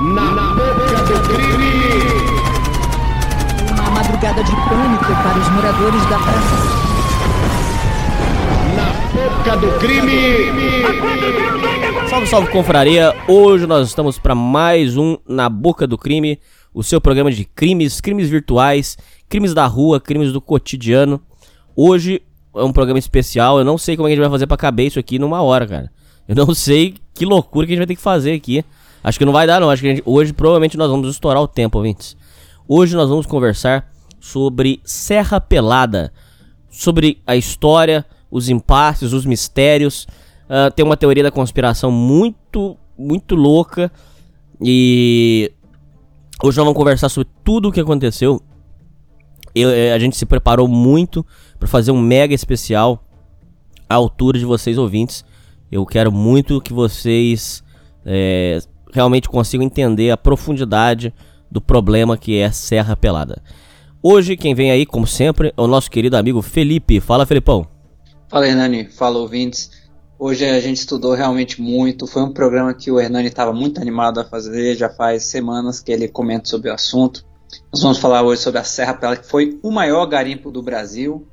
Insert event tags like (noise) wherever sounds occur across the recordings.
Na boca do crime! Uma madrugada de pânico para os moradores da praça. Na boca do crime! Salve, salve, confraria! Hoje nós estamos para mais um Na Boca do Crime, o seu programa de crimes, crimes virtuais, crimes da rua, crimes do cotidiano. Hoje é um programa especial, eu não sei como é que a gente vai fazer para caber isso aqui numa hora, cara. Eu não sei que loucura que a gente vai ter que fazer aqui. Acho que não vai dar, não. Acho que gente, hoje provavelmente nós vamos estourar o tempo, ouvintes. Hoje nós vamos conversar sobre Serra Pelada, sobre a história, os impasses, os mistérios. Uh, tem uma teoria da conspiração muito, muito louca. E hoje nós vamos conversar sobre tudo o que aconteceu. Eu, eh, a gente se preparou muito para fazer um mega especial à altura de vocês ouvintes. Eu quero muito que vocês é, realmente consigam entender a profundidade do problema que é Serra Pelada. Hoje quem vem aí, como sempre, é o nosso querido amigo Felipe. Fala, Felipão. Fala, Hernani. Fala, ouvintes. Hoje a gente estudou realmente muito. Foi um programa que o Hernani estava muito animado a fazer. Já faz semanas que ele comenta sobre o assunto. Nós vamos falar hoje sobre a Serra Pelada, que foi o maior garimpo do Brasil.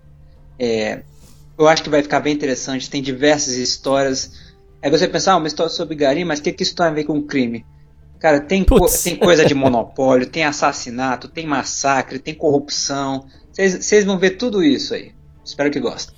É, eu acho que vai ficar bem interessante. Tem diversas histórias. É você pensar, ah, uma história sobre garimpo, mas o que, que isso tem a ver com crime? Cara, tem, co tem coisa de monopólio, tem assassinato, tem massacre, tem corrupção. Vocês vão ver tudo isso aí. Espero que gostem.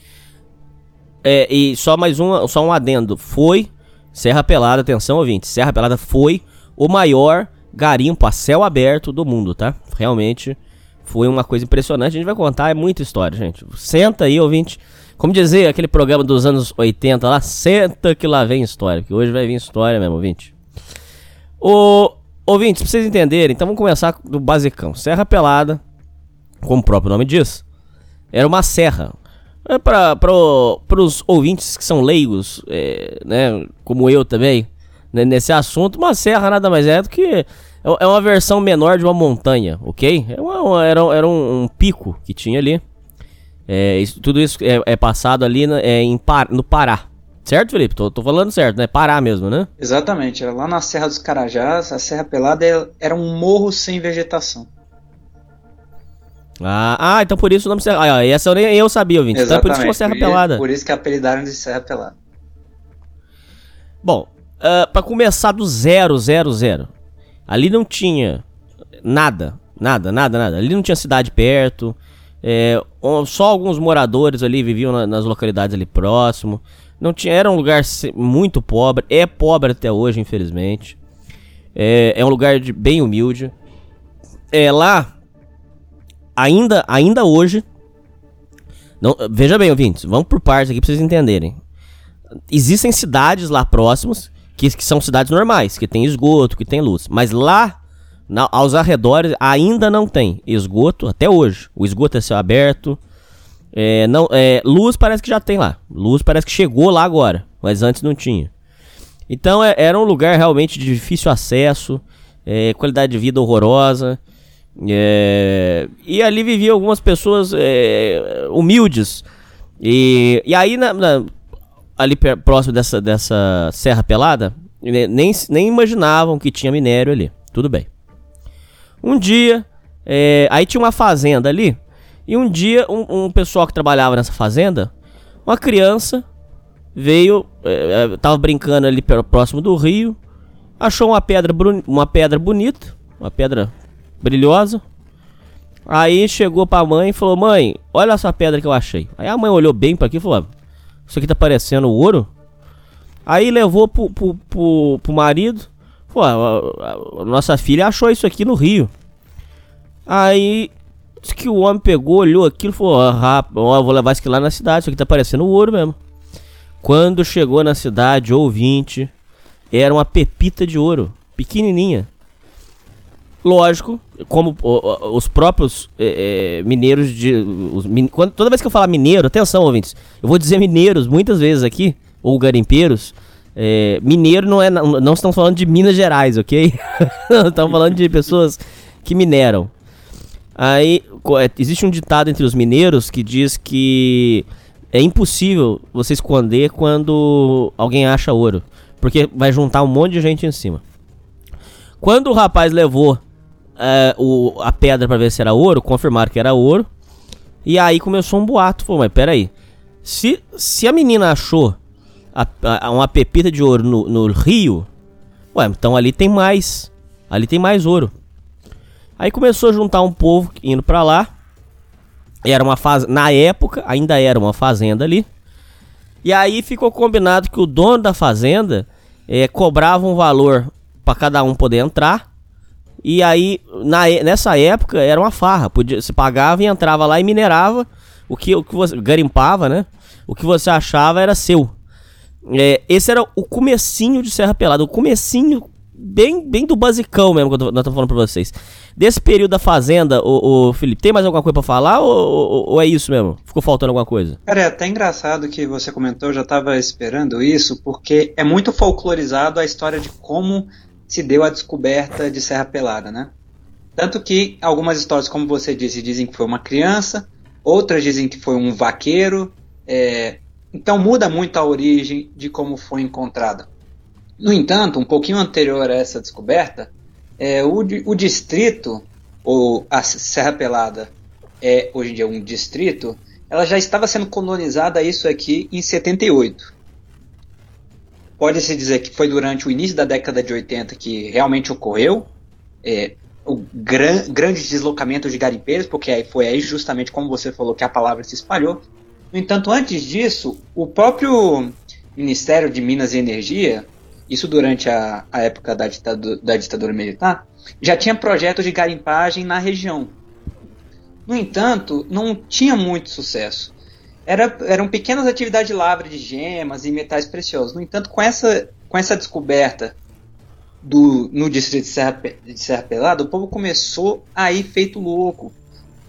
É, e só mais um, só um adendo. Foi Serra Pelada, atenção ouvinte, Serra Pelada foi o maior garimpo a céu aberto do mundo, tá? Realmente foi uma coisa impressionante. A gente vai contar, é muita história, gente. Senta aí, ouvinte. Como dizer aquele programa dos anos 80 lá, senta que lá vem história. Que hoje vai vir história mesmo, ouvinte. O ouvintes, pra vocês entenderem, então vamos começar do basicão. Serra Pelada, como o próprio nome diz, era uma serra. É para os ouvintes que são leigos, é, né, como eu também, né, nesse assunto, uma serra nada mais é do que é, é uma versão menor de uma montanha, ok? É era era um, um, pico que tinha ali. É, isso, tudo isso é, é passado ali na, é, em, no Pará, Certo, Felipe? Tô, tô falando certo, né? Pará mesmo, né? Exatamente. Lá na Serra dos Carajás, a Serra Pelada é, era um morro sem vegetação. Ah, ah então por isso o nome Serra. Ah, essa eu nem eu sabia, ouvinte. Então é por isso que Serra Pelada. Por isso que apelidaram de Serra Pelada. Bom, uh, para começar do zero, zero, zero. Ali não tinha nada, nada, nada, nada. Ali não tinha cidade perto. É, só alguns moradores ali viviam na, nas localidades ali próximo. Não tinha, era um lugar muito pobre, é pobre até hoje, infelizmente. É, é um lugar de, bem humilde. É lá, ainda, ainda hoje. Não, veja bem, ouvintes, vamos por partes aqui pra vocês entenderem. Existem cidades lá próximas que, que são cidades normais, que tem esgoto, que tem luz. Mas lá, na, aos arredores, ainda não tem esgoto até hoje. O esgoto é céu aberto. É, não, é, luz parece que já tem lá. Luz parece que chegou lá agora, mas antes não tinha. Então é, era um lugar realmente de difícil acesso, é, qualidade de vida horrorosa. É, e ali viviam algumas pessoas é, humildes. E, e aí, na, na, ali próximo dessa, dessa Serra Pelada, nem, nem imaginavam que tinha minério ali. Tudo bem. Um dia, é, aí tinha uma fazenda ali e um dia, um, um pessoal que trabalhava nessa fazenda, uma criança veio, é, é tava brincando ali próximo do rio, achou uma pedra, uma pedra bonita, uma pedra brilhosa. Aí chegou pra mãe e falou: Mãe, olha essa pedra que eu achei. Aí a mãe olhou bem para aqui e falou: Isso aqui tá parecendo ouro. Aí levou pro, pro, pro, pro marido. Pô, a, a, a nossa filha achou isso aqui no rio. Aí Diz que o homem pegou, olhou aquilo e falou: ah, ó, vou levar isso aqui lá na cidade, isso aqui tá parecendo ouro mesmo. Quando chegou na cidade, ouvinte, era uma pepita de ouro, pequenininha. Lógico, como os próprios é, mineiros de. Os, quando, toda vez que eu falar mineiro, atenção, ouvintes, eu vou dizer mineiros muitas vezes aqui, ou garimpeiros. É, mineiro não é. Não, estamos falando de Minas Gerais, ok? (laughs) estamos falando de pessoas que mineram. Aí é, existe um ditado entre os mineiros que diz que é impossível você esconder quando alguém acha ouro, porque vai juntar um monte de gente em cima. Quando o rapaz levou é, o, a pedra para ver se era ouro, confirmaram que era ouro. E aí começou um boato. Falou, mas peraí. Se, se a menina achou a, a, uma pepita de ouro no, no rio, ué, então ali tem mais. Ali tem mais ouro. Aí começou a juntar um povo indo para lá. Era uma faz... Na época, ainda era uma fazenda ali. E aí ficou combinado que o dono da fazenda é, cobrava um valor para cada um poder entrar. E aí, na, nessa época, era uma farra. Podia, se pagava e entrava lá e minerava. O que, o que você garimpava, né? O que você achava era seu. É, esse era o comecinho de Serra Pelada. O comecinho bem, bem do basicão mesmo que eu tô, nós falando pra vocês. Desse período da Fazenda, o Felipe, tem mais alguma coisa pra falar ou, ou, ou, é isso mesmo? Ficou faltando alguma coisa? Cara, é até engraçado que você comentou, eu já tava esperando isso, porque é muito folclorizado a história de como se deu a descoberta de Serra Pelada, né? Tanto que algumas histórias, como você disse, dizem que foi uma criança, outras dizem que foi um vaqueiro, é, então muda muito a origem de como foi encontrada. No entanto, um pouquinho anterior a essa descoberta, é, o, o distrito, ou a Serra Pelada é hoje em dia um distrito, ela já estava sendo colonizada, isso aqui, em 78. Pode-se dizer que foi durante o início da década de 80 que realmente ocorreu é, o gran, grande deslocamento de garimpeiros, porque aí foi aí justamente como você falou que a palavra se espalhou. No entanto, antes disso, o próprio Ministério de Minas e Energia isso durante a, a época da ditadura, da ditadura militar, já tinha projetos de garimpagem na região. No entanto, não tinha muito sucesso. Era, eram pequenas atividades de lavra de gemas e metais preciosos. No entanto, com essa, com essa descoberta do, no distrito de Serra, de Serra Pelada, o povo começou a ir feito louco.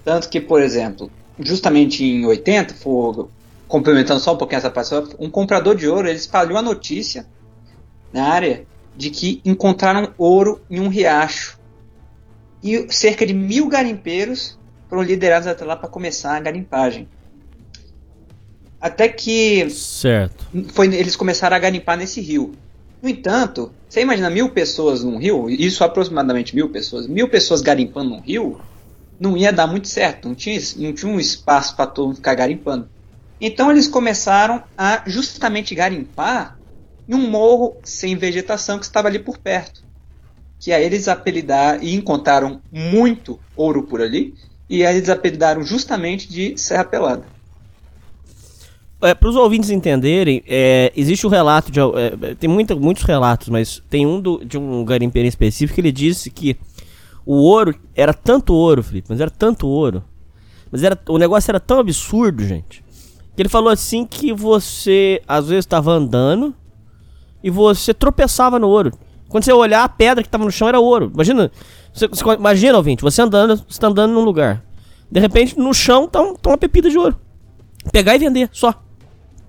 Tanto que, por exemplo, justamente em 80, for, complementando só um pouquinho essa parte, um comprador de ouro ele espalhou a notícia na área de que encontraram ouro em um riacho. E cerca de mil garimpeiros foram liderados até lá para começar a garimpagem. Até que certo. Foi, eles começaram a garimpar nesse rio. No entanto, você imagina mil pessoas num rio, isso aproximadamente mil pessoas, mil pessoas garimpando num rio, não ia dar muito certo, não tinha, não tinha um espaço para todo mundo ficar garimpando. Então eles começaram a justamente garimpar em um morro sem vegetação que estava ali por perto. Que aí eles apelidaram e encontraram muito ouro por ali, e aí eles apelidaram justamente de Serra Pelada. É, Para os ouvintes entenderem, é, existe o um relato de. É, tem muita, muitos relatos, mas tem um do, de um garimpeiro específico que ele disse que o ouro era tanto ouro, Felipe, mas era tanto ouro. Mas era, o negócio era tão absurdo, gente. Que ele falou assim que você às vezes estava andando e você tropeçava no ouro. Quando você olhar, a pedra que estava no chão era ouro. Imagina, você, você, imagina, ouvinte, você andando, você está andando num lugar. De repente, no chão tá, um, tá uma pepita de ouro. Pegar e vender, só.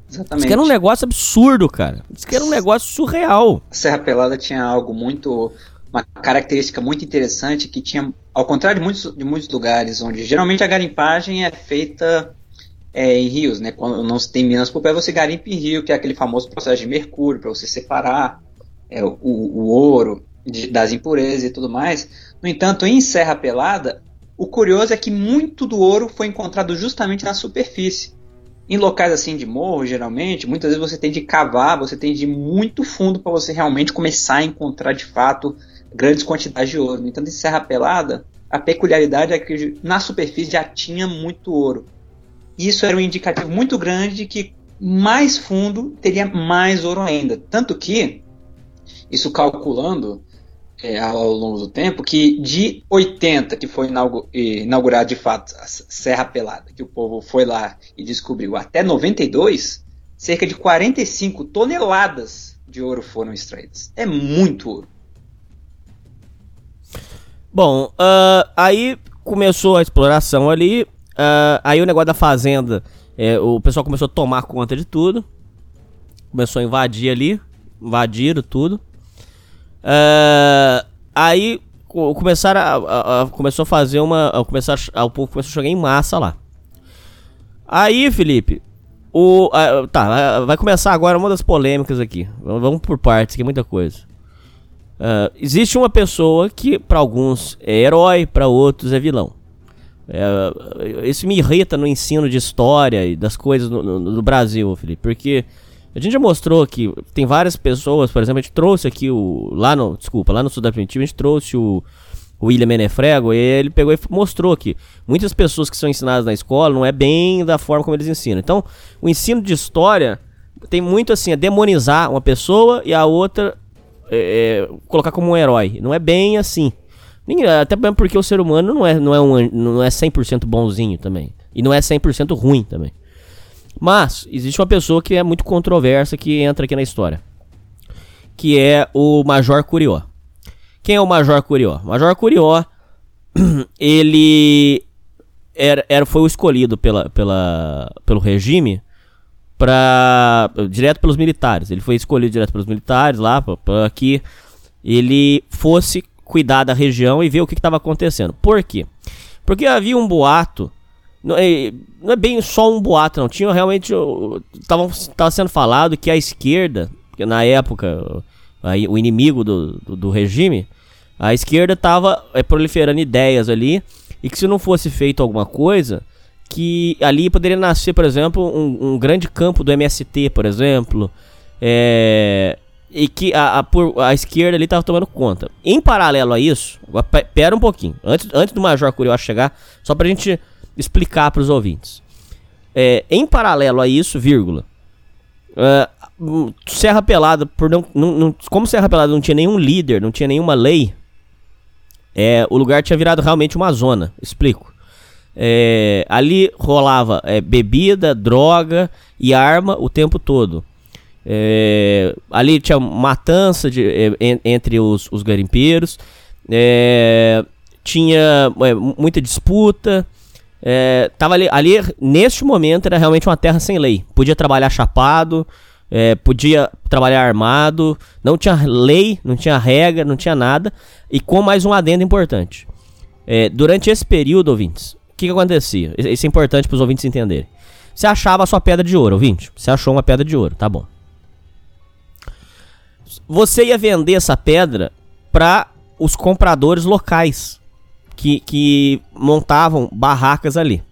Exatamente. Isso que era um negócio absurdo, cara. Isso que era um negócio surreal. Serra Pelada tinha algo muito. Uma característica muito interessante que tinha, ao contrário de muitos, de muitos lugares, onde geralmente a garimpagem é feita é, em rios, né? Quando não se tem minas por pé, você garimpa em rio, que é aquele famoso processo de mercúrio, para você separar é, o, o, ouro de, das impurezas e tudo mais. No entanto, em Serra Pelada, o curioso é que muito do ouro foi encontrado justamente na superfície. Em locais assim de morro, geralmente, muitas vezes você tem de cavar, você tem de ir muito fundo para você realmente começar a encontrar de fato grandes quantidades de ouro. No entanto, em Serra Pelada, a peculiaridade é que na superfície já tinha muito ouro. Isso era um indicativo muito grande de que mais fundo teria mais ouro ainda. Tanto que, isso calculando é, ao longo do tempo, que de 80, que foi inaugurado de fato a Serra Pelada, que o povo foi lá e descobriu, até 92, cerca de 45 toneladas de ouro foram extraídas. É muito ouro. Bom, uh, aí começou a exploração ali. Uh, aí o negócio da fazenda, é, o pessoal começou a tomar conta de tudo. Começou a invadir ali. Invadiram tudo. Uh, aí começaram a, a, a, começou a fazer uma. A, começar a, o povo começou a chegar em massa lá. Aí, Felipe, o, tá, vai começar agora uma das polêmicas aqui. Vamos por partes, que é muita coisa. Uh, existe uma pessoa que para alguns é herói, para outros é vilão. É, isso me irrita no ensino de história e das coisas no, Brasil, Felipe, porque a gente já mostrou que tem várias pessoas, por exemplo, a gente trouxe aqui o. Lá no. Desculpa, lá no Sul da Primitiva, a gente trouxe o, William Menefrego, ele pegou e mostrou que muitas pessoas que são ensinadas na escola não é bem da forma como eles ensinam. Então, o ensino de história tem muito assim, a demonizar uma pessoa e a outra é, é, colocar como um herói. Não é bem assim. Até porque o ser humano não é, não é, um, não é 100% bonzinho também. E não é 100% ruim também. Mas, existe uma pessoa que é muito controversa que entra aqui na história. Que é o Major Curió. Quem é o Major Curió? Major Curió, (clears throat) ele era, era, foi o escolhido pela, pela, pelo regime para direto pelos militares. Ele foi escolhido direto pelos militares lá para que ele fosse cuidar da região e ver o que estava acontecendo. Por quê? Porque havia um boato, não é, não é bem só um boato, não. Tinha realmente. Estava sendo falado que a esquerda, que na época, aí, o inimigo do, do, do, regime, a esquerda estava é, proliferando ideias ali e que se não fosse feito alguma coisa, que ali poderia nascer, por exemplo, um, um grande campo do MST, por exemplo, é, e que a, a, por, a esquerda ali estava tomando conta. Em paralelo a isso, pera um pouquinho, antes, antes do Major Curió chegar, só para a gente explicar para os ouvintes. É, em paralelo a isso, vírgula, uh, Serra Pelada, por não, não, não, como Serra Pelada não tinha nenhum líder, não tinha nenhuma lei, é, o lugar tinha virado realmente uma zona. Explico. É, ali rolava é, bebida, droga e arma o tempo todo. É, ali tinha matança de, é, entre os, os garimpeiros, é, tinha é, muita disputa. tava ali, ali, neste momento, era realmente uma terra sem lei. Podia trabalhar chapado, podia trabalhar armado, não tinha lei, não tinha regra, não tinha nada. E com mais um adendo importante. durante esse período, ouvintes, que, que acontecia? Isso é importante para os ouvintes entenderem. Você achava a sua pedra de ouro, ouvinte. Você achou uma pedra de ouro, tá bom. Você ia vender essa pedra para os compradores locais que, que montavam barracas ali.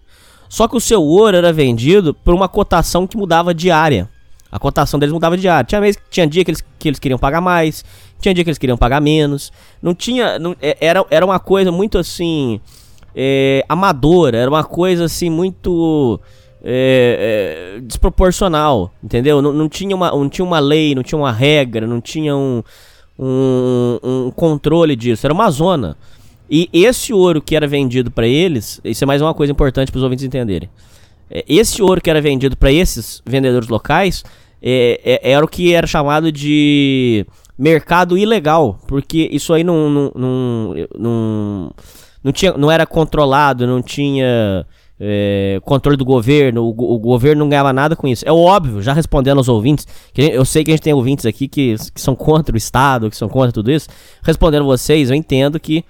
Só que o seu ouro era vendido por uma cotação que mudava diária. A cotação deles mudava diária. Tinha, vez, tinha dia que eles, que eles queriam pagar mais, tinha dia que eles queriam pagar menos. Não tinha. Não, é, era, era uma coisa muito assim é, amadora, era uma coisa assim muito é, é, desproporcional, entendeu? Não, não, tinha uma, não tinha uma lei, não tinha uma regra, não tinha um, um, um controle disso, era uma zona. E esse ouro que era vendido para eles, isso é mais uma coisa importante para os ouvintes entenderem. É, esse ouro que era vendido para esses vendedores locais é, é, era o que era chamado de mercado ilegal, porque isso aí não, não, não, não não, tinha, não era controlado, não tinha é, controle do governo, o, o, governo não ganhava nada com isso. É óbvio, já respondendo aos ouvintes, que eu sei que a gente tem ouvintes aqui que, que são contra o Estado, que são contra tudo isso. Respondendo vocês, eu entendo que.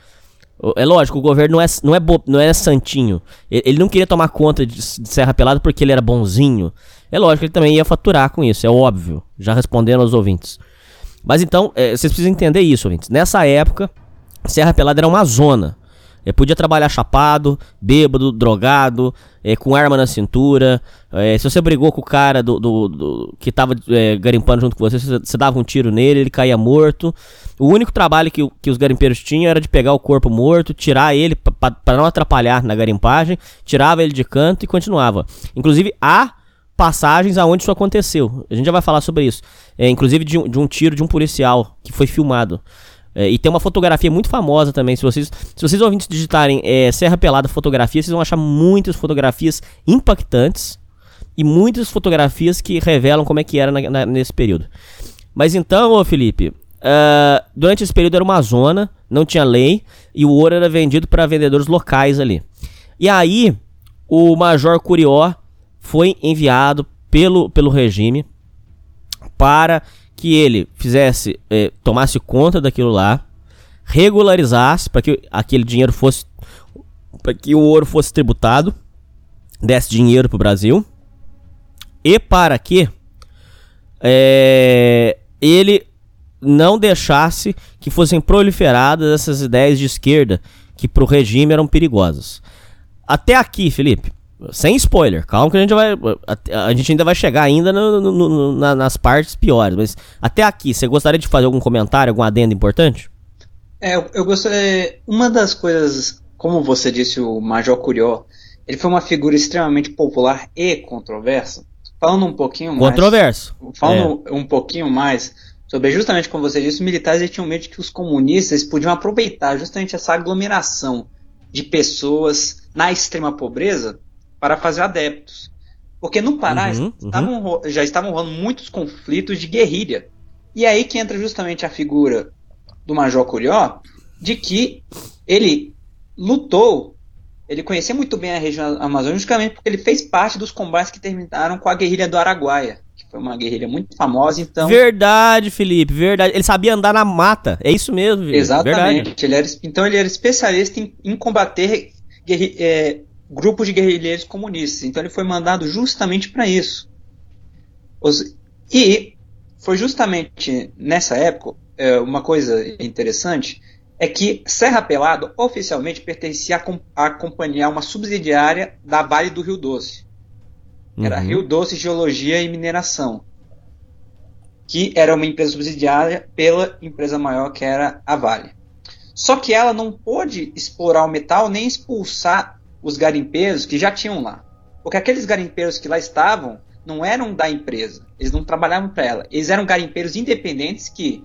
É lógico, o governo não é, não é, bo, não é santinho. Ele não queria tomar conta de, de Serra Pelada porque ele era bonzinho. É lógico que ele também ia faturar com isso, é óbvio. Já respondendo aos ouvintes. Mas então, é, vocês precisam entender isso, ouvintes. Nessa época, Serra Pelada era uma zona. É, podia trabalhar chapado, bêbado, drogado, é, com arma na cintura. É, se você brigou com o cara do, do, do que tava é, garimpando junto com você, você, você, dava um tiro nele, ele caía morto. O único trabalho que, que os garimpeiros tinham era de pegar o corpo morto, tirar ele para não atrapalhar na garimpagem, tirava ele de canto e continuava. Inclusive, há passagens aonde isso aconteceu. A gente já vai falar sobre isso. É, inclusive de de um tiro de um policial que foi filmado. É, e tem uma fotografia muito famosa também. Se vocês, se vocês ouvintes digitarem é, Serra Pelada fotografia, vocês vão achar muitas fotografias impactantes e muitas fotografias que revelam como é que era na, na, nesse período. Mas então, ô Felipe, uh, durante esse período era uma zona, não tinha lei e o ouro era vendido para vendedores locais ali. E aí, o Major Curió foi enviado pelo, pelo regime para que ele fizesse, eh, tomasse conta daquilo lá, regularizasse para que aquele dinheiro fosse, para que o ouro fosse tributado, desse dinheiro para o Brasil, e para que eh, ele não deixasse que fossem proliferadas essas ideias de esquerda que pro regime eram perigosas. Até aqui, Felipe, sem spoiler, calma que a gente vai. A, a gente ainda vai chegar ainda no, no, no, na, nas partes piores, mas até aqui, você gostaria de fazer algum comentário, algum adendo importante? É, eu, gostaria. Uma das coisas, como você disse, o Major Curió, ele foi uma figura extremamente popular e controversa. Falando um pouquinho mais. Controverso. Falando é. um pouquinho mais sobre justamente como você disse, os militares tinham medo de que os comunistas podiam aproveitar justamente essa aglomeração de pessoas na extrema pobreza para fazer adeptos. Porque no Pará uhum, estavam, uhum. já estavam rolando muitos conflitos de guerrilha. E aí que entra justamente a figura do Major Curió, de que ele lutou, ele conhecia muito bem a região amazônica, justamente porque ele fez parte dos combates que terminaram com a guerrilha do Araguaia, que foi uma guerrilha muito famosa, então... Verdade, Felipe, verdade. Ele sabia andar na mata, é isso mesmo, Felipe. Exatamente. Ele era, então ele era especialista em, em combater é, grupos de guerrilheiros comunistas. Então ele foi mandado justamente para isso. Os, e foi justamente nessa época é, uma coisa interessante é que Serra Pelado oficialmente pertencia à, à companhia, uma subsidiária da Vale do Rio Doce. Era uhum. Rio Doce Geologia e Mineração. Que era uma empresa subsidiária pela empresa maior que era a Vale. Só que ela não pôde explorar o metal nem expulsar os garimpeiros que já tinham lá. Porque aqueles garimpeiros que lá estavam não eram da empresa, eles não trabalhavam para ela. Eles eram garimpeiros independentes que,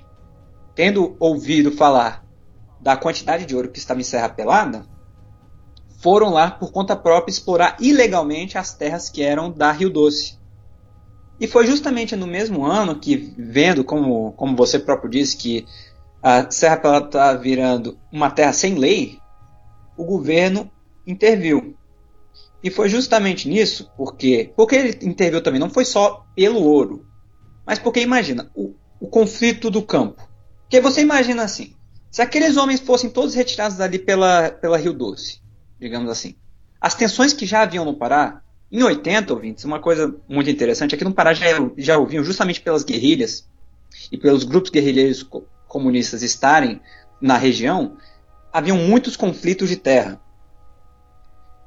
tendo ouvido falar da quantidade de ouro que estava em Serra Pelada, foram lá por conta própria explorar ilegalmente as terras que eram da Rio Doce. E foi justamente no mesmo ano que, vendo como, como você próprio disse, que a Serra Pelada está virando uma terra sem lei, o governo interviu. E foi justamente nisso, porque porque ele interviu também não foi só pelo ouro, mas porque imagina o, o conflito do campo. Porque você imagina assim, se aqueles homens fossem todos retirados dali pela, pela Rio Doce, digamos assim, as tensões que já haviam no Pará, em 80, ouvintes, uma coisa muito interessante é que no Pará já, já ouviam justamente pelas guerrilhas e pelos grupos guerrilheiros co comunistas estarem na região, haviam muitos conflitos de terra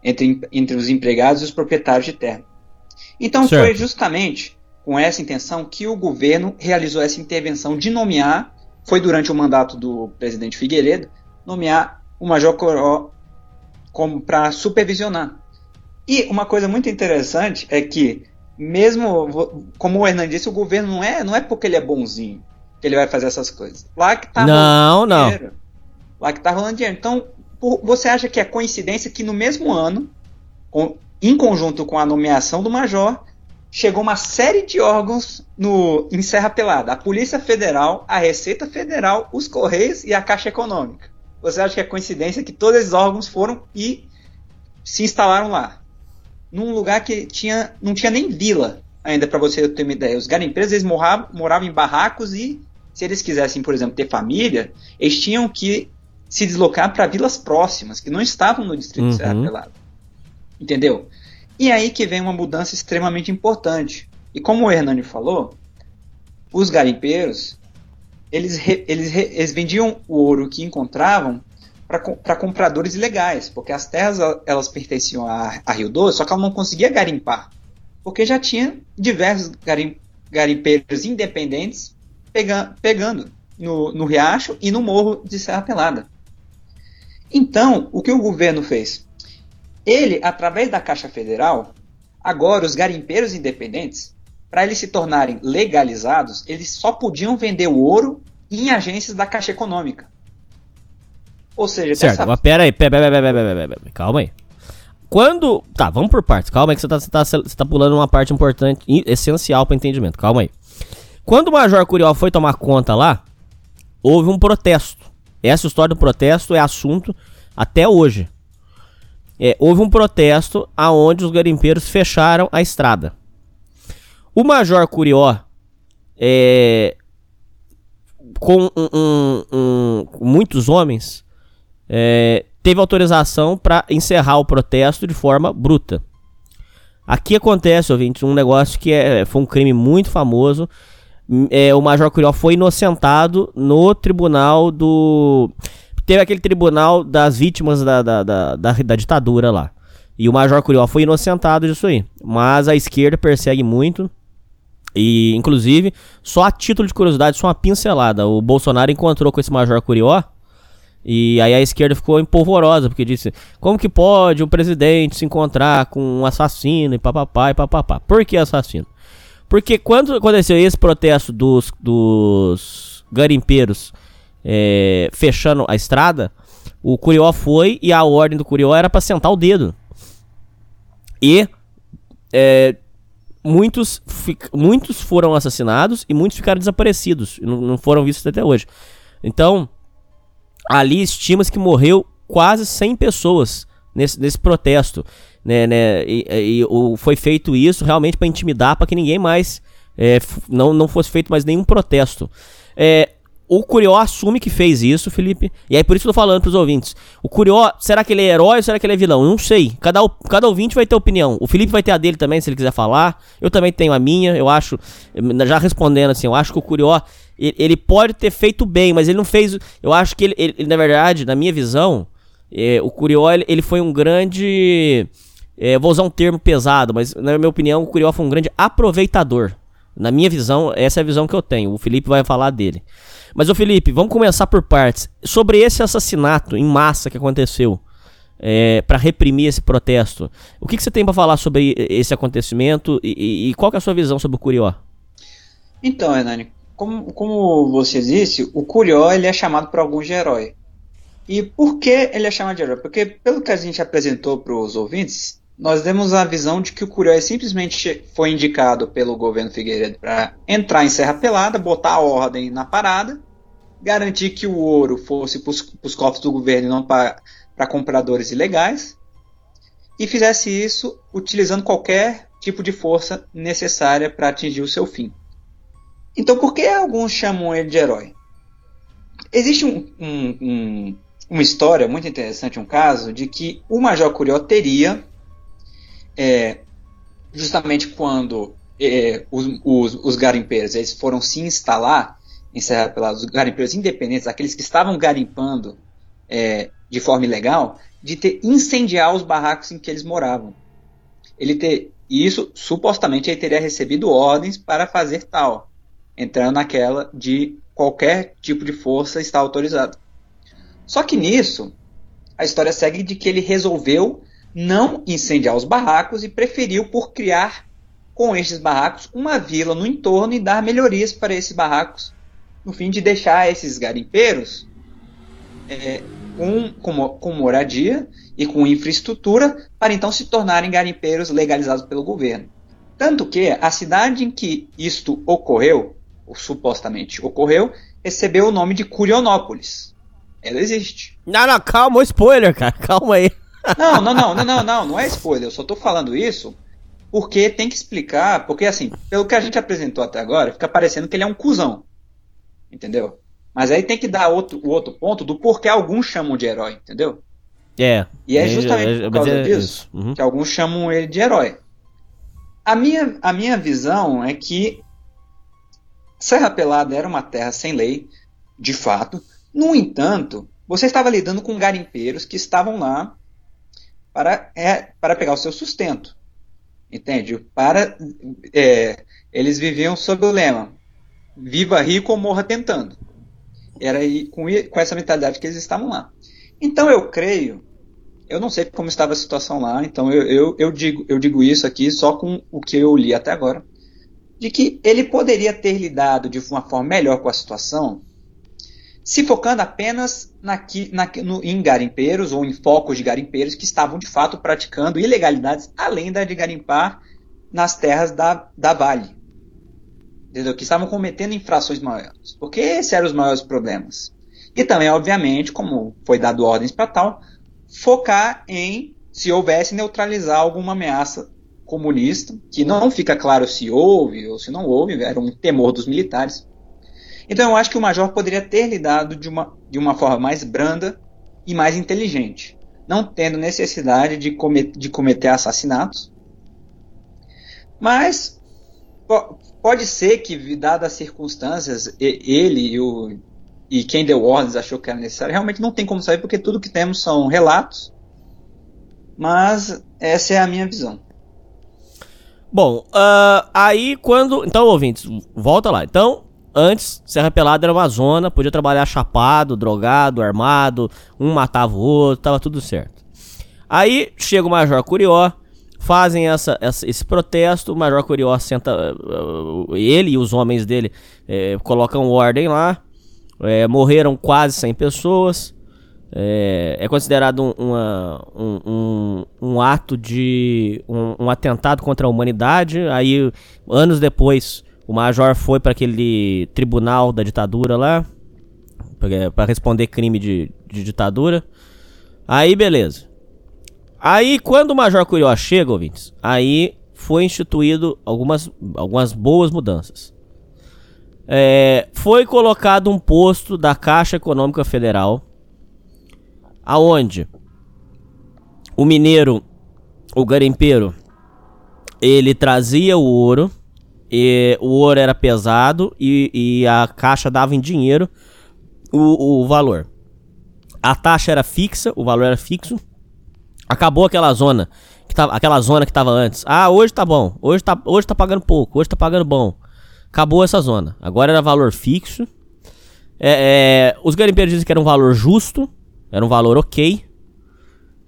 entre, entre os empregados e os proprietários de terra. Então certo. foi justamente com essa intenção que o governo realizou essa intervenção de nomear, foi durante o mandato do presidente Figueiredo, nomear o Major Coró para supervisionar. E uma coisa muito interessante é que, mesmo como o Hernan disse, o governo não é, não é porque ele é bonzinho que ele vai fazer essas coisas. Lá que tá não, não. Dinheiro, lá que tá rolando dinheiro. Então, você acha que é coincidência que no mesmo ano, com, em conjunto com a nomeação do major, chegou uma série de órgãos no, em Serra Pelada? A Polícia Federal, a Receita Federal, os Correios e a Caixa Econômica. Você acha que é coincidência que todos esses órgãos foram e se instalaram lá? Num lugar que tinha, não tinha nem vila ainda, para você ter uma ideia. Os garimpeiros eles moravam, moravam em barracos e, se eles quisessem, por exemplo, ter família, eles tinham que se deslocar para vilas próximas, que não estavam no distrito uhum. de Serra Pelada. Entendeu? E aí que vem uma mudança extremamente importante. E como o Hernani falou, os garimpeiros, eles, re, eles, re, eles vendiam o ouro que encontravam para compradores ilegais, porque as terras elas pertenciam a, a Rio Doce, só que ela não conseguia garimpar, porque já tinha diversos garim, garimpeiros independentes pega, pegando no, no Riacho e no Morro de Serra Pelada. Então, o que o governo fez? Ele, através da Caixa Federal, agora os garimpeiros independentes, para eles se tornarem legalizados, eles só podiam vender o ouro em agências da Caixa Econômica. Ou seja, certo, mas pera aí, pera, pera, pera, pera, pera, calma aí. Quando. Tá, vamos por partes. Calma aí que você tá, você tá, você tá pulando uma parte importante, essencial para entendimento. Calma aí. Quando o Major Curiel foi tomar conta lá, houve um protesto. Essa história do protesto é assunto até hoje. É, houve um protesto aonde os garimpeiros fecharam a estrada. O Major Curió, é, com um, um, um, muitos homens, é, teve autorização para encerrar o protesto de forma bruta. Aqui acontece, ouvinte, um negócio que é, foi um crime muito famoso é, o Major Curió foi inocentado no tribunal do. Teve aquele tribunal das vítimas da, da, da, da, da ditadura lá. E o Major Curió foi inocentado disso aí. Mas a esquerda persegue muito. E, inclusive, só a título de curiosidade, só uma pincelada. O Bolsonaro encontrou com esse Major Curió. E aí a esquerda ficou empolvorosa, porque disse: como que pode um presidente se encontrar com um assassino e papapá e papapá? Por que assassino? Porque quando aconteceu esse protesto dos, dos garimpeiros é, fechando a estrada, o Curió foi e a ordem do Curió era para sentar o dedo. E é, muitos, muitos foram assassinados e muitos ficaram desaparecidos. Não, não foram vistos até hoje. Então, ali estima-se que morreu quase 100 pessoas nesse, nesse protesto. Né, né, e, e, foi feito isso realmente para intimidar, para que ninguém mais é, não, não fosse feito mais nenhum protesto. É, o Curió assume que fez isso, Felipe. E aí por isso que eu tô falando pros ouvintes. O Curió, será que ele é herói ou será que ele é vilão? Eu não sei. Cada, cada ouvinte vai ter opinião. O Felipe vai ter a dele também, se ele quiser falar. Eu também tenho a minha. Eu acho, já respondendo assim, eu acho que o Curió, ele, ele pode ter feito bem, mas ele não fez. Eu acho que ele, ele na verdade, na minha visão, é, o Curió, ele, ele, foi um grande. É, vou usar um termo pesado, mas na minha opinião, o Curió foi um grande aproveitador. Na minha visão, essa é a visão que eu tenho. O Felipe vai falar dele. Mas, ô Felipe, vamos começar por partes. Sobre esse assassinato em massa que aconteceu, é, para reprimir esse protesto, o que, que você tem para falar sobre esse acontecimento e, e, e, qual é a sua visão sobre o Curió? Então, Hernani, como, como você disse, o Curió ele é chamado por alguns de herói. E por que ele é chamado de herói? Porque, pelo que a gente apresentou para os ouvintes, nós demos a visão de que o Curió simplesmente foi indicado pelo governo Figueiredo para entrar em Serra Pelada, botar a ordem na parada garantir que o ouro fosse para os cofres do governo e não para compradores ilegais, e fizesse isso utilizando qualquer tipo de força necessária para atingir o seu fim. Então, por que alguns chamam ele de herói? Existe um, um, um, uma história muito interessante, um caso, de que o Major Curió teria, é, justamente quando é, os, os, os garimpeiros eles foram se instalar em Serra Pelada, os garimpeiros independentes, aqueles que estavam garimpando é, de forma ilegal, de ter incendiar os barracos em que eles moravam. Ele ter isso supostamente ele teria recebido ordens para fazer tal, entrando naquela de qualquer tipo de força está autorizado. Só que nisso a história segue de que ele resolveu não incendiar os barracos e preferiu por criar com estes barracos uma vila no entorno e dar melhorias para esses barracos no fim de deixar esses garimpeiros é, com, com, com moradia e com infraestrutura para então se tornarem garimpeiros legalizados pelo governo. Tanto que a cidade em que isto ocorreu, ou supostamente ocorreu, recebeu o nome de Curionópolis. Ela existe. Não, não, calma, spoiler, cara, calma aí. Não, não, não, não, não, não, não é spoiler, eu só tô falando isso porque tem que explicar, porque assim, pelo que a gente apresentou até agora, fica parecendo que ele é um cuzão. Entendeu? Mas aí tem que dar outro, o outro ponto do porquê alguns chamam de herói, entendeu? É. E é justamente por causa é disso uhum. que alguns chamam ele de herói. A minha, a minha visão é que Serra Pelada era uma terra sem lei, de fato. No entanto, você estava lidando com garimpeiros que estavam lá para, é, para pegar o seu sustento. Entende? Para, é, eles viviam sob o lema: viva rico ou morra tentando. Era aí com, com essa mentalidade que eles estavam lá. Então eu creio, eu não sei como estava a situação lá, então eu, eu, eu, digo, eu digo isso aqui só com o que eu li até agora, de que ele poderia ter lidado de uma forma melhor com a situação se focando apenas na, na, no, em garimpeiros ou em focos de garimpeiros que estavam de fato praticando ilegalidades além da de garimpar nas terras da, da Vale entendeu? que estavam cometendo infrações maiores. Porque esses eram os maiores problemas. E também, obviamente, como foi dado ordens para tal, focar em se houvesse neutralizar alguma ameaça comunista, que não fica claro se houve ou se não houve, era um temor dos militares. Então eu acho que o major poderia ter lidado de uma, de uma forma mais branda e mais inteligente, não tendo necessidade de, comet, de cometer assassinatos, mas pode ser que, dadas as circunstâncias, ele e, o, e quem deu ordens achou que era necessário, realmente não tem como saber, porque tudo que temos são relatos. Mas essa é a minha visão. Bom, uh, aí quando. Então, ouvintes, volta lá. Então, antes, Serra Pelada era uma zona, podia trabalhar chapado, drogado, armado, um matava o outro, tava tudo certo. Aí chega o Major Curió, fazem essa, essa, esse protesto, o Major Curió senta. Uh, ele e os homens dele uh, colocam ordem lá. Eh, morreram quase 100 pessoas. É, é considerado um, uma, um, um, um, ato de. Um, um, atentado contra a humanidade. Aí, anos depois, o Major foi para aquele tribunal da ditadura lá. para responder crime de, de ditadura. Aí, beleza. Aí, quando o Major Curió chega, ouvintes, aí foi instituído algumas, algumas boas mudanças. É, foi colocado um posto da Caixa Econômica Federal aonde o mineiro, o garimpeiro, ele trazia o ouro, e o ouro era pesado e, e a caixa dava em dinheiro o, o valor. A taxa era fixa, o valor era fixo. Acabou aquela zona que tava, aquela zona que tava antes. Ah, hoje tá bom. Hoje tá, hoje tá pagando pouco. Hoje tá pagando bom. Acabou essa zona. Agora era valor fixo. É, é, os garimpeiros dizem que era um valor justo. Era um valor ok.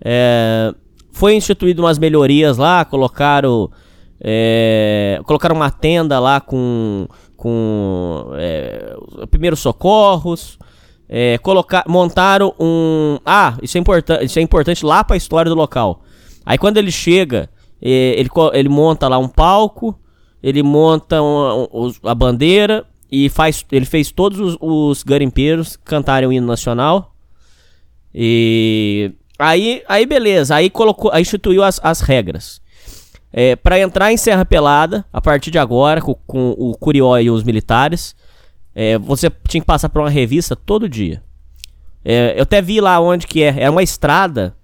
É, foi instituído umas melhorias lá, colocaram. É, colocaram uma tenda lá com, com é, primeiros socorros. É, colocar, montaram um. Ah, isso é, importante, isso é importante lá para a história do local. Aí quando ele chega, é, ele, ele monta lá um palco, ele monta um, um, a bandeira e faz, ele fez todos os, os garimpeiros cantarem o hino nacional. E aí, aí beleza, aí colocou, aí instituiu as, as regras. É, para entrar em Serra Pelada, a partir de agora, com, com o Curió e os militares, é, você tinha que passar por uma revista todo dia. É, eu até vi lá onde que é. É uma estrada.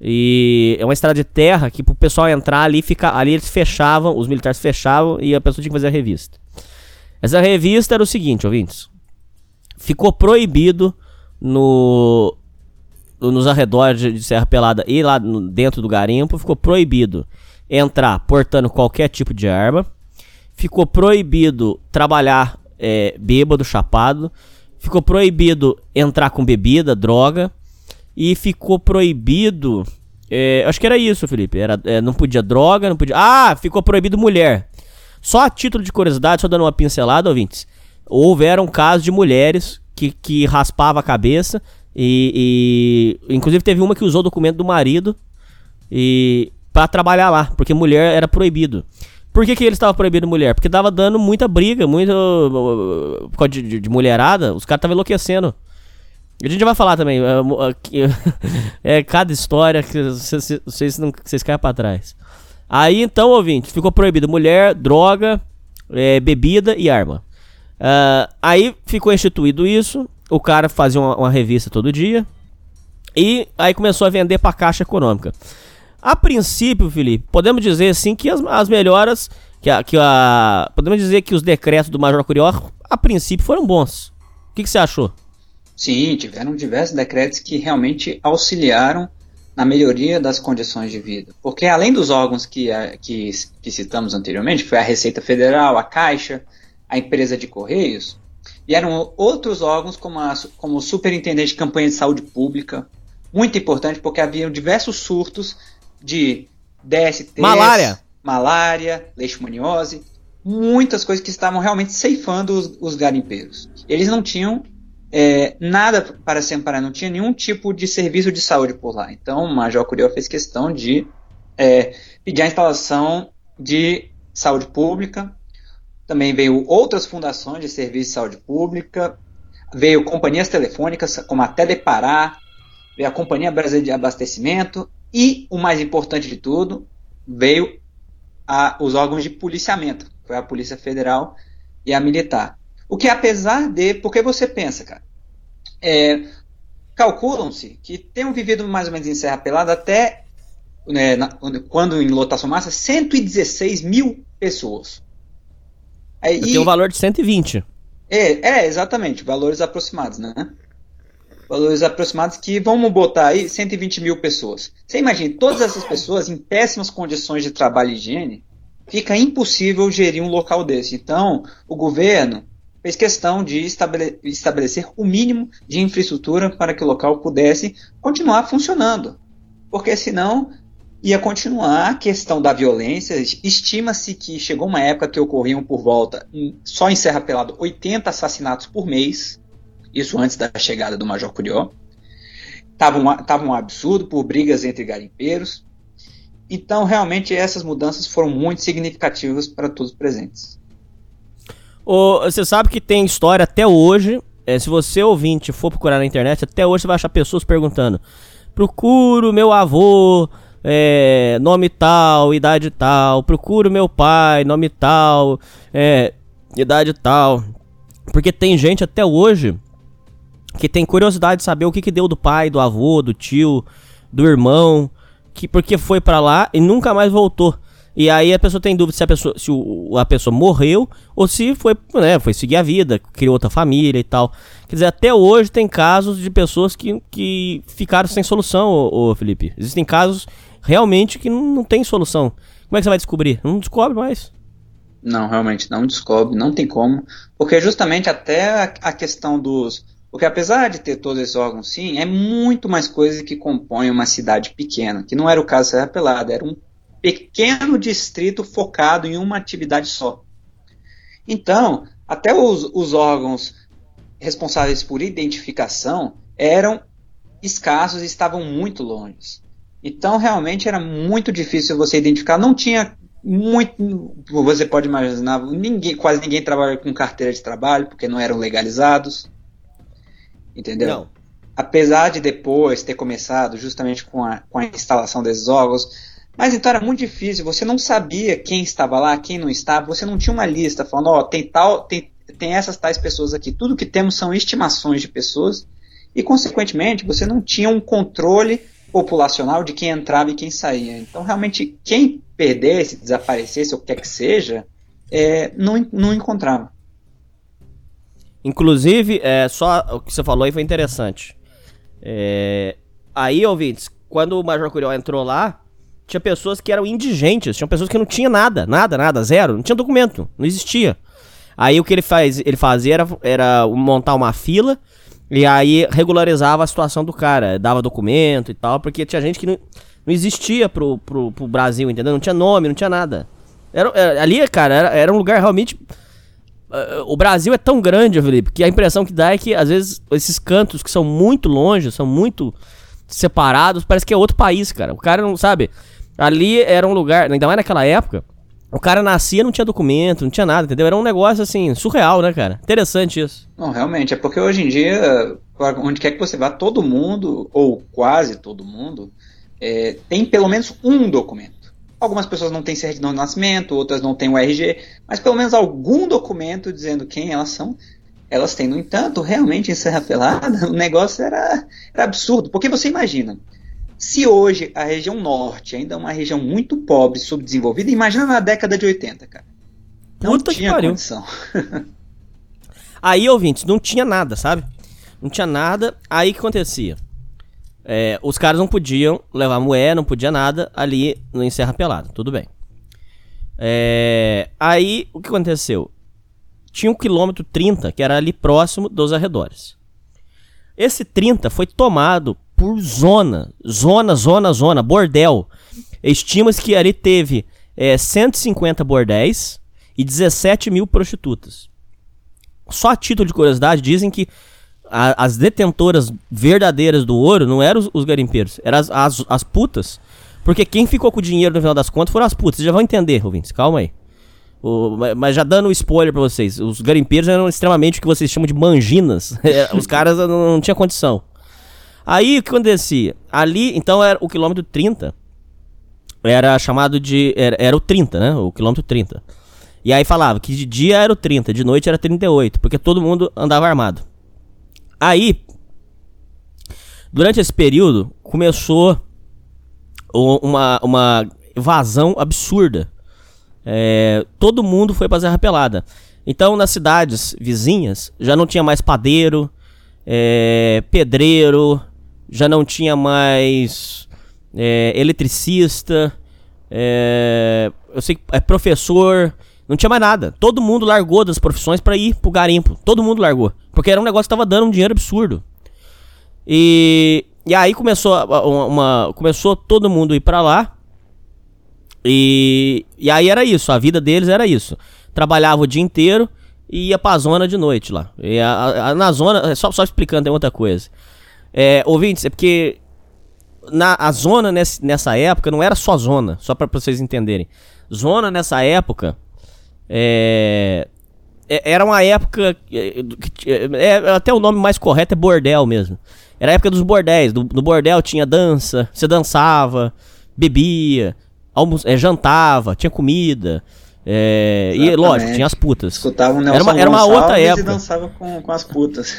E é uma estrada de terra que pro pessoal entrar ali, fica, ali eles fechavam, os militares fechavam e a pessoa tinha que fazer a revista. Essa revista era o seguinte, ouvintes. Ficou proibido no, nos arredores de Serra Pelada e lá dentro do garimpo, ficou proibido entrar portando qualquer tipo de arma. Ficou proibido trabalhar é, bêbado, chapado. Ficou proibido entrar com bebida, droga. E ficou proibido. É, acho que era isso, Felipe. Era, é, não podia droga, não podia. Ah, ficou proibido mulher. Só a título de curiosidade, só dando uma pincelada, ouvintes. Houveram casos de mulheres que, que raspava a cabeça e, e, inclusive teve uma que usou o documento do marido e para trabalhar lá, porque mulher era proibido. Por que, que ele estava proibindo mulher? Porque tava dando muita briga, muito por causa de, de, de mulherada, os caras estavam enlouquecendo. A gente vai falar também, é, (laughs) é cada história que vocês, não, vocês caem pra trás. Aí então, ouvinte, ficou proibido mulher, droga, é, bebida e arma. Uh, aí ficou instituído isso o cara fazia uma, uma revista todo dia e aí começou a vender para a Caixa Econômica. A princípio, Felipe, podemos dizer assim que as, as melhoras, que a, que a, podemos dizer que os decretos do Major Curió, a princípio, foram bons. O que, que você achou? Sim, tiveram diversos decretos que realmente auxiliaram na melhoria das condições de vida. Porque além dos órgãos que, que, que citamos anteriormente, foi a Receita Federal, a Caixa, a empresa de Correios, e eram outros órgãos, como, a, como o Superintendente de Campanha de Saúde Pública, muito importante porque havia diversos surtos de DST, malária, malária leishmaniose, muitas coisas que estavam realmente ceifando os, os garimpeiros. Eles não tinham é, nada para se amparar, não tinha nenhum tipo de serviço de saúde por lá. Então o Major Curió fez questão de é, pedir a instalação de saúde pública também veio outras fundações de serviço de saúde pública, veio companhias telefônicas como a Telepará, veio a Companhia Brasileira de Abastecimento e, o mais importante de tudo, veio a, os órgãos de policiamento, foi a Polícia Federal e a Militar. O que apesar de, porque você pensa, cara, é, calculam-se que tenham vivido mais ou menos em Serra Pelada até, né, na, quando em lotação massa, 116 mil pessoas. Aí, Eu tenho um valor de 120. É, é, exatamente, valores aproximados, né? Valores aproximados que vamos botar aí 120 mil pessoas. Você imagina, todas essas pessoas em péssimas condições de trabalho e higiene, fica impossível gerir um local desse. Então, o governo fez questão de estabele estabelecer o mínimo de infraestrutura para que o local pudesse continuar funcionando. Porque senão ia continuar a questão da violência. Estima-se que chegou uma época que ocorriam por volta, só em Serra Pelado, 80 assassinatos por mês. Isso antes da chegada do Major Curió. Tava um, tava um absurdo por brigas entre garimpeiros. Então, realmente, essas mudanças foram muito significativas para todos os presentes. Você sabe que tem história até hoje. É, se você ouvinte for procurar na internet, até hoje você vai achar pessoas perguntando: procuro meu avô, é, nome tal, idade tal, procuro meu pai, nome tal, é, idade tal. Porque tem gente até hoje que tem curiosidade de saber o que, que deu do pai, do avô, do tio, do irmão, que porque foi para lá e nunca mais voltou. E aí a pessoa tem dúvida se a pessoa, se o, a pessoa morreu ou se foi, né, foi seguir a vida, criou outra família e tal. Quer dizer, até hoje tem casos de pessoas que, que ficaram sem solução, ô Felipe. Existem casos realmente que não, não tem solução. Como é que você vai descobrir? Não descobre mais. Não, realmente não descobre, não tem como. Porque justamente até a, a questão dos. Porque apesar de ter todos esses órgãos, sim, é muito mais coisa que compõe uma cidade pequena, que não era o caso de Serra Pelada, era um pequeno distrito focado em uma atividade só. Então, até os, os órgãos responsáveis por identificação eram escassos e estavam muito longe. Então, realmente era muito difícil você identificar. Não tinha muito. Você pode imaginar, ninguém, quase ninguém trabalha com carteira de trabalho, porque não eram legalizados. Entendeu? Não. Apesar de depois ter começado justamente com a, com a instalação desses órgãos, mas então era muito difícil, você não sabia quem estava lá, quem não estava, você não tinha uma lista falando, ó, oh, tem tal, tem, tem essas tais pessoas aqui. Tudo que temos são estimações de pessoas e, consequentemente, você não tinha um controle populacional de quem entrava e quem saía. Então, realmente, quem perdesse, desaparecesse, ou quer que seja, é, não, não encontrava. Inclusive, é, só o que você falou aí foi interessante. É, aí, ouvintes, quando o Major Curió entrou lá, tinha pessoas que eram indigentes, tinham pessoas que não tinham nada, nada, nada, zero, não tinha documento, não existia. Aí o que ele, faz, ele fazia era, era montar uma fila e aí regularizava a situação do cara, dava documento e tal, porque tinha gente que não, não existia pro, pro, pro Brasil, entendeu? Não tinha nome, não tinha nada. Era, era ali, cara, era, era um lugar realmente. Uh, o Brasil é tão grande, Felipe, que a impressão que dá é que às vezes esses cantos que são muito longe, são muito separados, parece que é outro país, cara. O cara não sabe. Ali era um lugar, ainda mais naquela época, o cara nascia não tinha documento, não tinha nada, entendeu? Era um negócio assim, surreal, né, cara? Interessante isso. Não, realmente, é porque hoje em dia, onde quer que você vá, todo mundo, ou quase todo mundo, é, tem pelo menos um documento. Algumas pessoas não têm certidão de nascimento, outras não têm o RG, mas pelo menos algum documento dizendo quem elas são, elas têm. No entanto, realmente em Serra Pelada, (laughs) o negócio era, era absurdo, porque você imagina, se hoje a região norte ainda é uma região muito pobre, subdesenvolvida, imagina na década de 80, cara. Não Puta tinha que pariu. condição. (laughs) Aí, ouvintes, não tinha nada, sabe? Não tinha nada. Aí o que acontecia? É, os caras não podiam levar moeda, não podia nada ali no Encerra Pelado, tudo bem. É, aí o que aconteceu? Tinha um quilômetro 30 que era ali próximo dos arredores. Esse 30 foi tomado por zona. Zona, zona, zona. Bordel. Estima-se que ali teve é, 150 bordéis e 17 mil prostitutas. Só a título de curiosidade, dizem que a, as detentoras verdadeiras do ouro não eram os, os garimpeiros, eram as, as, as, putas. Porque quem ficou com o dinheiro no final das contas foram as putas. Vocês já vão entender, ouvintes, calma aí. O, mas já dando um spoiler pra vocês, os garimpeiros eram extremamente o que vocês chamam de manginas. (laughs) os caras não, não tinham condição. Aí o que acontecia? Ali, então, era o quilômetro 30. Era chamado de. Era, era o 30, né? O quilômetro 30. E aí falava que de dia era o 30, de noite era 38, porque todo mundo andava armado. Aí, durante esse período, começou uma, uma evasão absurda. É, todo mundo foi pra Serra Pelada. Então, nas cidades vizinhas, já não tinha mais padeiro, é, pedreiro, já não tinha mais é, eletricista, é, eu sei que é professor, não tinha mais nada. Todo mundo largou das profissões para ir pro garimpo. Todo mundo largou. Porque era um negócio que tava dando um dinheiro absurdo. E, e aí começou uma, uma começou todo mundo ir para lá. E, e aí era isso, a vida deles era isso. Trabalhava o dia inteiro e ia pra zona de noite lá. E a, a, na zona, só, só explicando, tem outra coisa. É, ouvintes, é porque na, a zona nesse, nessa época não era só zona, só para vocês entenderem. Zona nessa época é, é, era uma época. É, é, até o nome mais correto é bordel mesmo. Era a época dos bordéis. Do, no bordel tinha dança, você dançava, bebia, almo é, jantava, tinha comida. É, e lógico, tinha as putas. Escutava o Nelson era uma, era uma outra época. e dançava com, com as putas.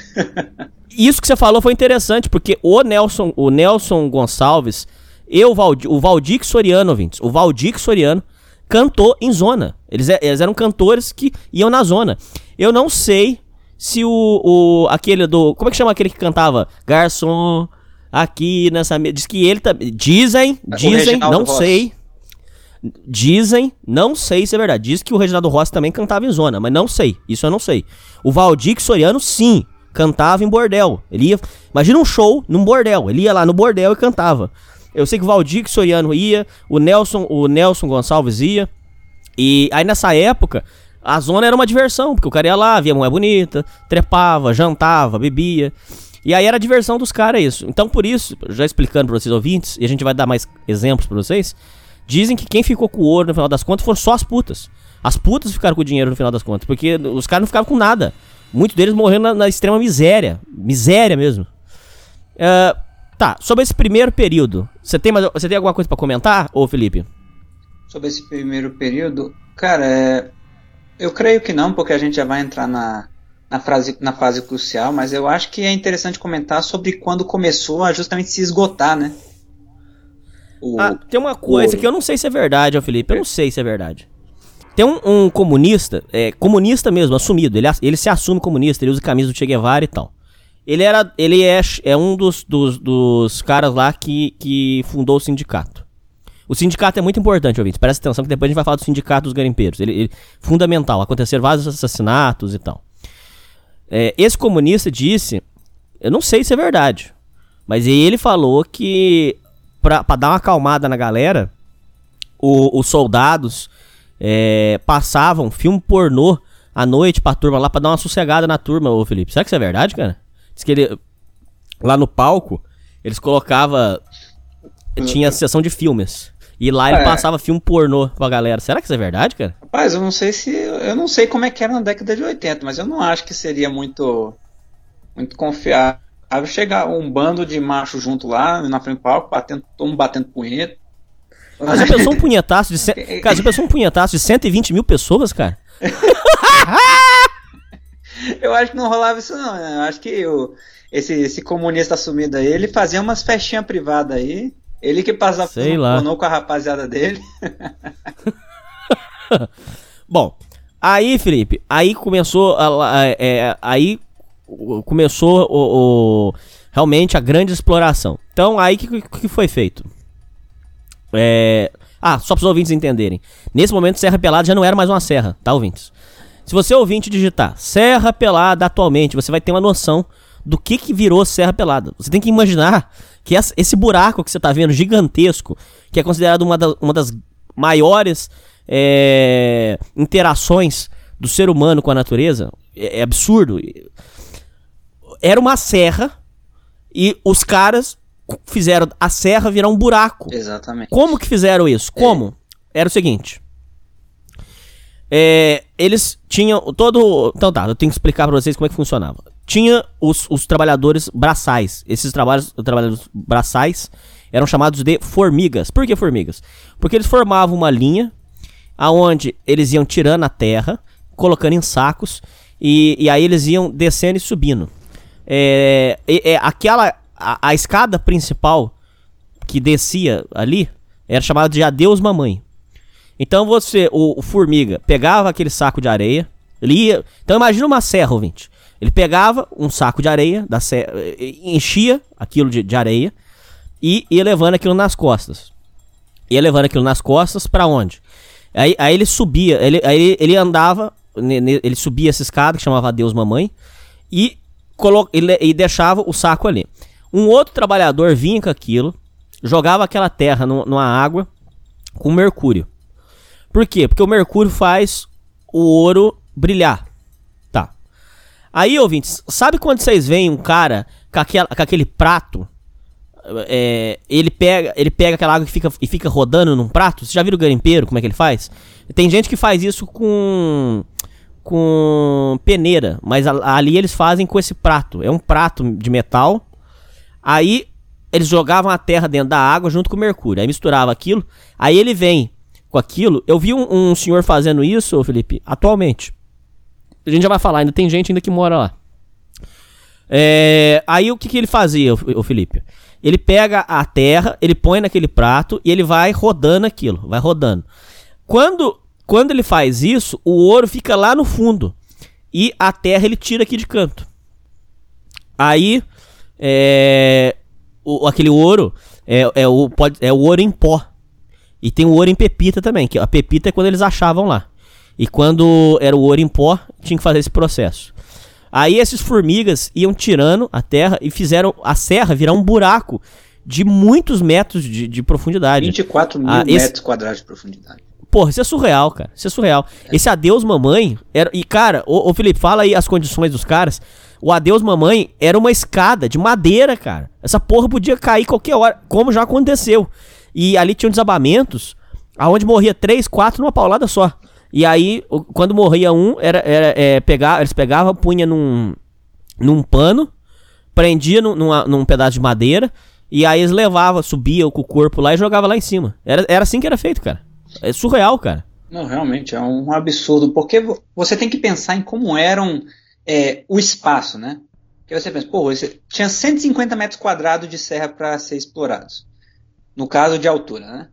Isso que você falou foi interessante, porque o Nelson, o Nelson Gonçalves e o, Valdi, o Valdir Soriano, ouvintes, o Valdir Soriano cantou em zona. Eles, é, eles eram cantores que iam na zona. Eu não sei se o, o aquele do, como é que chama aquele que cantava? Garçom, aqui nessa diz que ele tá, dizem, dizem, não Rossi. sei. Dizem, não sei se é verdade. Diz que o Reginaldo Rossi também cantava em zona, mas não sei. Isso eu não sei. O Valdir Soriano, sim, cantava em bordel. Ele ia. Imagina um show num bordel. Ele ia lá no bordel e cantava. Eu sei que o Valdir Soriano ia, o Nelson, o Nelson Gonçalves ia. E aí nessa época, a zona era uma diversão, porque o cara ia lá, via mulher bonita, trepava, jantava, bebia. E aí era a diversão dos caras isso. Então por isso, já explicando para vocês ouvintes, e a gente vai dar mais exemplos para vocês, dizem que quem ficou com o ouro no final das contas foram só as putas. As putas ficaram com o dinheiro no final das contas, porque os caras não ficavam com nada. Muitos deles morreram na, na extrema miséria. Miséria mesmo. Uh, tá, sobre esse primeiro período, você tem, mais, você tem alguma coisa para comentar, ô Felipe? Sobre esse primeiro período, cara, é, eu creio que não, porque a gente já vai entrar na, na, frase, na fase crucial, mas eu acho que é interessante comentar sobre quando começou a justamente se esgotar, né? O, ah, tem uma coisa o... que eu não sei se é verdade, ô Felipe, eu não sei se é verdade. Tem um, um comunista, é, comunista mesmo, assumido. Ele, ele se assume comunista, ele usa camisa do Che Guevara e tal. Ele era. Ele é, é um dos, dos, dos caras lá que, que fundou o sindicato. O sindicato é muito importante, ouvintes. Presta atenção que depois a gente vai falar do sindicato dos garimpeiros. Ele, ele fundamental. Aconteceram vários assassinatos e tal. É, esse comunista disse. Eu não sei se é verdade. Mas ele falou que. Pra, pra dar uma acalmada na galera, o, os soldados é, passavam filme pornô à noite pra turma lá pra dar uma sossegada na turma, ô Felipe. Será que isso é verdade, cara? Diz que ele. Lá no palco, eles colocavam. Tinha a sessão de filmes. E lá ele é. passava filme pornô pra galera. Será que isso é verdade, cara? Rapaz, eu não sei se. Eu não sei como é que era na década de 80, mas eu não acho que seria muito. Muito confiável chegar um bando de macho junto lá, na frente do palco, batendo, todo mundo batendo punheta. Mas já pensou um (laughs) punhetaço de. Cara, já pensou um punhetaço de 120 mil pessoas, cara? (laughs) (laughs) eu acho que não rolava isso, não. Né? Eu acho que o, esse, esse comunista assumido aí, ele fazia umas festinhas privadas aí. Ele que passava Sei lá. com a rapaziada dele. (laughs) Bom, aí, Felipe, aí começou. A, a, é, aí começou o, o, realmente a grande exploração. Então, aí que, que foi feito? É... Ah, só para os ouvintes entenderem. Nesse momento, Serra Pelada já não era mais uma serra, tá, ouvintes? Se você ouvinte digitar Serra Pelada atualmente, você vai ter uma noção do que, que virou Serra Pelada. Você tem que imaginar que esse buraco que você está vendo, gigantesco, que é considerado uma, da, uma das maiores é, interações do ser humano com a natureza, é, é absurdo. Era uma serra e os caras fizeram a serra virar um buraco. Exatamente. Como que fizeram isso? Como? É. Era o seguinte. É, eles tinham todo. Então tá, eu tenho que explicar para vocês como é que funcionava. Tinha os, os trabalhadores braçais. Esses trabalhos, trabalhadores braçais eram chamados de formigas. Por que formigas? Porque eles formavam uma linha aonde eles iam tirando a terra, colocando em sacos e, e aí eles iam descendo e subindo. É, é, aquela a, a escada principal que descia ali era chamada de Adeus Mamãe. Então você, o, o, formiga, pegava aquele saco de areia, Ele ia. Então imagina uma serra, ouvinte. Ele pegava um saco de areia, da serra, enchia aquilo de, de areia e ia levando aquilo nas costas. Ia levando aquilo nas costas para onde? Aí, aí ele subia, ele, aí ele andava, ele subia essa escada que chamava Deus Mamãe e, ele, e deixava o saco ali. Um outro trabalhador vinha com aquilo, jogava aquela terra numa água com mercúrio. Por quê? Porque o mercúrio faz o ouro brilhar. Tá. Aí, ouvintes, sabe quando vocês veem um cara com, aquela, com aquele prato? É, ele pega ele pega aquela água e fica, e fica rodando num prato. Você já viu o garimpeiro, como é que ele faz? Tem gente que faz isso com com peneira, mas ali eles fazem com esse prato. É um prato de metal. Aí eles jogavam a terra dentro da água junto com o mercúrio. Aí misturava aquilo. Aí ele vem com aquilo. Eu vi um, um senhor fazendo isso, Felipe, atualmente. A gente já vai falar, ainda tem gente ainda que mora lá. É, aí o que, que ele fazia, o Felipe? Ele pega a terra, ele põe naquele prato e ele vai rodando aquilo, vai rodando. Quando, quando ele faz isso, o ouro fica lá no fundo e a terra ele tira aqui de canto. Aí, é, o, aquele ouro é, é, o, pode, é o ouro em pó. E tem o ouro em pepita também, que a pepita é quando eles achavam lá. E quando era o ouro em pó, tinha que fazer esse processo. Aí esses formigas iam tirando a terra e fizeram a serra virar um buraco de muitos metros de, de profundidade. 24 mil ah, esse... metros quadrados de profundidade. Porra, isso é surreal, cara. Isso é surreal. É. Esse adeus mamãe era. E, cara, ô, ô, Felipe, fala aí as condições dos caras. O adeus mamãe era uma escada de madeira, cara. Essa porra podia cair qualquer hora, como já aconteceu. E ali tinham desabamentos, aonde morria três, quatro numa paulada só. E aí, quando morria um, era, era é, pegar, eles pegavam, punha num, num pano, prendia num, numa, num pedaço de madeira, e aí eles levavam, subiam com o corpo lá e jogava lá em cima. Era, era assim que era feito, cara. É surreal, cara. Não, realmente, é um absurdo, porque você tem que pensar em como eram é, o espaço, né? Que você pensa, pô, você tinha 150 metros quadrados de serra para ser explorados. No caso de altura, né?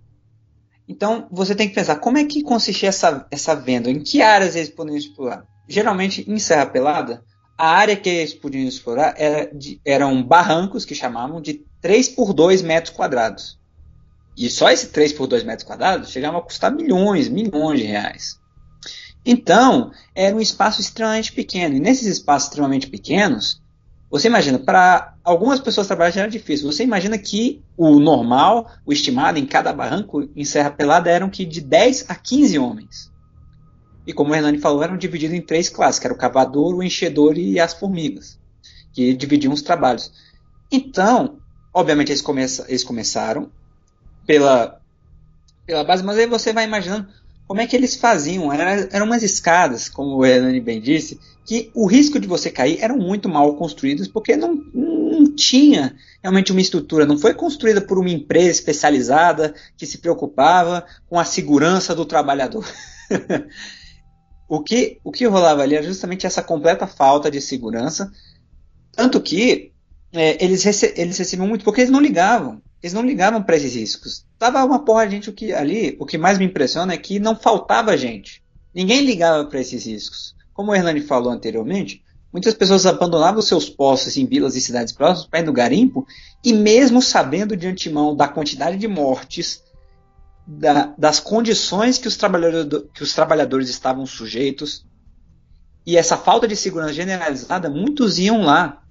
Então, você tem que pensar como é que consistia essa, essa venda, em que áreas eles podiam explorar. Geralmente, em Serra Pelada, a área que eles podiam explorar era de, eram barrancos, que chamavam de 3 por 2 metros quadrados. E só esse 3 por 2 metros quadrados chegava a custar milhões, milhões de reais. Então, era um espaço extremamente pequeno. E nesses espaços extremamente pequenos, você imagina, para algumas pessoas trabalhar já era difícil. Você imagina que o normal, o estimado em cada barranco em Serra Pelada eram que de 10 a 15 homens. E como o Hernani falou, eram divididos em três classes, que era o cavador, o enchedor e as formigas, que dividiam os trabalhos. Então, obviamente eles, começa, eles começaram pela, pela base, mas aí você vai imaginando como é que eles faziam? Era, eram umas escadas, como o Hernani bem disse, que o risco de você cair eram muito mal construídas, porque não, não tinha realmente uma estrutura, não foi construída por uma empresa especializada que se preocupava com a segurança do trabalhador. (laughs) o, que, o que rolava ali era justamente essa completa falta de segurança, tanto que é, eles, rece eles recebiam muito, porque eles não ligavam. Eles não ligavam para esses riscos. Tava uma porra de gente o que, ali. O que mais me impressiona é que não faltava gente. Ninguém ligava para esses riscos. Como o Hernani falou anteriormente, muitas pessoas abandonavam seus postos em vilas e cidades próximas para ir no garimpo, e mesmo sabendo de antemão da quantidade de mortes, da, das condições que os, que os trabalhadores estavam sujeitos, e essa falta de segurança generalizada, muitos iam lá.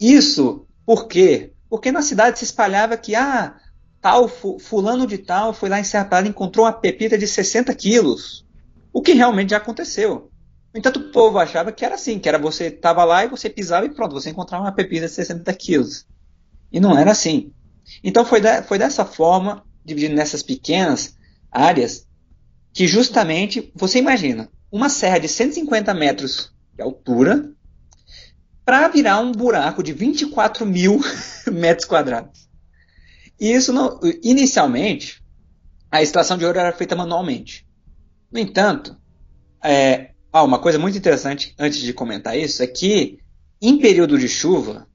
Isso porque porque na cidade se espalhava que, ah, tal, fulano de tal foi lá em Serra Pelada e encontrou uma pepita de 60 quilos. O que realmente já aconteceu. No entanto, o povo achava que era assim, que era você estava lá e você pisava e pronto, você encontrava uma pepita de 60 quilos. E não era assim. Então foi, de, foi dessa forma, dividindo nessas pequenas áreas, que justamente, você imagina, uma serra de 150 metros de altura, para virar um buraco de 24 mil (laughs) metros quadrados. E isso, não, inicialmente, a extração de ouro era feita manualmente. No entanto, é, ah, uma coisa muito interessante antes de comentar isso é que, em período de chuva,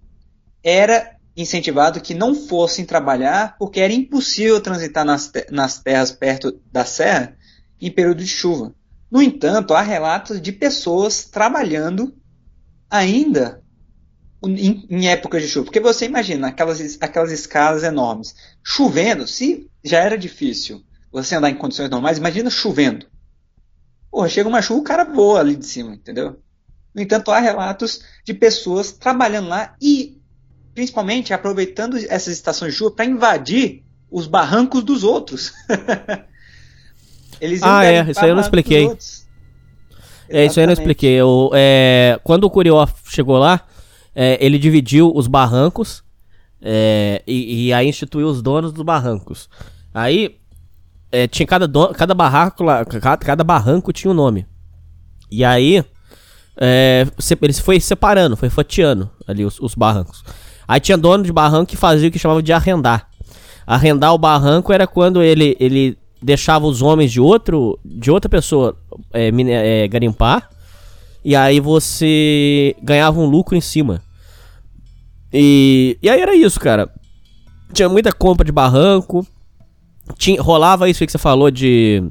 era incentivado que não fossem trabalhar porque era impossível transitar nas, nas terras perto da serra em período de chuva. No entanto, há relatos de pessoas trabalhando ainda em, em épocas de chuva. Porque você imagina aquelas, aquelas escadas enormes. Chovendo, se já era difícil você andar em condições normais, imagina chovendo. Porra, chega uma chuva, o cara voa ali de cima, entendeu? No entanto, há relatos de pessoas trabalhando lá e, principalmente, aproveitando essas estações de chuva para invadir os barrancos dos outros. (laughs) Eles ah, é, isso aí eu não expliquei. É, isso aí eu não expliquei. Eu, é, quando o Curió chegou lá, é, ele dividiu os barrancos é, e, e, aí instituiu os donos dos barrancos. Aí é, tinha cada, dono, cada barraco cada, cada, barranco tinha um nome. E aí é, ele foi separando, foi fatiando ali os, os, barrancos. Aí tinha dono de barranco que fazia o que chamava de arrendar. Arrendar o barranco era quando ele, ele deixava os homens de outro de outra pessoa é, é, garimpar e aí você ganhava um lucro em cima. E, e aí era isso, cara. Tinha muita compra de barranco. Tinha, rolava isso que você falou de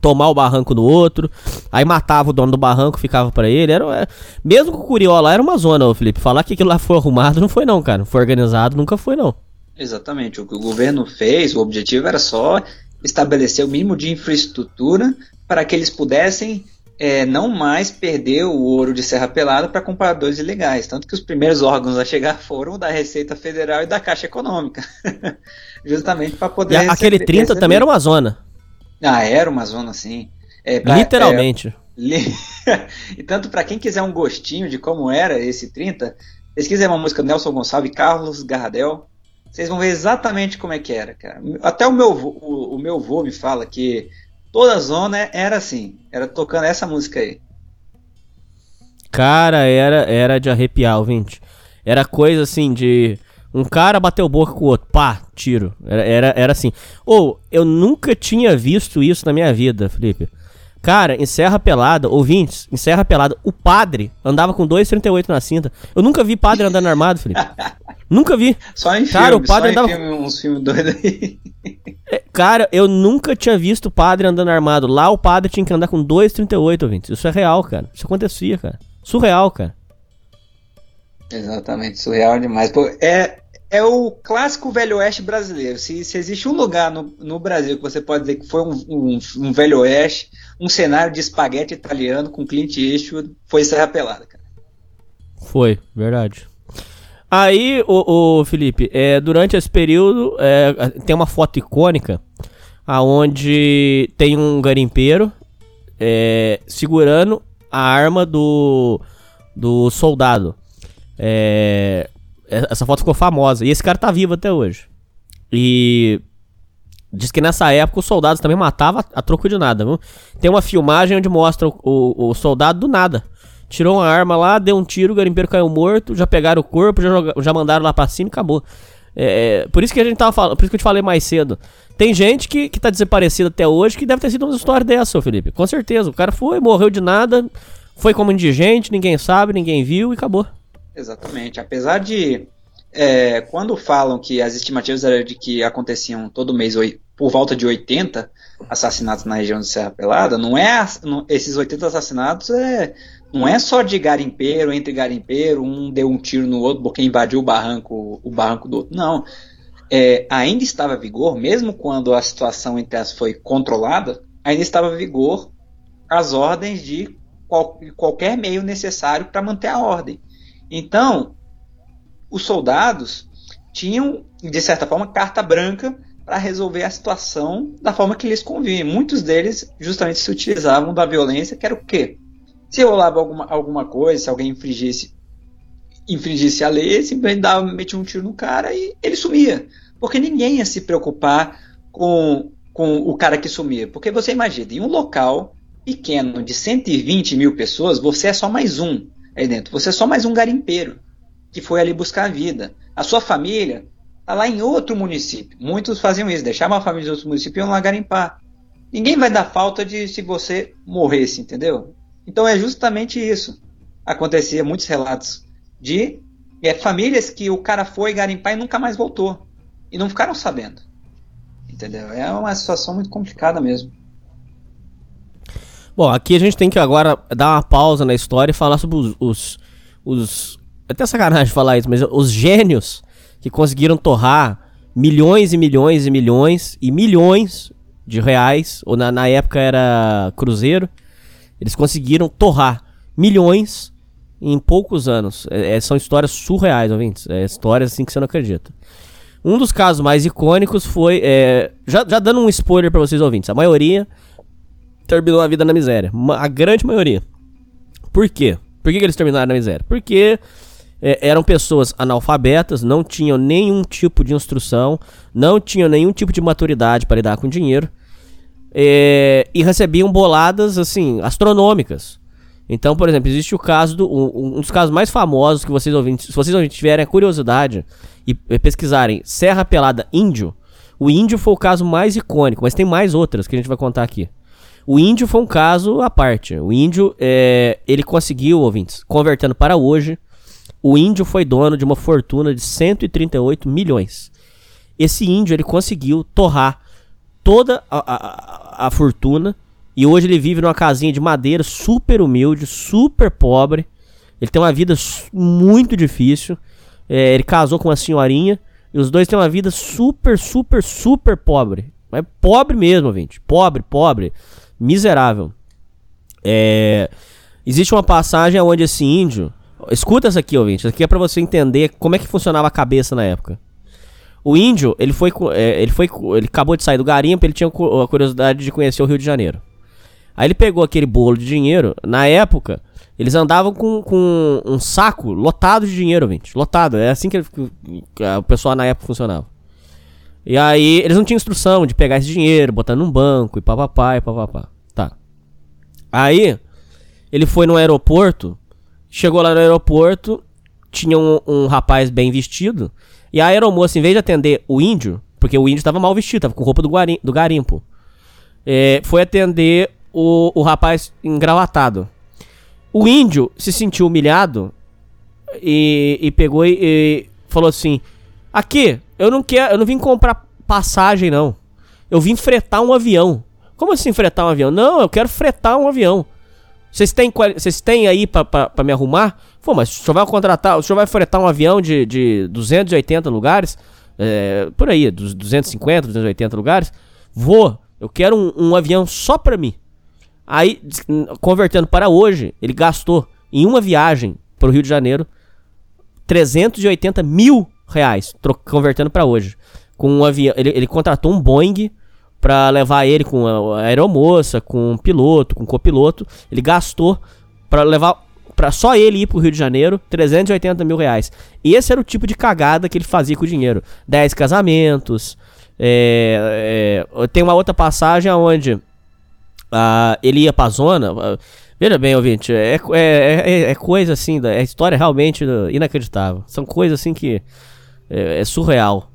tomar o barranco do outro. Aí matava o dono do barranco, ficava para ele. Era, é, mesmo com o Curiola era uma zona, ô Felipe. Falar que aquilo lá foi arrumado não foi não, cara. Foi organizado, nunca foi não. Exatamente. O que o governo fez, o objetivo era só estabelecer o mínimo de infraestrutura para que eles pudessem é, não mais perder o ouro de Serra Pelada para compradores ilegais. Tanto que os primeiros órgãos a chegar (laughs) foram da Receita Federal e da Caixa Econômica. (laughs) Justamente para poder. E receber, aquele 30 receber. também era uma zona. Ah, era uma zona, sim. É, pra, Literalmente. É, (laughs) e tanto para quem quiser um gostinho de como era esse 30, pesquisa uma música do Nelson Gonçalves e Carlos Gardel. Vocês vão ver exatamente como é que era, cara. Até o meu, o, o meu vô me fala que toda zona era assim, era tocando essa música aí. Cara, era, era de arrepiar, ouvinte. Era coisa assim de. Um cara bateu boca com o outro, pá, tiro. Era, era, era assim. Ou, oh, eu nunca tinha visto isso na minha vida, Felipe. Cara, em Serra Pelada, ouvintes, em Serra Pelada, o padre andava com 2,38 na cinta. Eu nunca vi padre andando armado, Felipe. (laughs) nunca vi. Só em cara, filme, o padre andava... filme, uns filmes doidos aí. É, cara, eu nunca tinha visto o padre andando armado. Lá o padre tinha que andar com 2,38, ouvintes. Isso é real, cara. Isso acontecia, cara. Surreal, cara. Exatamente, surreal demais. Pô, é, é o clássico Velho Oeste brasileiro. Se, se existe um lugar no, no Brasil que você pode dizer que foi um, um, um Velho Oeste, um cenário de espaguete italiano com Clint Eastwood, foi Serra Pelada, cara. Foi, verdade. Aí, o, o Felipe, é, durante esse período, é, tem uma foto icônica aonde tem um garimpeiro é, segurando a arma do, do soldado. É, essa foto ficou famosa. E esse cara tá vivo até hoje. E diz que nessa época os soldados também matavam a, troco de nada. Viu? Tem uma filmagem onde mostra o, o, o, soldado do nada. Tirou uma arma lá, deu um tiro, o garimpeiro caiu morto, já pegaram o corpo, já, já mandaram lá pra cima e acabou. É, por isso que a gente tava falando, por isso que eu te falei mais cedo. Tem gente que, que tá desaparecido até hoje que deve ter sido uma história dessa, Felipe. Com certeza. O cara foi, morreu de nada, foi como indigente, ninguém sabe, ninguém viu e acabou. Exatamente. Apesar de. É, quando falam que as estimativas eram de que aconteciam todo mês por volta de 80 assassinatos na região de Serra Pelada, não é não, esses 80 assassinatos é, não é só de garimpeiro entre garimpeiro, um deu um tiro no outro porque invadiu o barranco, o barranco do outro. Não. É, ainda estava vigor, mesmo quando a situação entre as foi controlada, ainda estava vigor as ordens de qual, qualquer meio necessário para manter a ordem. Então, os soldados tinham, de certa forma, carta branca para resolver a situação da forma que lhes convinha. Muitos deles justamente se utilizavam da violência, que era o quê? Se rolava alguma, alguma coisa, se alguém infringisse, infringisse a lei, simplesmente dava, metia um tiro no cara e ele sumia. Porque ninguém ia se preocupar com, com o cara que sumia. Porque você imagina, em um local pequeno de 120 mil pessoas, você é só mais um aí dentro. Você é só mais um garimpeiro que foi ali buscar a vida. A sua família está lá em outro município. Muitos faziam isso, deixavam a família de outro município e iam lá garimpar. Ninguém vai dar falta de se você morresse, entendeu? Então é justamente isso. Acontecia muitos relatos de é, famílias que o cara foi garimpar e nunca mais voltou. E não ficaram sabendo. Entendeu? É uma situação muito complicada mesmo. Bom, aqui a gente tem que agora dar uma pausa na história e falar sobre os. os, os é até sacanagem falar isso, mas os gênios que conseguiram torrar milhões e milhões e milhões e milhões de reais, ou na, na época era cruzeiro, eles conseguiram torrar milhões em poucos anos. É, é, são histórias surreais, ouvintes. É histórias assim que você não acredita. Um dos casos mais icônicos foi. É, já, já dando um spoiler para vocês ouvintes, a maioria terminou a vida na miséria. A grande maioria. Por quê? Por que, que eles terminaram na miséria? Porque é, eram pessoas analfabetas, não tinham nenhum tipo de instrução, não tinham nenhum tipo de maturidade para lidar com dinheiro é, e recebiam boladas assim astronômicas. Então, por exemplo, existe o caso do um, um dos casos mais famosos que vocês ouvintes, se vocês ouvintes tiverem a curiosidade e, e pesquisarem Serra Pelada Índio, o índio foi o caso mais icônico, mas tem mais outras que a gente vai contar aqui. O índio foi um caso à parte. O índio, é, ele conseguiu, ouvintes, convertendo para hoje, o índio foi dono de uma fortuna de 138 milhões. Esse índio, ele conseguiu torrar toda a, a, a fortuna e hoje ele vive numa casinha de madeira super humilde, super pobre. Ele tem uma vida muito difícil. É, ele casou com uma senhorinha. E os dois têm uma vida super, super, super pobre. Mas pobre mesmo, gente. Pobre, pobre miserável. É, existe uma passagem onde esse índio. Escuta essa aqui, ouvinte. Isso aqui é para você entender como é que funcionava a cabeça na época. O índio, ele foi, é, ele foi, ele acabou de sair do garimpo, ele tinha a curiosidade de conhecer o Rio de Janeiro. Aí ele pegou aquele bolo de dinheiro. Na época, eles andavam com, com um saco lotado de dinheiro, gente. Lotado. É assim que, que o pessoal na época funcionava. E aí, eles não tinham instrução de pegar esse dinheiro, botar num banco e papapá e papapá. Aí, ele foi no aeroporto, chegou lá no aeroporto, tinha um, um rapaz bem vestido, e a aeromoça, em vez de atender o índio, porque o índio tava mal vestido, tava com roupa do, guarim, do garimpo, é, foi atender o, o rapaz engravatado. O índio se sentiu humilhado e, e pegou e, e falou assim: Aqui, eu não quero, eu não vim comprar passagem não. Eu vim fretar um avião. Como assim fretar um avião? Não, eu quero fretar um avião. Vocês têm, vocês têm aí pra, me arrumar? Pô, mas o senhor vai contratar, o senhor vai fretar um avião de, de 280 lugares? É, por aí, dos 250, 280 lugares? Vou, eu quero um, um avião só pra mim. Aí, convertendo para hoje, ele gastou em uma viagem para o Rio de Janeiro 380 mil reais, convertendo para hoje. Com um avião, ele, ele contratou um Boeing para levar ele com a aeromoça, com um piloto, com um copiloto. Ele gastou para levar para só ele ir pro Rio de Janeiro 380 mil reais. E esse era o tipo de cagada que ele fazia com o dinheiro. 10 casamentos. É, é, tem uma outra passagem onde uh, ele ia pra zona. Uh, veja bem, ouvinte, é, é, é, é coisa assim, é história realmente inacreditável. São coisas assim que é, é surreal.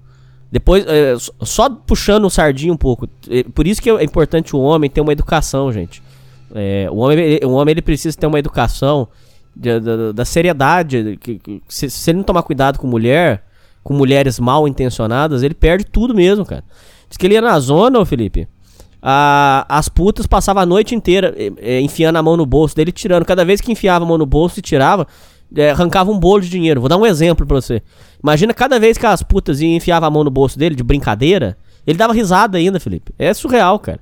Depois, é, só puxando o sardinho um pouco. É, por isso que é importante o homem ter uma educação, gente. É, o, homem, o homem ele precisa ter uma educação da, da, da seriedade. Que, que, se, se, ele não tomar cuidado com mulher, com mulheres mal intencionadas, ele perde tudo mesmo, cara. Diz que ele ia na zona, ô Felipe. A, as putas passavam a noite inteira é, enfiando a mão no bolso dele, tirando. Cada vez que enfiava a mão no bolso e tirava, é, arrancava um bolo de dinheiro. Vou dar um exemplo pra você. Imagina cada vez que as putas enfiavam a mão no bolso dele, de brincadeira, ele dava risada ainda, Felipe. É surreal, cara.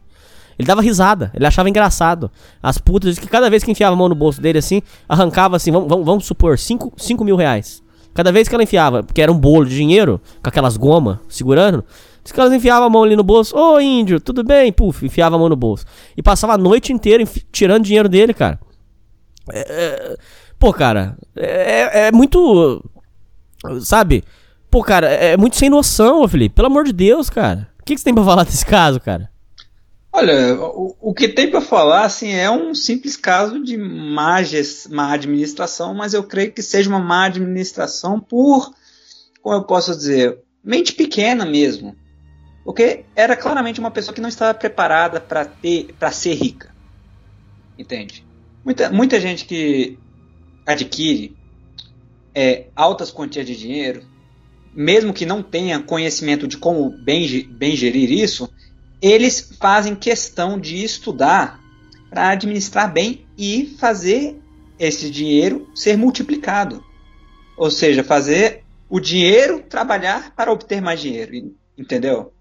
Ele dava risada, ele achava engraçado. As putas, que cada vez que enfiava a mão no bolso dele assim, arrancava assim, vamos, vamos, vamos supor, 5 mil reais. Cada vez que ela enfiava, porque era um bolo de dinheiro, com aquelas gomas segurando, que elas enfiavam a mão ali no bolso, ô índio, tudo bem? Puf, enfiava a mão no bolso. E passava a noite inteira tirando dinheiro dele, cara. É, é, Pô, cara, é, é muito. Sabe? Pô, cara, é muito sem noção, Felipe. Pelo amor de Deus, cara. O que, que você tem pra (laughs) falar desse caso, cara? Olha, o, o que tem para falar, assim, é um simples caso de má, má administração, mas eu creio que seja uma má administração por, como eu posso dizer, mente pequena mesmo. Porque era claramente uma pessoa que não estava preparada para ter, para ser rica. Entende? Muita, muita gente que adquire é, altas quantias de dinheiro, mesmo que não tenha conhecimento de como bem, bem gerir isso, eles fazem questão de estudar para administrar bem e fazer esse dinheiro ser multiplicado. Ou seja, fazer o dinheiro trabalhar para obter mais dinheiro, entendeu?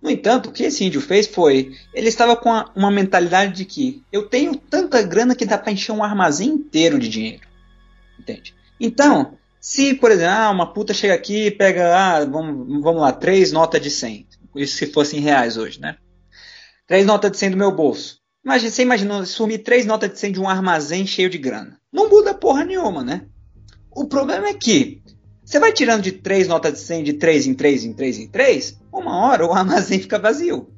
No entanto, o que esse índio fez foi, ele estava com uma mentalidade de que eu tenho tanta grana que dá para encher um armazém inteiro de dinheiro, entende? Então, se, por exemplo, ah, uma puta chega aqui e pega, ah, vamos, vamos lá, três notas de 100, isso se fossem reais hoje, né? Três notas de 100 do meu bolso. Imagina, você imaginou sumir três notas de 100 de um armazém cheio de grana. Não muda porra nenhuma, né? O problema é que você vai tirando de três notas de 100, de três em três em três em três, uma hora o armazém fica vazio.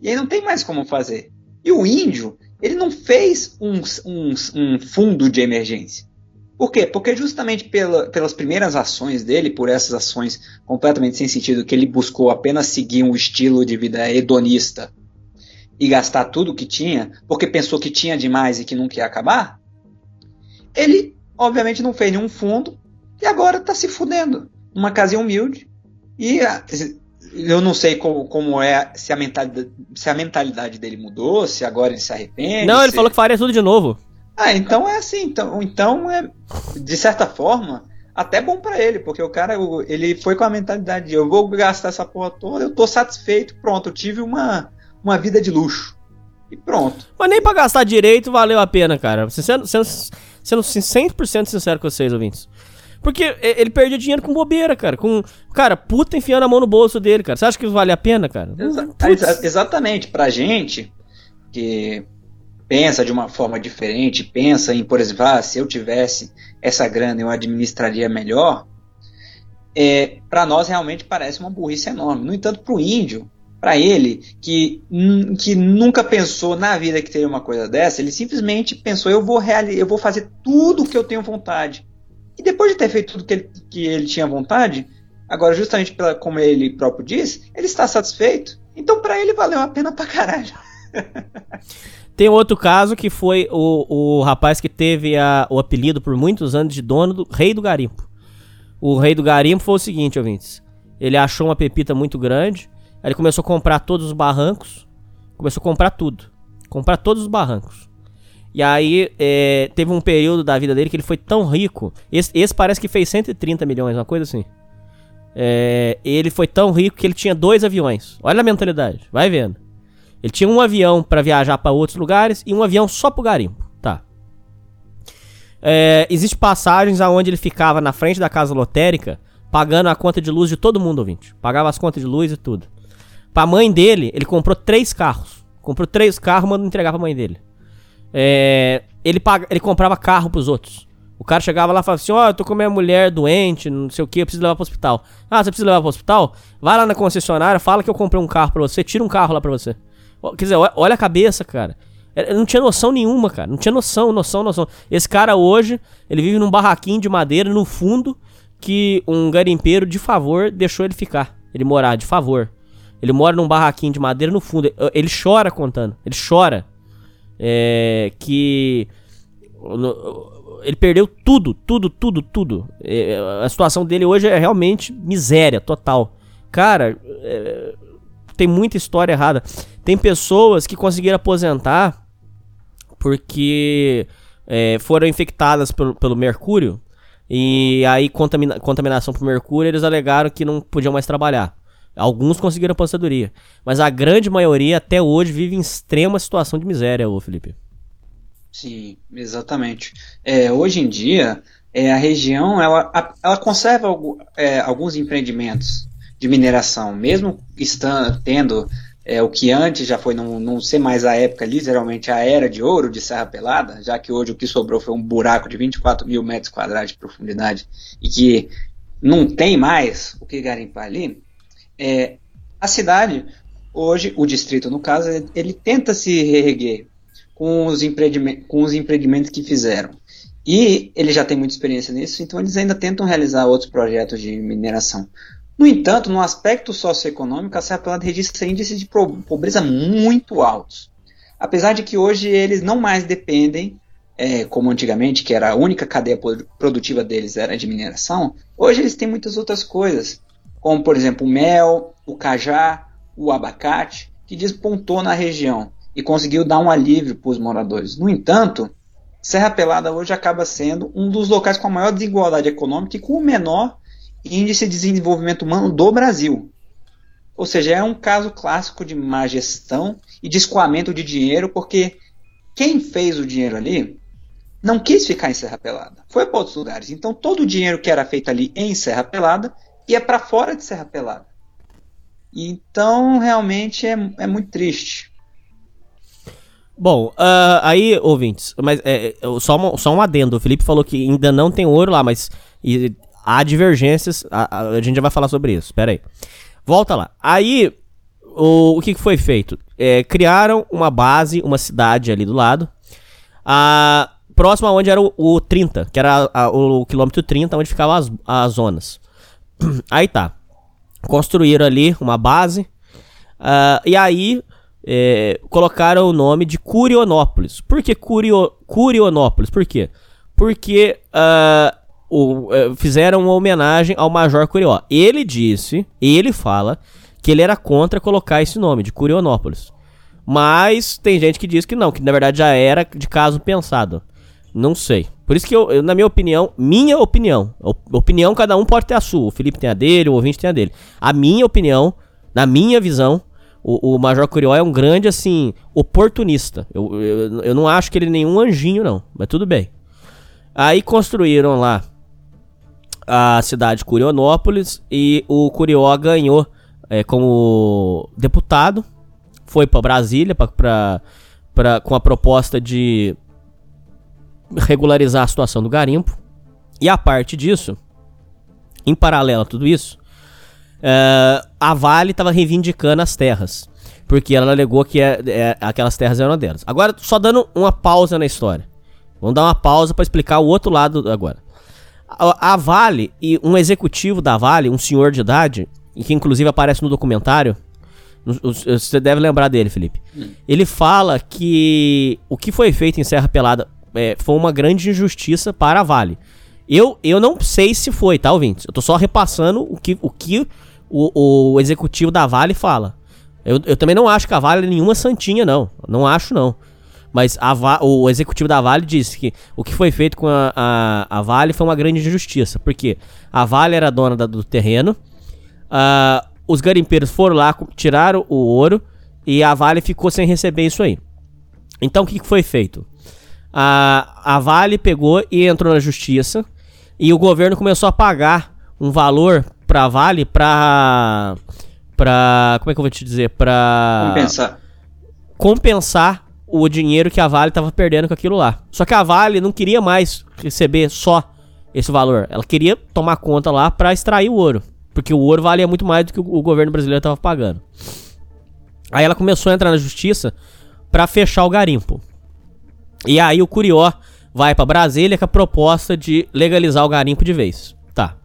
E aí não tem mais como fazer. E o índio, ele não fez um, um, um fundo de emergência. Por quê? Porque justamente pela, pelas primeiras ações dele, por essas ações completamente sem sentido, que ele buscou apenas seguir um estilo de vida hedonista e gastar tudo que tinha, porque pensou que tinha demais e que nunca ia acabar, ele obviamente não fez nenhum fundo e agora está se fudendo numa casinha humilde. E ah, eu não sei como, como é, se a, mentalidade, se a mentalidade dele mudou, se agora ele se arrepende. Não, ele se... falou que faria tudo de novo. Ah, então é assim. Então, então é, de certa forma, até bom para ele, porque o cara, ele foi com a mentalidade de eu vou gastar essa porra toda, eu tô satisfeito, pronto, eu tive uma, uma vida de luxo. E pronto. Mas nem pra gastar direito valeu a pena, cara. Sendo, sendo, sendo 100% sincero com vocês, ouvintes. Porque ele perdia dinheiro com bobeira, cara. Com, cara, puta enfiando a mão no bolso dele, cara. Você acha que isso vale a pena, cara? Exa exatamente. Pra gente que pensa de uma forma diferente, pensa em, por exemplo, ah, se eu tivesse essa grana eu administraria melhor, é, para nós realmente parece uma burrice enorme. No entanto, para o índio, para ele, que, que nunca pensou na vida que teria uma coisa dessa, ele simplesmente pensou: eu vou, eu vou fazer tudo o que eu tenho vontade. E depois de ter feito tudo que ele, que ele tinha vontade, agora, justamente pela, como ele próprio diz, ele está satisfeito. Então, para ele, valeu a pena pra caralho. (laughs) Tem outro caso que foi o, o rapaz que teve a, o apelido por muitos anos de dono do Rei do Garimpo. O Rei do Garimpo foi o seguinte, ouvintes. Ele achou uma pepita muito grande, ele começou a comprar todos os barrancos, começou a comprar tudo. Comprar todos os barrancos. E aí é, teve um período da vida dele que ele foi tão rico. Esse, esse parece que fez 130 milhões, uma coisa assim. É, ele foi tão rico que ele tinha dois aviões. Olha a mentalidade, vai vendo. Ele tinha um avião para viajar para outros lugares e um avião só pro garimpo. Tá. É, Existem passagens aonde ele ficava na frente da casa lotérica pagando a conta de luz de todo mundo, ouvinte. Pagava as contas de luz e tudo. Pra mãe dele, ele comprou três carros. Comprou três carros mandou entregar pra mãe dele. É, ele, paga, ele comprava carro pros outros. O cara chegava lá e falava assim: Ó, oh, eu tô com minha mulher doente, não sei o que, eu preciso levar pro hospital. Ah, você precisa levar pro hospital? Vai lá na concessionária, fala que eu comprei um carro pra você, tira um carro lá pra você. Quer dizer, olha a cabeça, cara. Ele não tinha noção nenhuma, cara. Não tinha noção, noção, noção. Esse cara hoje, ele vive num barraquinho de madeira no fundo que um garimpeiro de favor deixou ele ficar. Ele morar, de favor. Ele mora num barraquinho de madeira no fundo. Ele chora contando. Ele chora é, que ele perdeu tudo, tudo, tudo, tudo. É, a situação dele hoje é realmente miséria total. Cara, é, tem muita história errada. Tem pessoas que conseguiram aposentar porque é, foram infectadas pelo, pelo mercúrio e aí contamina, contaminação por mercúrio eles alegaram que não podiam mais trabalhar. Alguns conseguiram aposentadoria. Mas a grande maioria até hoje vive em extrema situação de miséria, ô Felipe. Sim, exatamente. É, hoje em dia, é, a região ela, ela conserva é, alguns empreendimentos de mineração, mesmo estando, tendo é, o que antes já foi não, não ser mais a época, literalmente a era de ouro de Serra Pelada, já que hoje o que sobrou foi um buraco de 24 mil metros quadrados de profundidade e que não tem mais o que garimpar ali. É, a cidade, hoje, o distrito no caso, ele tenta se reerguer com os, com os empreendimentos que fizeram. E ele já tem muita experiência nisso, então eles ainda tentam realizar outros projetos de mineração. No entanto, no aspecto socioeconômico, a Serra Pelada registra índices de pobreza muito altos. Apesar de que hoje eles não mais dependem, é, como antigamente, que era a única cadeia produtiva deles era de mineração, hoje eles têm muitas outras coisas como por exemplo o mel, o cajá, o abacate, que despontou na região. e conseguiu dar um alívio para os moradores. No entanto, Serra Pelada hoje acaba sendo um dos locais com a maior desigualdade econômica e com o menor índice de desenvolvimento humano do Brasil. Ou seja, é um caso clássico de má gestão e de escoamento de dinheiro, porque quem fez o dinheiro ali não quis ficar em Serra Pelada, foi para outros lugares. Então todo o dinheiro que era feito ali em Serra Pelada ia para fora de Serra Pelada. Então realmente é, é muito triste. Bom, uh, aí, ouvintes, mas é, só, um, só um adendo. O Felipe falou que ainda não tem ouro lá, mas e, há divergências. A, a, gente já vai falar sobre isso. Pera aí. Volta lá. Aí, o, o que, foi feito? É, criaram uma base, uma cidade ali do lado. A, próximo a onde era o, o 30, que era a, o, o, quilômetro 30, onde ficavam as, as zonas. (clears throat) Aí tá. Construíram ali uma base. Uh, e aí é, colocaram o nome de Curionópolis. Por que Curio, Curionópolis? Por quê? Porque uh, o, uh, fizeram uma homenagem ao Major Curió. Ele disse, ele fala, que ele era contra colocar esse nome de Curionópolis. Mas tem gente que diz que não, que na verdade já era de caso pensado. Não sei. Por isso que eu, eu na minha opinião, minha opinião, opinião cada um pode ter a sua. O Felipe tem a dele, o ouvinte tem a dele. A minha opinião, na minha visão, o, o Major Curió é um grande, assim, oportunista. Eu, eu, eu não acho que ele é nenhum anjinho, não. Mas tudo bem. Aí construíram lá a cidade de Curionópolis e o Curió ganhou é, como deputado. Foi para Brasília pra, pra, pra, com a proposta de regularizar a situação do garimpo. E a parte disso, em paralelo a tudo isso, uh, a Vale estava reivindicando as terras. Porque ela alegou que é, é, aquelas terras eram delas. Agora, só dando uma pausa na história. Vamos dar uma pausa para explicar o outro lado agora. A, a, Vale e um executivo da Vale, um senhor de idade, que inclusive aparece no documentário, você deve lembrar dele, Felipe. Hum. Ele fala que o que foi feito em Serra Pelada é, foi uma grande injustiça para a Vale. Eu, eu não sei se foi, tá, ouvintes? Eu tô só repassando o que o, que o, o executivo da Vale fala. Eu, eu também não acho que a Vale é nenhuma santinha, não. Não acho, não. Mas a, o executivo da Vale disse que o que foi feito com a, a, a Vale foi uma grande injustiça. Porque a Vale era dona da, do terreno, uh, os garimpeiros foram lá, tiraram o ouro e a Vale ficou sem receber isso aí. Então o que, que foi feito? A, a Vale pegou e entrou na justiça e o governo começou a pagar um valor pra Vale pra. pra. como é que eu vou te dizer? Pra. Compensar. Compensar o dinheiro que a Vale tava perdendo com aquilo lá. Só que a Vale não queria mais receber só esse valor. Ela queria tomar conta lá para extrair o ouro. Porque o ouro valia muito mais do que o governo brasileiro tava pagando. Aí ela começou a entrar na justiça para fechar o garimpo. E aí o Curió vai para Brasília com a proposta de legalizar o garimpo de vez. Tá.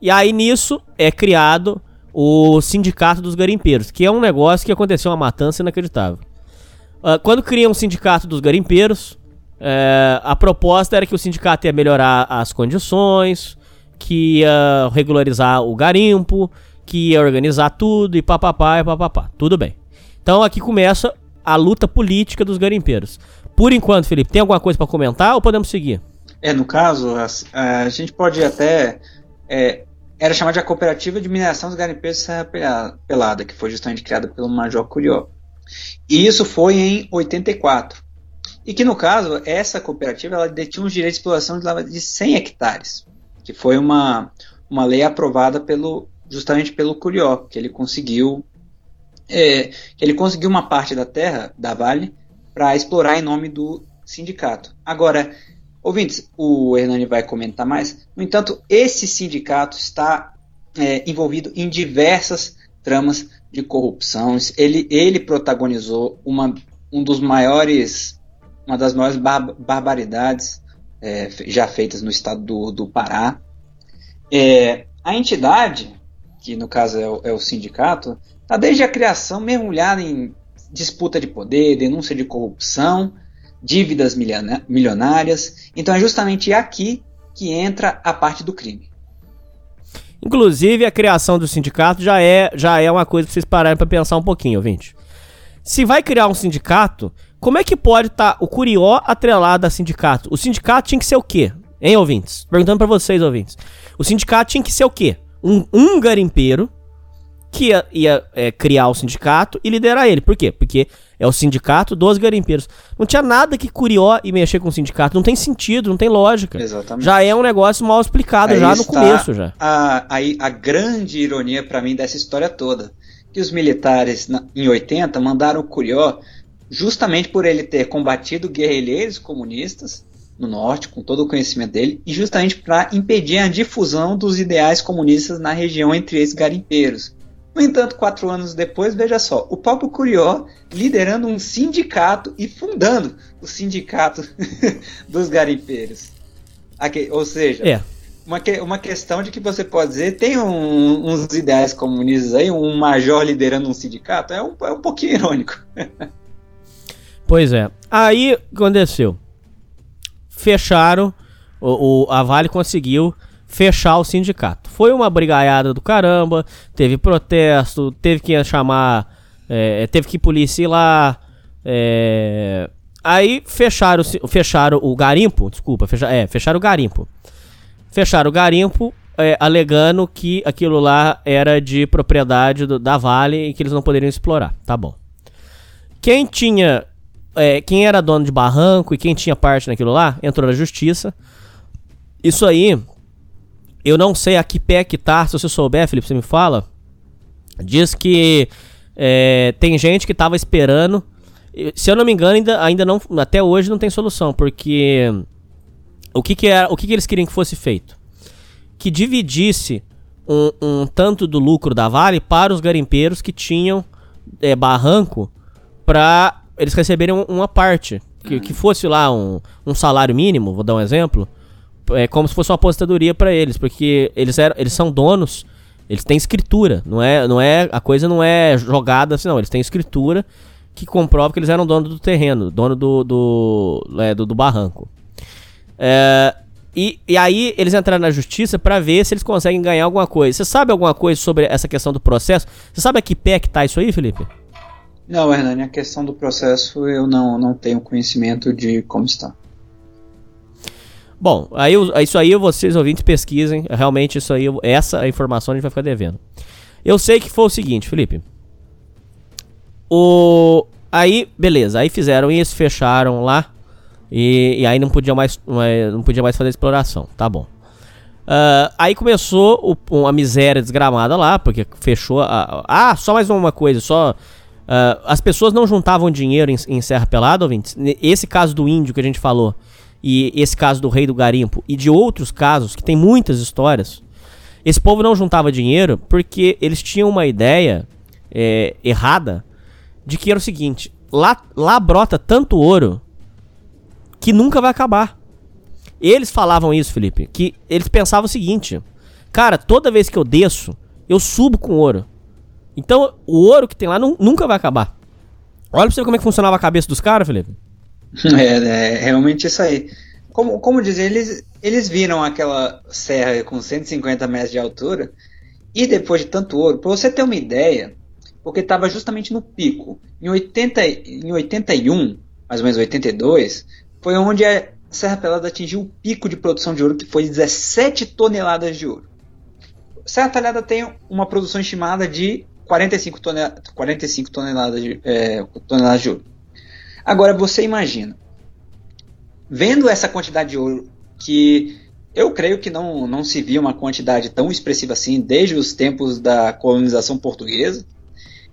E aí nisso é criado o Sindicato dos Garimpeiros, que é um negócio que aconteceu uma matança inacreditável. Uh, quando criam o Sindicato dos Garimpeiros, é, a proposta era que o sindicato ia melhorar as condições, que ia regularizar o garimpo, que ia organizar tudo e papapá e papapá. Tudo bem. Então aqui começa a luta política dos garimpeiros. Por enquanto, Felipe, tem alguma coisa para comentar ou podemos seguir? É, no caso, a, a gente pode até. É, era chamada de a Cooperativa de Mineração dos Garimpeiros de Serra Pelada, que foi justamente criada pelo Major Curió. E isso foi em 84. E que, no caso, essa cooperativa ela detinha os direitos de exploração de, de 100 hectares, que foi uma, uma lei aprovada pelo, justamente pelo Curió, que ele conseguiu é, que ele conseguiu uma parte da terra da Vale para explorar em nome do sindicato. Agora, ouvintes, o Hernani vai comentar mais. No entanto, esse sindicato está é, envolvido em diversas tramas de corrupção. Ele, ele protagonizou uma, um dos maiores, uma das maiores bar barbaridades é, já feitas no estado do, do Pará. É, a entidade, que no caso é o, é o sindicato, está desde a criação mergulhada em disputa de poder, denúncia de corrupção, dívidas milionárias. Então é justamente aqui que entra a parte do crime. Inclusive, a criação do sindicato já é, já é uma coisa para vocês pararem para pensar um pouquinho, ouvinte. Se vai criar um sindicato, como é que pode estar tá o Curió atrelado a sindicato? O sindicato tinha que ser o quê? Hein, ouvintes? Perguntando para vocês, ouvintes. O sindicato tinha que ser o quê? Um, um garimpeiro que ia, ia é, criar o sindicato e liderar ele. Por quê? Porque é o sindicato dos garimpeiros. Não tinha nada que Curió e mexer com o sindicato. Não tem sentido, não tem lógica. Exatamente. Já é um negócio mal explicado Aí já no começo já. A, a, a grande ironia para mim dessa história toda. Que os militares na, em 80 mandaram o Curió justamente por ele ter combatido guerrilheiros comunistas no norte, com todo o conhecimento dele, e justamente para impedir a difusão dos ideais comunistas na região entre esses garimpeiros. No entanto, quatro anos depois, veja só, o próprio Curió liderando um sindicato e fundando o sindicato (laughs) dos garimpeiros. Aqui, ou seja, É. uma, que- uma questão de que você pode dizer, tem um- uns ideais comunistas aí, um major liderando um sindicato, é um, é um pouquinho irônico. (laughs) Pois é. Aí o que aconteceu? Fecharam, o, o- a Vale conseguiu fechar o sindicato. Foi uma brigaiada do caramba, teve protesto, teve que chamar, é, teve que polícia ir lá. é, aí fecharam, fecharam o garimpo, desculpa, fecha, é, fecharam o garimpo. Fecharam o garimpo, é, alegando que aquilo lá era de propriedade do- da Vale e que eles não poderiam explorar. Tá bom. Quem tinha. é, quem era dono de barranco e quem tinha parte naquilo lá, entrou na justiça. Isso aí, eu não sei a que pé que tá. Se você souber, Felipe, você me fala. Diz que é, tem gente que tava esperando. Se eu não me engano, ainda, ainda não. Até hoje não tem solução, porque. O que, que, era, o que, que eles queriam que fosse feito? Que dividisse um, um tanto do lucro da Vale para os garimpeiros que tinham é, barranco para eles receberem um- uma parte. Que, que fosse lá um, um salário mínimo, vou dar um exemplo. É como se fosse uma aposentadoria para eles, porque eles, eram, eles são donos, eles têm escritura, não é, não é a coisa não é jogada assim, não. Eles têm escritura que comprova que eles eram dono do terreno, dono do, do, é, do, do barranco. É, e, e aí eles entraram na justiça pra ver se eles conseguem ganhar alguma coisa. Você sabe alguma coisa sobre essa questão do processo? Você sabe a que pé que tá isso aí, Felipe? Não, Hernani, a questão do processo eu não, não tenho conhecimento de como está. Bom, aí isso aí vocês ouvintes pesquisem. Realmente isso aí, essa informação a gente vai ficar devendo. Eu sei que foi o seguinte, Felipe. O aí, beleza, aí fizeram isso, fecharam lá e, e aí não podia mais não podia mais fazer exploração, tá bom. Ah, aí começou o- uma miséria desgramada lá, porque fechou a. Ah, só mais uma coisa, só. ah, as pessoas não juntavam dinheiro em, em Serra Pelada, ouvintes. Esse caso do índio que a gente falou, e esse caso do rei do garimpo, e de outros casos, que tem muitas histórias, esse povo não juntava dinheiro porque eles tinham uma ideia é, errada de que era o seguinte: lá, lá brota tanto ouro que nunca vai acabar. Eles falavam isso, Felipe, que eles pensavam o seguinte: cara, toda vez que eu desço, eu subo com ouro. Então, o ouro que tem lá nu- nunca vai acabar. Olha pra você como é que funcionava a cabeça dos caras, Felipe. (laughs) É, é realmente isso aí. Como, como dizer, eles, eles viram aquela serra com 150 metros de altura e depois de tanto ouro, para você ter uma ideia, porque estava justamente no pico. Em, 80, em 81, mais ou menos 82, foi onde a Serra Pelada atingiu o pico de produção de ouro, que foi 17 toneladas de ouro. Serra Talhada tem uma produção estimada de 45, tonel 45 toneladas, de, é, toneladas de ouro. Agora você imagina, vendo essa quantidade de ouro, que eu creio que não, não se via uma quantidade tão expressiva assim desde os tempos da colonização portuguesa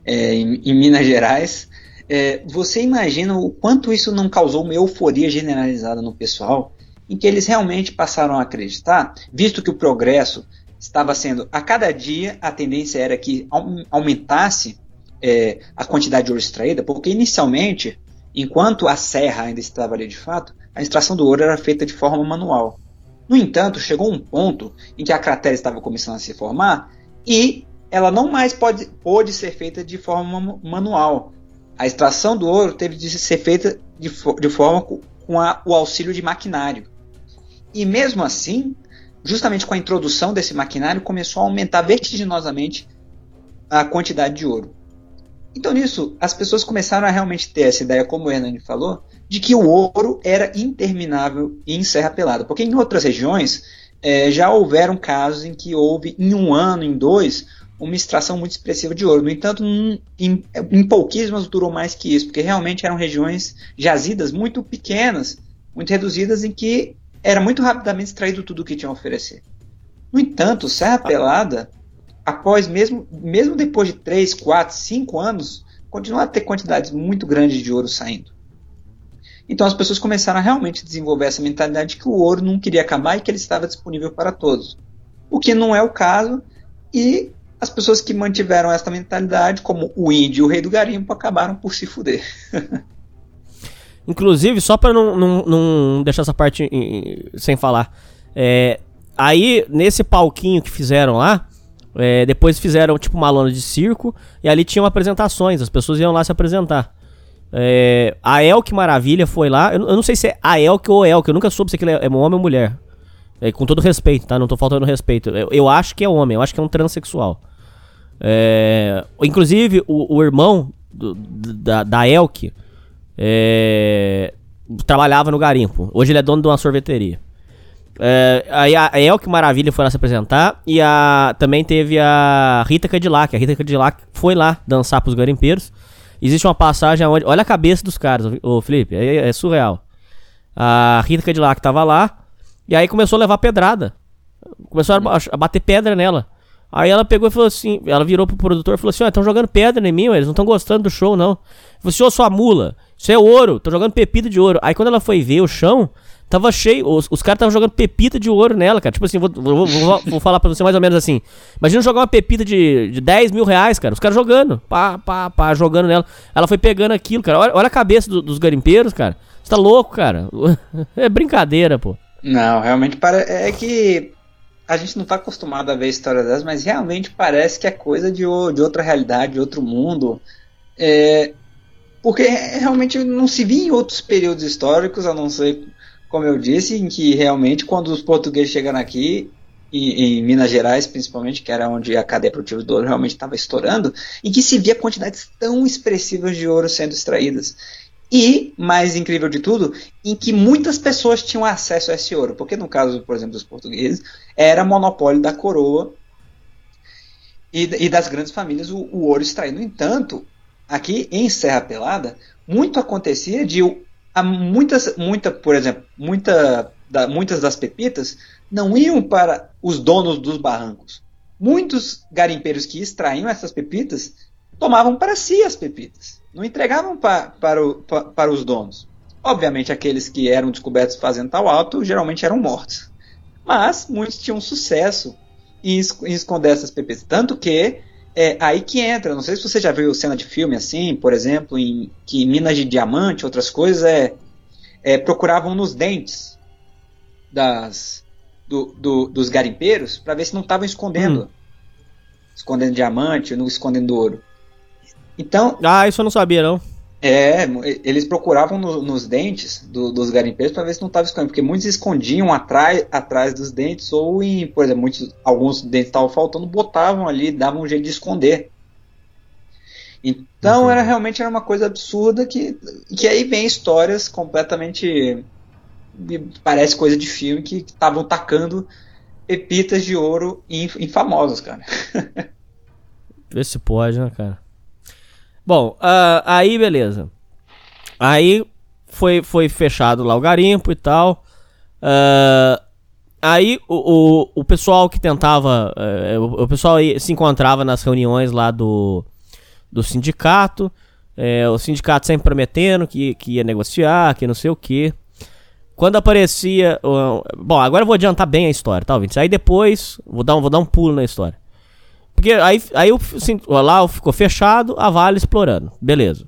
é, em, em Minas Gerais, é, você imagina o quanto isso não causou uma euforia generalizada no pessoal, em que eles realmente passaram a acreditar, visto que o progresso estava sendo a cada dia, a tendência era que au- aumentasse é, a quantidade de ouro extraída, porque inicialmente, enquanto a serra ainda estava ali de fato, a extração do ouro era feita de forma manual. No entanto, chegou um ponto em que a cratera estava começando a se formar e ela não mais pode, pôde ser feita de forma ma- manual. A extração do ouro teve de ser feita de, de forma co- com a- o auxílio de maquinário. E mesmo assim, justamente com a introdução desse maquinário, começou a aumentar vertiginosamente a quantidade de ouro. Então, nisso, as pessoas começaram a realmente ter essa ideia, como o Hernani falou, de que o ouro era interminável em Serra Pelada. Porque em outras regiões é, já houveram casos em que houve, em um ano, em dois, uma extração muito expressiva de ouro. No entanto, em, em pouquíssimas durou mais que isso, porque realmente eram regiões jazidas muito pequenas, muito reduzidas, em que era muito rapidamente extraído tudo o que tinha a oferecer. No entanto, Serra Pelada após mesmo, mesmo depois de 3, 4, 5 anos, continua a ter quantidades muito grandes de ouro saindo. Então as pessoas começaram a realmente desenvolver essa mentalidade de que o ouro não queria acabar e que ele estava disponível para todos. O que não é o caso, e as pessoas que mantiveram essa mentalidade, como o índio e o rei do garimpo, acabaram por se fuder. (laughs) Inclusive, só para não, não, não, deixar essa parte sem falar, é, aí nesse palquinho que fizeram lá, é, depois fizeram tipo uma lona de circo e ali tinham apresentações, as pessoas iam lá se apresentar. É, a Elke Maravilha foi lá, eu, eu, não sei se é a Elke ou Elke, eu nunca soube se aquilo é, é homem ou mulher. É, com todo respeito, tá? Não tô faltando respeito. Eu, eu, acho que é homem, eu acho que é um transexual. É, inclusive, o, o irmão do, da, da Elke é, trabalhava no garimpo. Hoje ele é dono de uma sorveteria. É, aí a Elke Maravilha foi lá se apresentar e a, também teve a Rita Cadillac. A Rita Cadillac foi lá dançar pros garimpeiros. Existe uma passagem onde. Olha a cabeça dos caras, ô Felipe, é, é surreal. A Rita Cadillac tava lá e aí começou a levar pedrada. Começou a, a bater pedra nela. Aí ela pegou e falou assim: ela virou pro produtor e falou assim: Ó, estão jogando pedra em mim, eles não estão gostando do show, não. Falou assim: Ô, sua mula, isso é ouro, tô jogando pepita de ouro. Aí quando ela foi ver o chão, Tava cheio, os, os caras estavam jogando pepita de ouro nela, cara. Tipo assim, vou, vou, vou, vou, falar pra você mais ou menos assim. Imagina jogar uma pepita de, de 10 mil reais, cara. Os caras jogando, pá, pá, pá, jogando nela. Ela foi pegando aquilo, cara. Olha, olha a cabeça do, dos garimpeiros, cara. Você tá louco, cara. (laughs) É brincadeira, pô. Não, realmente para... é que a gente não tá acostumado a ver histórias dessas, mas realmente parece que é coisa de, de outra realidade, de outro mundo. É, porque realmente não se via em outros períodos históricos, a não ser como eu disse, em que realmente quando os portugueses chegaram aqui, em, em Minas Gerais principalmente, que era onde a cadeia produtiva do ouro realmente estava estourando, e que se via quantidades tão expressivas de ouro sendo extraídas. E, mais incrível de tudo, em que muitas pessoas tinham acesso a esse ouro, porque no caso, por exemplo, dos portugueses, era monopólio da coroa e, e das grandes famílias o, o ouro extraído. No entanto, aqui em Serra Pelada, muito acontecia de há muitas, muita, por exemplo, muita, da, muitas das pepitas não iam para os donos dos barrancos. Muitos garimpeiros que extraíam essas pepitas tomavam para si as pepitas, não entregavam pa, para, o, pa, para os donos. Obviamente, aqueles que eram descobertos fazendo tal alto geralmente eram mortos. Mas muitos tinham sucesso em, em esconder essas pepitas. Tanto que é aí que entra. Não sei se você já viu cena de filme assim, por exemplo, em que minas de diamante, outras coisas, é, é procuravam nos dentes das do, do, dos garimpeiros para ver se não estavam escondendo, hum. escondendo diamante, não escondendo ouro. Então. Ah, isso eu não sabia não. É, eles procuravam no, nos dentes do, dos garimpeiros para ver se não estava escondendo, porque muitos escondiam atrás, atrás dos dentes, ou em, por exemplo, muitos, alguns dentes estavam faltando, botavam ali, davam um jeito de esconder. Então era realmente era uma coisa absurda que, que aí vem histórias completamente parece coisa de filme que estavam tacando pepitas de ouro em, em famosos, cara. (laughs) Vê se pode, né, cara? Bom, uh, aí beleza. Aí foi, foi fechado lá o garimpo e tal. Uh, aí o, o, o, pessoal que tentava. Uh, o, o, pessoal se encontrava nas reuniões lá do, do sindicato. É, o sindicato sempre prometendo que, que ia negociar, que não sei o que. Quando aparecia. Bom, agora eu vou adiantar bem a história, tá, ouvintes? Aí depois. Vou dar um, vou dar um pulo na história. Porque aí, aí assim, lá ficou fechado, a Vale explorando. Beleza.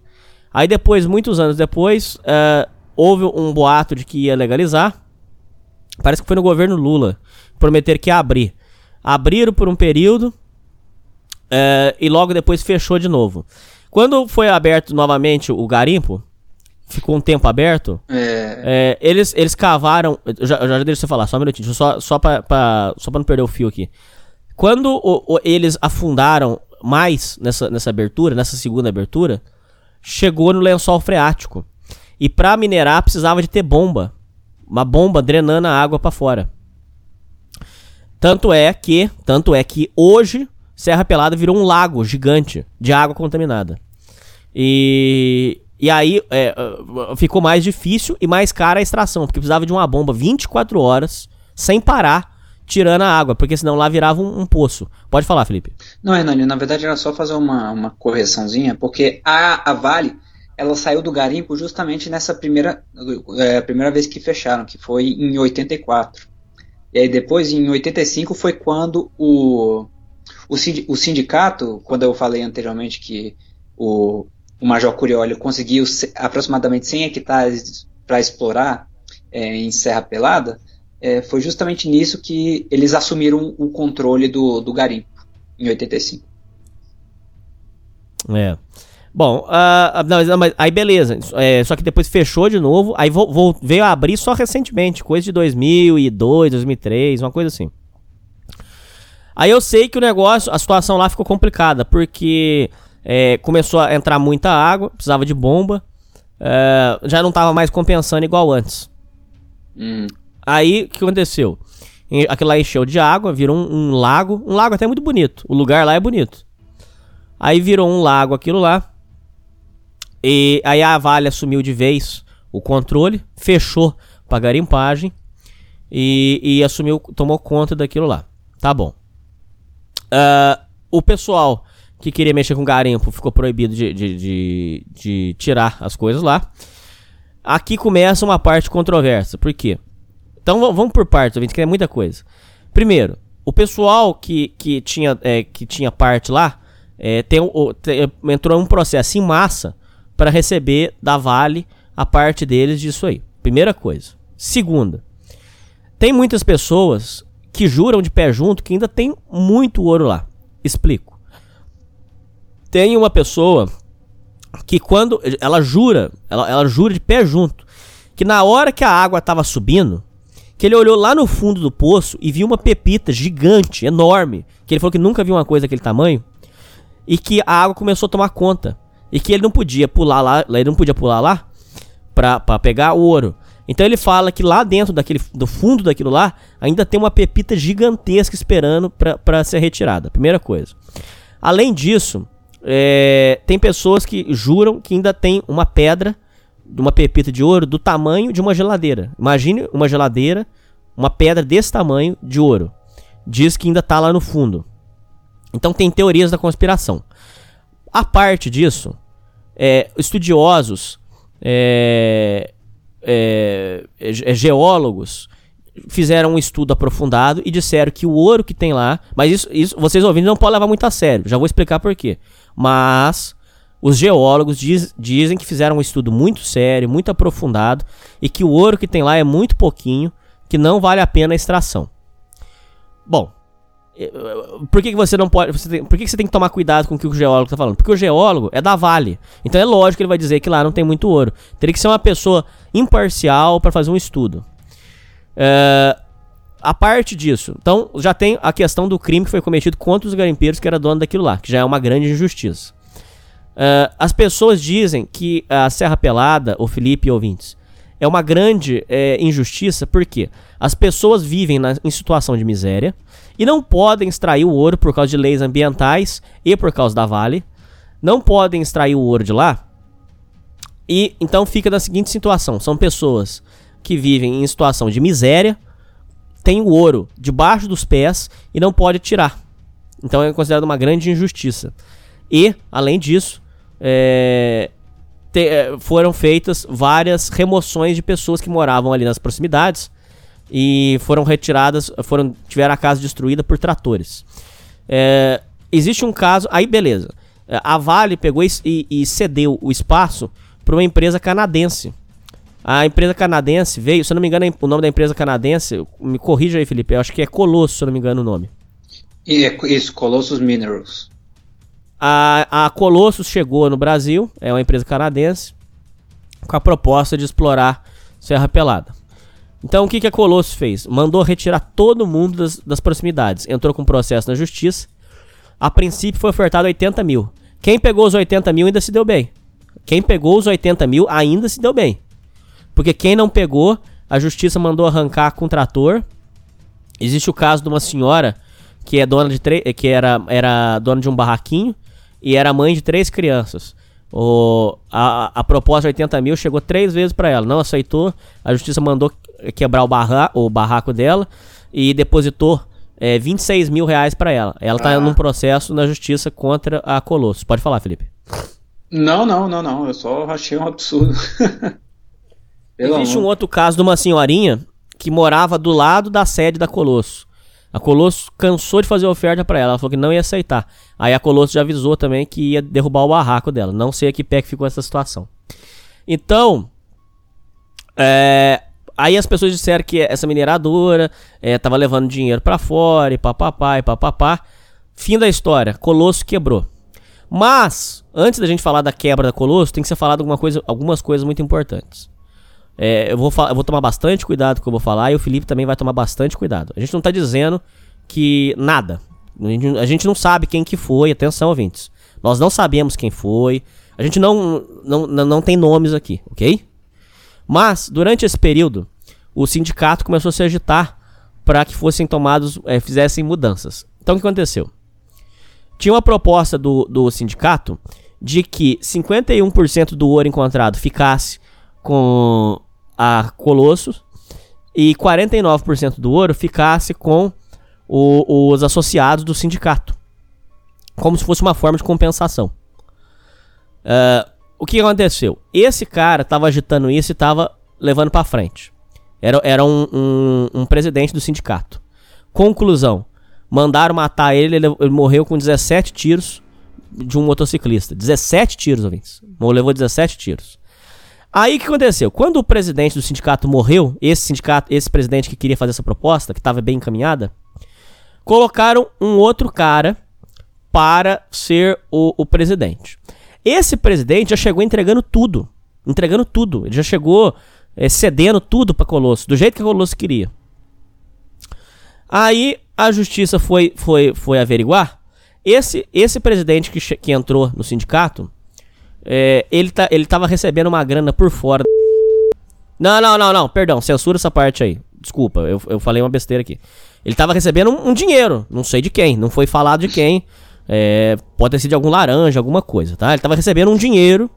Aí depois, muitos anos depois, uh, houve um boato de que ia legalizar. Parece que foi no governo Lula. Prometer que ia abrir. Abriram por um período. Uh, e logo depois fechou de novo. Quando foi aberto novamente o garimpo, ficou um tempo aberto. É. É, eles, eles cavaram. Já, já deixa você falar, só um minutinho. Só, só, pra, pra, só pra não perder o fio aqui. Quando o, o, eles afundaram mais nessa, nessa abertura, nessa segunda abertura, chegou no lençol freático. E para minerar precisava de ter bomba, uma bomba drenando a água para fora. Tanto é que, tanto é que hoje Serra Pelada virou um lago gigante de água contaminada. E, e aí é, ficou mais difícil e mais cara a extração, porque precisava de uma bomba 24 horas, sem parar, tirando a água, porque senão lá virava um, um poço. Pode falar, Felipe. Não, Hernani, na verdade era só fazer uma, uma correçãozinha, porque a, a Vale ela saiu do garimpo justamente nessa primeira, é, primeira vez que fecharam, que foi em 84. E aí depois, em 85, foi quando o, o, o sindicato, quando eu falei anteriormente que o, o Major Curioli conseguiu aproximadamente 100 hectares para explorar é, em Serra Pelada, é, foi justamente nisso que eles assumiram o controle do, do garimpo, em 85. É. Bom, uh, não, mas, aí beleza. É, só que depois fechou de novo. Aí vou, vou, veio a abrir só recentemente, coisa de 2002, 2003, uma coisa assim. Aí eu sei que o negócio, a situação lá ficou complicada, porque é, começou a entrar muita água, precisava de bomba, é, já não estava mais compensando igual antes. Hum. Aí o que aconteceu? Aquilo lá encheu de água, virou um, um, lago. Um lago até muito bonito. O lugar lá é bonito. Aí virou um lago aquilo lá. E aí a Vale assumiu de vez o controle, fechou pra garimpagem e, e assumiu, tomou conta daquilo lá. Tá bom. Uh, o pessoal que queria mexer com garimpo ficou proibido de, de, de, de tirar as coisas lá. Aqui começa uma parte controversa. Por quê? Então vamos por partes, que é muita coisa. Primeiro, o pessoal que, que, tinha, é, que tinha parte lá é, tem, tem, entrou um processo em massa para receber da Vale a parte deles disso aí. Primeira coisa. Segunda, tem muitas pessoas que juram de pé junto que ainda tem muito ouro lá. Explico. Tem uma pessoa que quando ela jura, ela, ela jura de pé junto, que na hora que a água estava subindo, que ele olhou lá no fundo do poço e viu uma pepita gigante, enorme, que ele falou que nunca viu uma coisa daquele tamanho, e que a água começou a tomar conta. E que ele não podia pular lá, ele não podia pular lá pra, pra pegar o ouro. Então ele fala que lá dentro daquele, do fundo daquilo lá, ainda tem uma pepita gigantesca esperando para ser retirada. Primeira coisa. Além disso, é, tem pessoas que juram que ainda tem uma pedra de uma pepita de ouro do tamanho de uma geladeira. Imagine uma geladeira, uma pedra desse tamanho de ouro. Diz que ainda está lá no fundo. Então tem teorias da conspiração. A parte disso, é, estudiosos, é, é, é, geólogos fizeram um estudo aprofundado e disseram que o ouro que tem lá, mas isso, isso vocês ouvindo não pode levar muito a sério. Já vou explicar por quê. Mas os geólogos diz, dizem que fizeram um estudo muito sério, muito aprofundado, e que o ouro que tem lá é muito pouquinho, que não vale a pena a extração. Bom, eh, por que, que você não pode. Você tem, por que, que você tem que tomar cuidado com o que o geólogo está falando? Porque o geólogo é da Vale. Então é lógico que ele vai dizer que lá não tem muito ouro. Teria que ser uma pessoa imparcial para fazer um estudo. É, a parte disso, então já tem a questão do crime que foi cometido contra os garimpeiros que era dono daquilo lá, que já é uma grande injustiça. Uh, as pessoas dizem que a Serra Pelada, o Felipe e ouvintes, é uma grande é, injustiça porque as pessoas vivem na, em situação de miséria e não podem extrair o ouro por causa de leis ambientais e por causa da Vale. Não podem extrair o ouro de lá. E então fica na seguinte situação: são pessoas que vivem em situação de miséria, têm o ouro debaixo dos pés e não pode tirar. Então é considerado uma grande injustiça. E, além disso, é, te, é, foram feitas várias remoções de pessoas que moravam ali nas proximidades e foram retiradas, foram tiveram a casa destruída por tratores. É, existe um caso, aí beleza. É, a Vale pegou e, e cedeu o espaço para uma empresa canadense. A empresa canadense veio, se eu não me engano, o nome da empresa canadense, me corrija aí, Felipe, eu acho que é Colosso, se eu não me engano o nome. Isso, Colossus Minerals. A, a Colossus chegou no Brasil, é uma empresa canadense, com a proposta de explorar Serra Pelada. Então o que, que a Colossus fez? Mandou retirar todo mundo das, das proximidades. Entrou com processo na justiça. a princípio foi ofertado 80 mil. Quem pegou os 80 mil ainda se deu bem. Quem pegou os 80 mil ainda se deu bem. Porque quem não pegou, a justiça mandou arrancar com trator. Existe o caso de uma senhora que é dona de que era, era dona de um barraquinho e era mãe de três crianças. O, a, a proposta de 80 mil chegou três vezes para ela, não aceitou. A justiça mandou quebrar o, barra, o barraco dela e depositou é, 26 mil reais para ela. Ela tá ah. num processo na justiça contra a Colosso. Pode falar, Felipe. Não, não, não, não. Eu só achei um absurdo. (laughs) Existe um outro caso de uma senhorinha que morava do lado da sede da Colosso. A Colosso cansou de fazer oferta para ela, ela falou que não ia aceitar. Aí a Colosso já avisou também que ia derrubar o barraco dela. Não sei a que pé que ficou essa situação. Então, é, aí as pessoas disseram que essa mineradora é, tava levando dinheiro para fora e papapá e papapá. Fim da história, Colosso quebrou. Mas, antes da gente falar da quebra da Colosso, tem que ser falado alguma coisa, algumas coisas muito importantes. É, eu, vou eu vou tomar bastante cuidado com o que eu vou falar e o Felipe também vai tomar bastante cuidado. A gente não tá dizendo que nada. A gente não sabe quem que foi, atenção, ouvintes. Nós não sabemos quem foi. A gente não, não, não tem nomes aqui, ok? Mas, durante esse período, o sindicato começou a se agitar para que fossem tomados, é, fizessem mudanças. Então, o que aconteceu? Tinha uma proposta do, do sindicato de que 51% do ouro encontrado ficasse com a Colossus e 49% do ouro ficasse com o, os associados do sindicato. Como se fosse uma forma de compensação. Uh, o que aconteceu? Esse cara estava agitando isso e estava levando para frente. Era, era um, um, um, presidente do sindicato. Conclusão: mandaram matar ele, ele, ele morreu com 17 tiros de um motociclista. 17 tiros, ouvintes. Levou 17 tiros. Aí o que aconteceu? Quando o presidente do sindicato morreu, esse sindicato, esse presidente que queria fazer essa proposta, que estava bem encaminhada, colocaram um outro cara para ser o, o presidente. Esse presidente já chegou entregando tudo. Entregando tudo. Ele já chegou é, cedendo tudo para Colosso, do jeito que Colosso queria. Aí a justiça foi, foi, foi averiguar. Esse, esse presidente que, que entrou no sindicato é, ele, tá, ele tava recebendo uma grana por fora. Não, não, não, não, perdão, censura essa parte aí. Desculpa, eu, eu falei uma besteira aqui. Ele tava recebendo um, um dinheiro, não sei de quem, não foi falado de quem. É, pode ter sido de algum laranja, alguma coisa, tá? Ele tava recebendo um dinheiro,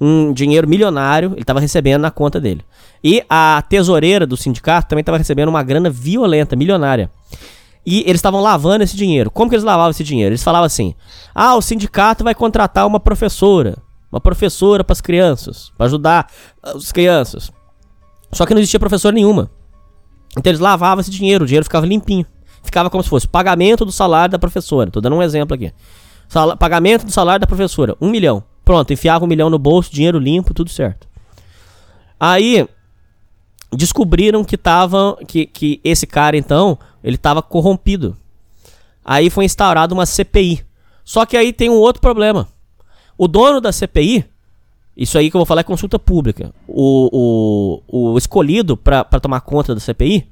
um dinheiro milionário, ele tava recebendo na conta dele. E a tesoureira do sindicato também tava recebendo uma grana violenta, milionária. E eles estavam lavando esse dinheiro. Como que eles lavavam esse dinheiro? Eles falavam assim: ah, o sindicato vai contratar uma professora uma professora para as crianças, para ajudar as crianças. Só que não existia professora nenhuma. Então eles lavavam esse dinheiro, o dinheiro ficava limpinho. Ficava como se fosse pagamento do salário da professora. Tô dando um exemplo aqui. Sal pagamento do salário da professora, um milhão. Pronto, enfiava um milhão no bolso, dinheiro limpo, tudo certo. Aí descobriram que tava que, que esse cara então ele estava corrompido. Aí foi instaurada uma CPI. Só que aí tem um outro problema. O dono da CPI, isso aí que eu vou falar é consulta pública, o, o, o escolhido para tomar conta da CPI,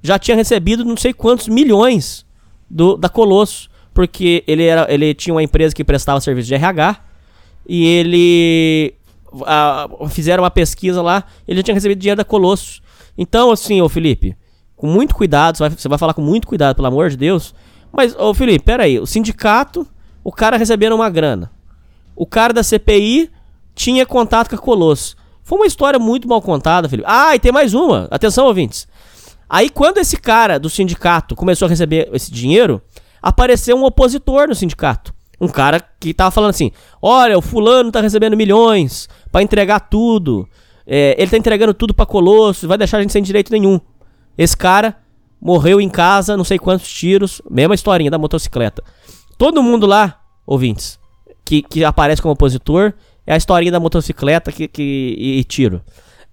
já tinha recebido não sei quantos milhões do, da Colosso, porque ele, era, ele tinha uma empresa que prestava serviço de RH e ele a, fizeram uma pesquisa lá, ele já tinha recebido dinheiro da Colosso. Então, assim, ô Felipe, com muito cuidado, você vai, você vai falar com muito cuidado, pelo amor de Deus. Mas, ô Felipe, peraí, o sindicato, o cara recebendo uma grana o cara da CPI tinha contato com a Colosso. Foi uma história muito mal contada, Felipe. Ah, e tem mais uma. Atenção, ouvintes. Aí, quando esse cara do sindicato começou a receber esse dinheiro, apareceu um opositor no sindicato. Um cara que tava falando assim: olha, o fulano tá recebendo milhões para entregar tudo. É, ele tá entregando tudo pra Colosso, vai deixar a gente sem direito nenhum. Esse cara morreu em casa, não sei quantos tiros. Mesma historinha da motocicleta. Todo mundo lá, ouvintes, que, que aparece como opositor é a historinha da motocicleta que, que, e, e tiro.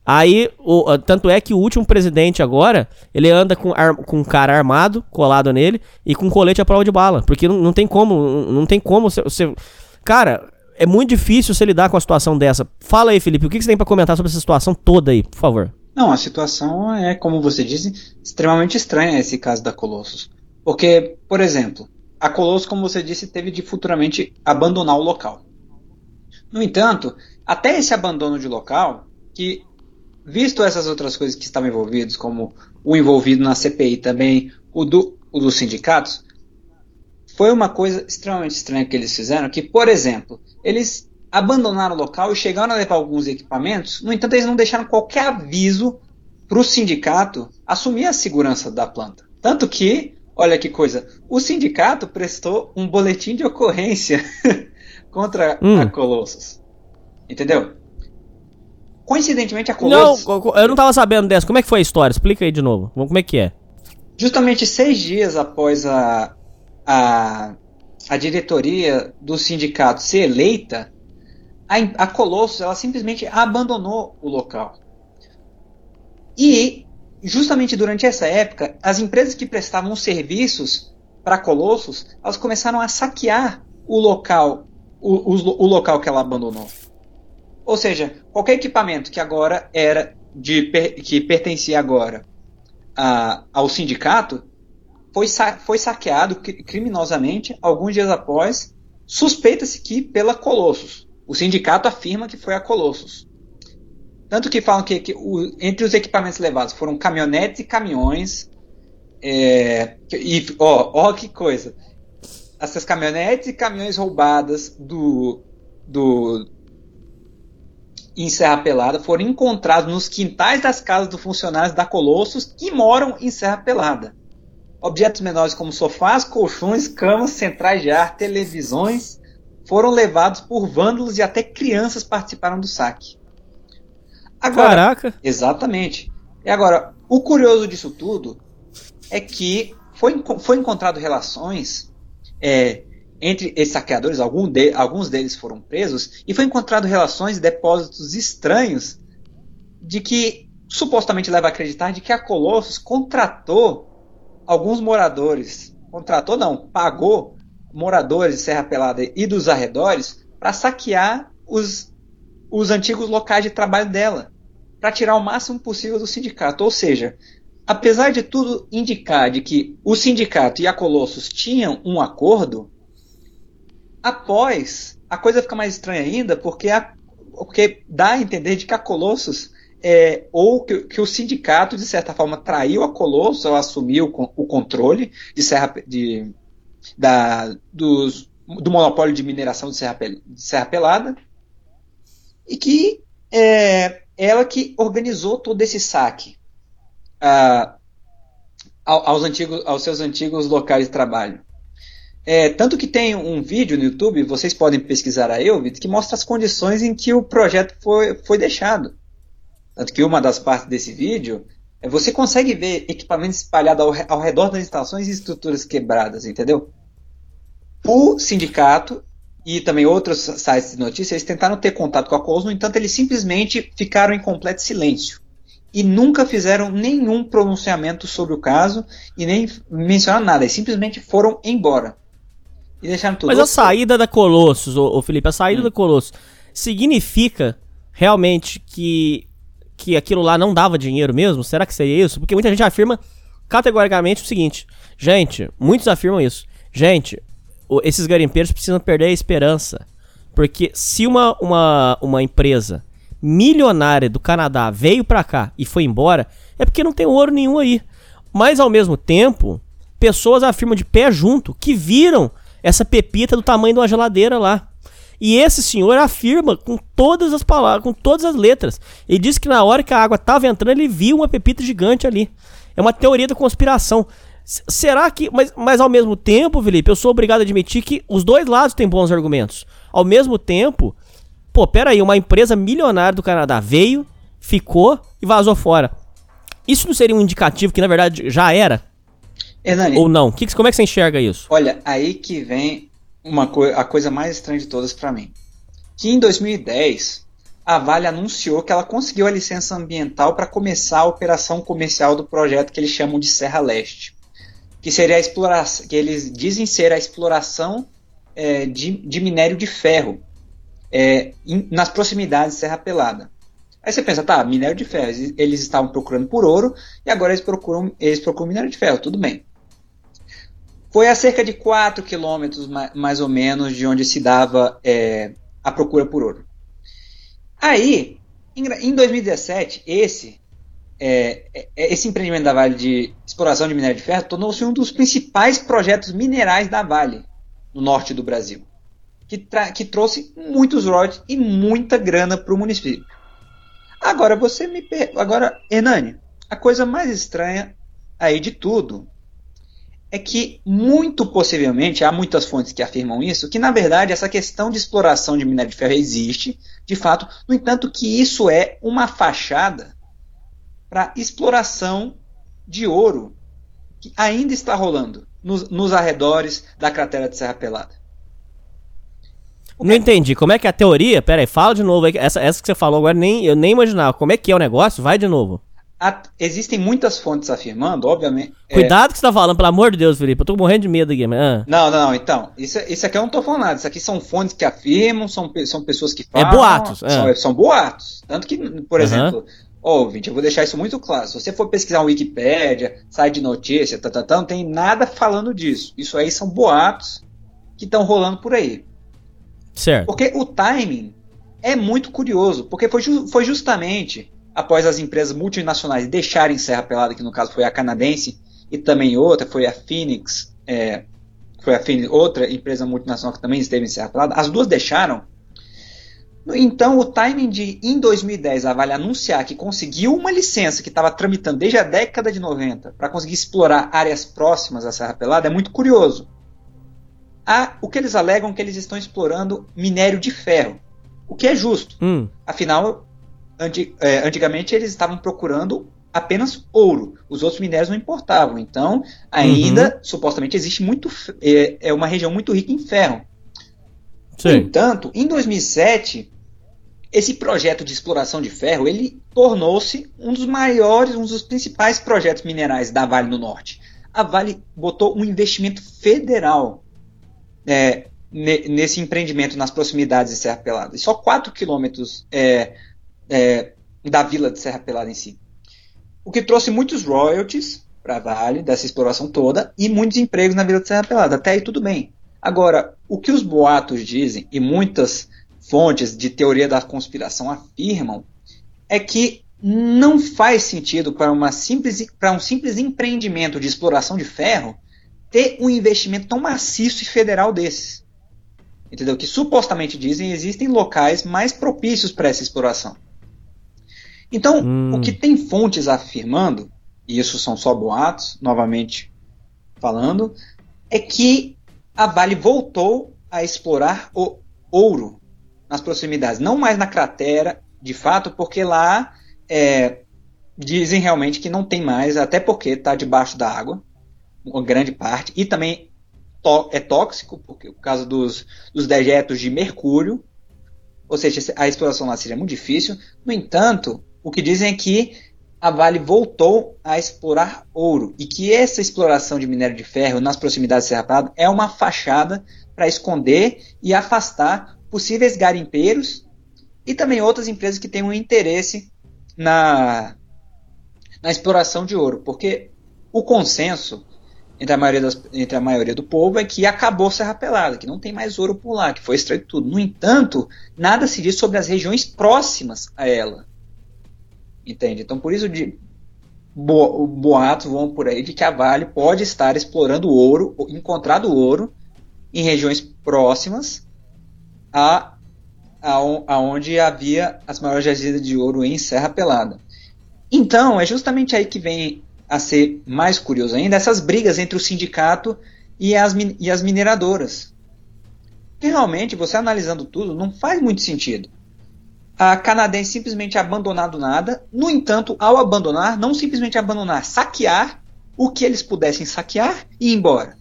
Aí, o, tanto é que o último presidente agora, ele anda com, ar, com um cara armado, colado nele, e com colete à prova de bala. Porque não, não tem como, não tem como você... Cara, é muito difícil você lidar com a situação dessa. Fala aí, Felipe, o que você tem para comentar sobre essa situação toda aí, por favor? Não, a situação é, como você disse, extremamente estranha esse caso da Colossus. Porque, por exemplo, a Colosso, como você disse, teve de futuramente abandonar o local. No entanto, até esse abandono de local, que visto essas outras coisas que estavam envolvidas, como o envolvido na CPI também, o, do, o dos sindicatos, foi uma coisa extremamente estranha que eles fizeram, que, por exemplo, eles abandonaram o local e chegaram a levar alguns equipamentos, no entanto, eles não deixaram qualquer aviso para o sindicato assumir a segurança da planta. Tanto que, olha que coisa, o sindicato prestou um boletim de ocorrência (laughs) contra hum. a Colossus. Entendeu? Coincidentemente, a Colossus. Não, eu não estava sabendo dessa. Como é que foi a história? Explica aí de novo. Como é que é? Justamente seis dias após a, a, a diretoria do sindicato ser eleita, a, a Colossus ela simplesmente abandonou o local. E, justamente durante essa época, as empresas que prestavam serviços para Colossus, elas começaram a saquear o local, o, o, o local que ela abandonou. Ou seja, qualquer equipamento que agora era de que pertencia agora a, ao sindicato foi, sa foi saqueado criminosamente alguns dias após. Suspeita-se que pela Colossus. O sindicato afirma que foi a Colossus. Tanto que falam que, que o, entre os equipamentos levados foram caminhonetes e caminhões. É, e ó, ó que coisa! Essas caminhonetes e caminhões roubadas do, do em Serra Pelada foram encontrados nos quintais das casas dos funcionários da Colossus que moram em Serra Pelada. Objetos menores como sofás, colchões, camas, centrais de ar, televisões foram levados por vândalos e até crianças participaram do saque. Agora, Caraca! Exatamente. E agora, o curioso disso tudo é que foi, foi encontrado relações é, entre esses saqueadores, algum de, alguns deles foram presos, e foi encontrado relações e depósitos estranhos de que supostamente leva a acreditar de que a Colossus contratou alguns moradores, contratou não, pagou moradores de Serra Pelada e dos arredores para saquear os os antigos locais de trabalho dela, para tirar o máximo possível do sindicato. Ou seja, apesar de tudo indicar de que o sindicato e a Colossus tinham um acordo, após a coisa fica mais estranha ainda, porque, a, porque dá a entender de que a Colossus é, ou que, que, o sindicato, de certa forma, traiu a Colossus ou assumiu o, o controle de Serra, de, da, dos, do monopólio de mineração de Serra, de Serra Pelada e que é ela que organizou todo esse saque aos, antigos, aos seus antigos locais de trabalho. É, tanto que tem um vídeo no YouTube, vocês podem pesquisar aí, que mostra as condições em que o projeto foi, foi deixado. Tanto que uma das partes desse vídeo, é, você consegue ver equipamentos espalhados ao, ao redor das instalações e estruturas quebradas, entendeu? O sindicato e também outros sites de notícias, eles tentaram ter contato com a Colos, no entanto, eles simplesmente ficaram em completo silêncio. E nunca fizeram nenhum pronunciamento sobre o caso e nem mencionaram nada. Eles simplesmente foram embora. E deixaram tudo. Mas a saída da Colossus, ô, ô Felipe, a saída hum. da Colossus significa realmente que, que aquilo lá não dava dinheiro mesmo? Será que seria isso? Porque muita gente afirma categoricamente o seguinte: gente, muitos afirmam isso. Gente, esses garimpeiros precisam perder a esperança. Porque se uma, uma, uma empresa milionária do Canadá veio para cá e foi embora, é porque não tem ouro nenhum aí. Mas ao mesmo tempo, pessoas afirmam de pé junto que viram essa pepita do tamanho de uma geladeira lá. E esse senhor afirma com todas as palavras, com todas as letras. Ele disse que na hora que a água estava entrando, ele viu uma pepita gigante ali. É uma teoria da conspiração. Será que. Mas, mas ao mesmo tempo, Felipe, eu sou obrigado a admitir que os dois lados têm bons argumentos. Ao mesmo tempo, pô, aí, uma empresa milionária do Canadá veio, ficou e vazou fora. Isso não seria um indicativo que na verdade já era? Hernani, Ou não? Que, como é que você enxerga isso? Olha, aí que vem uma co a coisa mais estranha de todas para mim. Que em 2010, a Vale anunciou que ela conseguiu a licença ambiental para começar a operação comercial do projeto que eles chamam de Serra Leste que seria a exploração, que eles dizem ser a exploração é, de, de, minério de ferro é, in, nas proximidades de Serra Pelada. Aí você pensa, tá, minério de ferro, eles estavam procurando por ouro e agora eles procuram, eles procuram minério de ferro, tudo bem. Foi a cerca de 4 quilômetros, mais ou menos, de onde se dava é, a procura por ouro. Aí, em 2017, esse, é, é, esse empreendimento da Vale de exploração de minério de ferro tornou-se um dos principais projetos minerais da Vale, no norte do Brasil, que, que trouxe muitos royalties e muita grana para o município. Agora você me per... agora Hernani, a coisa mais estranha aí de tudo é que muito possivelmente há muitas fontes que afirmam isso, que na verdade essa questão de exploração de minério de ferro existe, de fato, no entanto que isso é uma fachada para exploração de ouro que ainda está rolando nos, nos arredores da cratera de Serra Pelada. Não entendi. Como é que é a teoria? Pera aí, fala de novo. Essa, essa que você falou agora, nem, eu nem imaginava. Como é que é o negócio? Vai de novo. A, existem muitas fontes afirmando, obviamente. É Cuidado é... que você tá falando, pelo amor de Deus, Felipe. Eu tô morrendo de medo aqui. Ah. Não, não, então. Isso, isso aqui eu não tô falando nada. Isso aqui são fontes que afirmam, são, são pessoas que falam. É boatos. São, são boatos. Tanto que, por uhum. exemplo, ouvinte, eu vou deixar isso muito claro. Se você for pesquisar no Wikipedia, site de notícia, tá, tá, tá, não tem nada falando disso. Isso aí são boatos que estão rolando por aí. Certo. Porque o timing é muito curioso, porque foi, ju foi justamente após as empresas multinacionais deixarem Serra Pelada, que no caso foi a canadense, e também outra, foi a Phoenix, é, foi a Phoenix, outra empresa multinacional que também esteve em Serra Pelada, as duas deixaram. Então, o timing de, em 2010, a Vale anunciar que conseguiu uma licença que estava tramitando desde a década de 90 para conseguir explorar áreas próximas à Serra Pelada é muito curioso a, o que eles alegam é que eles estão explorando minério de ferro, o que é justo. Hum. Afinal, anti, é, antigamente eles estavam procurando apenas ouro, os outros minérios não importavam. Então, ainda uhum. supostamente existe muito é, é, uma região muito rica em ferro. Sim. No entanto, em 2007 esse projeto de exploração de ferro ele tornou-se um dos maiores, um dos principais projetos minerais da Vale do Norte. A Vale botou um investimento federal é, nesse empreendimento nas proximidades de Serra Pelada. Só 4 quilômetros é, é, da vila de Serra Pelada em si. O que trouxe muitos royalties para a Vale, dessa exploração toda, e muitos empregos na vila de Serra Pelada. Até aí tudo bem. Agora, o que os boatos dizem, e muitas fontes de teoria da conspiração afirmam, é que não faz sentido para, uma simples, para um simples empreendimento de exploração de ferro ter um investimento tão maciço e federal desses. Entendeu? Que supostamente dizem existem locais mais propícios para essa exploração. Então, hum. o que tem fontes afirmando, e isso são só boatos, novamente falando, é que a Vale voltou a explorar o ouro nas proximidades, não mais na cratera, de fato, porque lá é, dizem realmente que não tem mais, até porque está debaixo da água uma grande parte, e também é tóxico, porque por causa dos, dos dejetos de mercúrio, ou seja, a exploração lá seria muito difícil. No entanto, o que dizem é que a Vale voltou a explorar ouro e que essa exploração de minério de ferro nas proximidades de Serra Pelada é uma fachada para esconder e afastar possíveis garimpeiros e também outras empresas que tenham interesse na, na exploração de ouro, porque o consenso entre a, maioria das, entre a maioria do povo é que acabou Serra Pelada, que não tem mais ouro por lá, que foi extraído tudo. No entanto, nada se diz sobre as regiões próximas a ela. Entende? Então, por isso, de, bo, boatos vão por aí de que a Vale pode estar explorando ouro, encontrado ouro, em regiões próximas a, a, a onde havia as maiores jazidas de ouro em Serra Pelada. Então, é justamente aí que vem a ser mais curioso ainda essas brigas entre o sindicato e as, e as mineradoras. Que realmente, você analisando tudo, não faz muito sentido. A canadense simplesmente abandonar do nada, no entanto, ao abandonar, não simplesmente abandonar, saquear o que eles pudessem saquear e ir embora.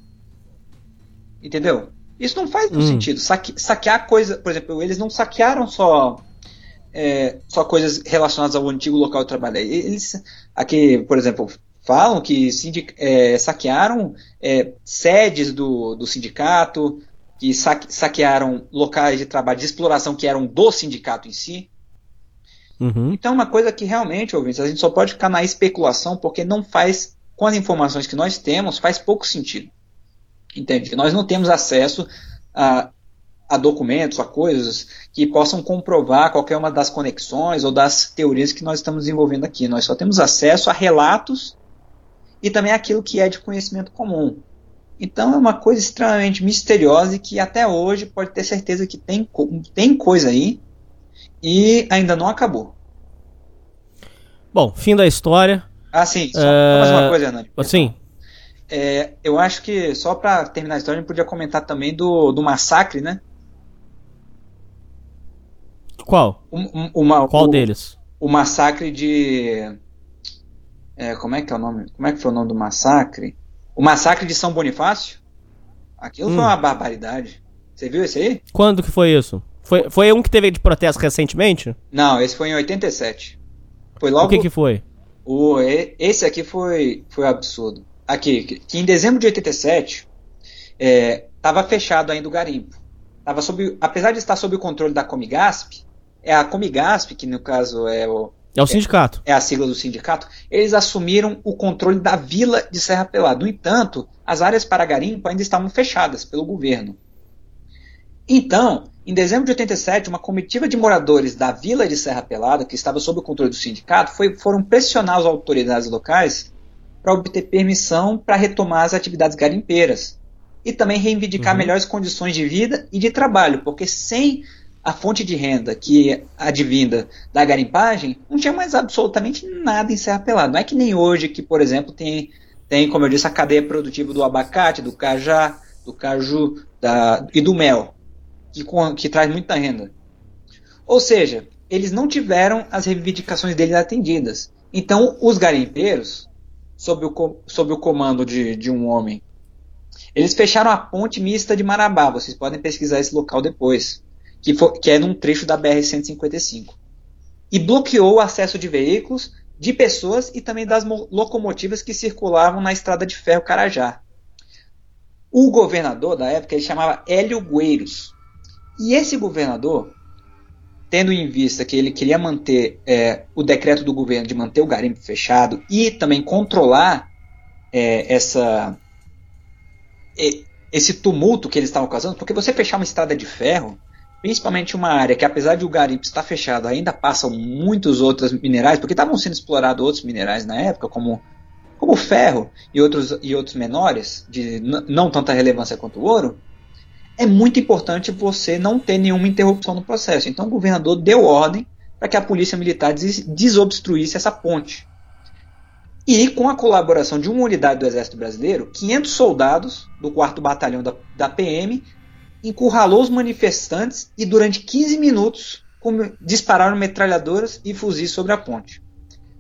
Entendeu? Isso não faz hum. sentido. Saque, saquear coisa, por exemplo, eles não saquearam só é, só coisas relacionadas ao antigo local de trabalho. Eles, aqui, por exemplo, falam que é, saquearam é, sedes do, do sindicato, que saque, saquearam locais de trabalho de exploração que eram do sindicato em si. Uhum. Então, uma coisa que realmente, ouvintes, a gente só pode ficar na especulação porque não faz, com as informações que nós temos, faz pouco sentido. Entende? Nós não temos acesso a, a documentos, a coisas que possam comprovar qualquer uma das conexões ou das teorias que nós estamos desenvolvendo aqui. Nós só temos acesso a relatos e também aquilo que é de conhecimento comum. Então é uma coisa extremamente misteriosa e que até hoje pode ter certeza que tem, tem coisa aí e ainda não acabou. Bom, fim da história. Ah, sim, só é... mais uma coisa, Hernani. Sim. É, eu acho que, só para terminar a história, a gente podia comentar também do, do massacre, né? Qual? Um, uma, Qual o, deles? O massacre de. É, como é que é o nome? Como é que foi o nome do massacre? O massacre de São Bonifácio? Aquilo hum. foi uma barbaridade. Você viu esse aí? Quando que foi isso? Foi, foi um que teve de protesto recentemente? Não, esse foi em 87. Foi logo. O que que foi? O, esse aqui foi, foi absurdo. Aqui, que em dezembro de 87 estava é, fechado ainda o garimpo. Tava sob, apesar de estar sob o controle da Comigasp, é a Comigasp, que no caso é o. É o sindicato. É, é a sigla do sindicato. Eles assumiram o controle da vila de Serra Pelada. No entanto, as áreas para garimpo ainda estavam fechadas pelo governo. Então, em dezembro de 87, uma comitiva de moradores da vila de Serra Pelada, que estava sob o controle do sindicato, foi, foram pressionar as autoridades locais para obter permissão para retomar as atividades garimpeiras e também reivindicar uhum. melhores condições de vida e de trabalho, porque sem a fonte de renda que advinda da garimpagem, não tinha mais absolutamente nada em Serra Pelada. Não é que nem hoje que, por exemplo, tem, tem como eu disse, a cadeia produtiva do abacate, do cajá, do caju da, e do mel, que, que traz muita renda. Ou seja, eles não tiveram as reivindicações deles atendidas. Então, os garimpeiros, sob o, sob o comando de, de um homem, eles fecharam a ponte mista de Marabá. Vocês podem pesquisar esse local depois que, for, que é num trecho da BR-155. E bloqueou o acesso de veículos, de pessoas e também das locomotivas que circulavam na estrada de ferro Carajá. O governador da época ele chamava Hélio Gueiros. E esse governador, tendo em vista que ele queria manter é, o decreto do governo de manter o garimpo fechado e também controlar é, essa, esse tumulto que eles estavam causando, porque você fechar uma estrada de ferro principalmente uma área que, apesar de o garimpo estar fechado, ainda passam muitos outros minerais, porque estavam sendo explorados outros minerais na época, como, como ferro e outros, e outros menores, de não tanta relevância quanto o ouro, é muito importante você não ter nenhuma interrupção no processo. Então o governador deu ordem para que a polícia militar des desobstruísse essa ponte. E com a colaboração de uma unidade do Exército Brasileiro, 500 soldados do 4 Batalhão da, da PM encurralou os manifestantes e durante 15 minutos dispararam metralhadoras e fuzis sobre a ponte.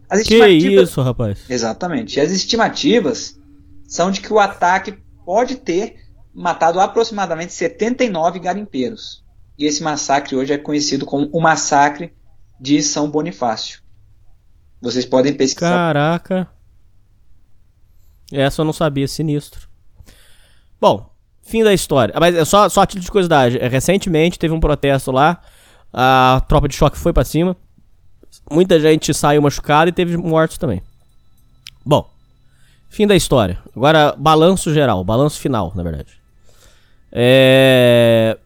As que isso, rapaz? Exatamente. As estimativas são de que o ataque pode ter matado aproximadamente 79 garimpeiros. E esse massacre hoje é conhecido como o Massacre de São Bonifácio. Vocês podem pesquisar. Caraca. Essa eu não sabia, sinistro. Bom, Fim da história. Mas é só, só a título de curiosidade. É, recentemente teve um protesto lá. A tropa de choque foi para cima. Muita gente saiu machucada e teve mortos também. Bom, fim da história. Agora, balanço geral, balanço final, na verdade. É...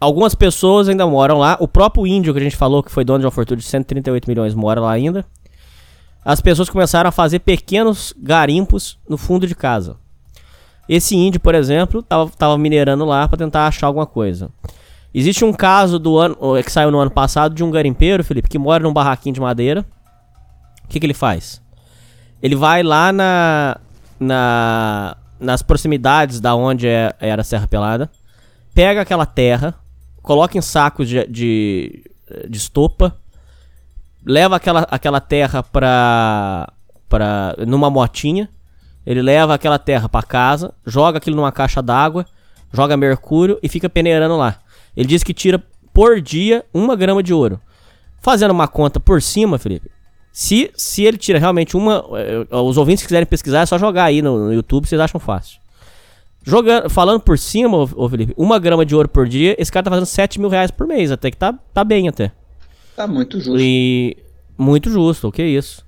Algumas pessoas ainda moram lá. O próprio índio que a gente falou, que foi dono de uma fortuna de 138 milhões, mora lá ainda. As pessoas começaram a fazer pequenos garimpos no fundo de casa. Esse índio, por exemplo, tava, tava minerando lá para tentar achar alguma coisa. Existe um caso do ano que saiu no ano passado de um garimpeiro, Felipe, que mora num barraquinho de madeira. O que, que ele faz? Ele vai lá na, na nas proximidades da onde é, era a Serra Pelada, pega aquela terra, coloca em sacos de, de, de estopa, leva aquela, aquela terra pra, pra, numa motinha ele leva aquela terra para casa, joga aquilo numa caixa d'água, joga mercúrio e fica peneirando lá. Ele diz que tira por dia uma grama de ouro. Fazendo uma conta por cima, Felipe, se, se ele tira realmente uma. Eh, os ouvintes que quiserem pesquisar, é só jogar aí no, no YouTube, vocês acham fácil. Jogando, falando por cima, ô, ô, Felipe, uma grama de ouro por dia, esse cara tá fazendo 7 mil reais por mês, até que tá, tá bem até. Tá muito justo. E. Muito justo, o que é isso?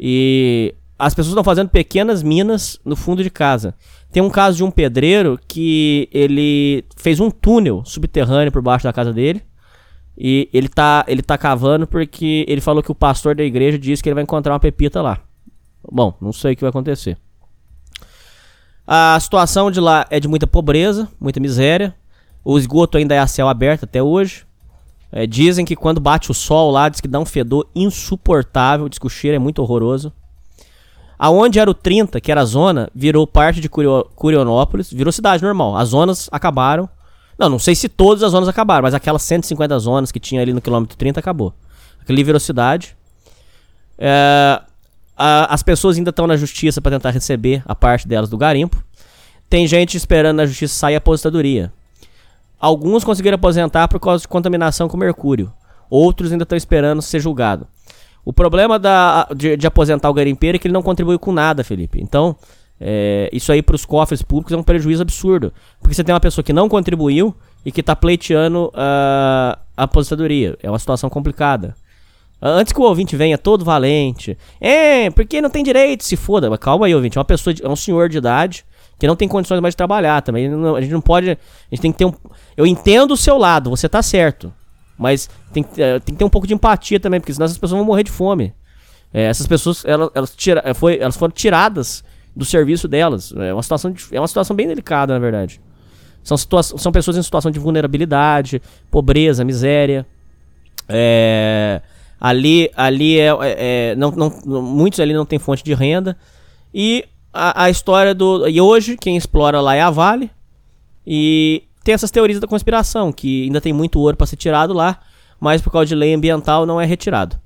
E as pessoas estão fazendo pequenas minas no fundo de casa. Tem um caso de um pedreiro que ele fez um túnel subterrâneo por baixo da casa dele. E ele tá, ele tá cavando porque ele falou que o pastor da igreja disse que ele vai encontrar uma pepita lá. Bom, não sei o que vai acontecer. A situação de lá é de muita pobreza, muita miséria. O esgoto ainda é a céu aberto até hoje. É, dizem que quando bate o sol lá, diz que dá um fedor insuportável, diz que o cheiro é muito horroroso. Aonde era o 30, que era a zona, virou parte de Curio Curionópolis, virou cidade normal. As zonas acabaram. Não, não sei se todas as zonas acabaram, mas aquelas 150 zonas que tinha ali no quilômetro 30 acabou. Aquilo virou cidade. É, a, as pessoas ainda estão na justiça para tentar receber a parte delas do garimpo. Tem gente esperando na justiça sair a aposentadoria. Alguns conseguiram aposentar por causa de contaminação com mercúrio. Outros ainda estão esperando ser julgado. O problema da, de, de, aposentar o garimpeiro é que ele não contribuiu com nada, Felipe. Então, é, isso aí para os cofres públicos é um prejuízo absurdo. Porque você tem uma pessoa que não contribuiu e que está pleiteando uh, a aposentadoria. É uma situação complicada. Antes que o ouvinte venha todo valente. É, porque não tem direito, se foda. Mas calma aí, ouvinte. É uma pessoa, de, é um senhor de idade que não tem condições mais de trabalhar também. a gente não pode. A gente tem que ter um. Eu entendo o seu lado, você tá certo. Mas tem, é, tem que ter um pouco de empatia também, porque senão essas pessoas vão morrer de fome. É, essas pessoas, elas, elas, tira, é, foi, elas foram tiradas do serviço delas. É uma situação, é uma situação bem delicada, na verdade. São, situa são pessoas em situação de vulnerabilidade, pobreza, miséria. É, ali ali é, é, é não, não, muitos ali não têm fonte de renda. E a, a história do. E hoje, quem explora lá é a Vale. E tem essas teorias da conspiração, que ainda tem muito ouro para ser tirado lá, mas por causa de lei ambiental não é retirado.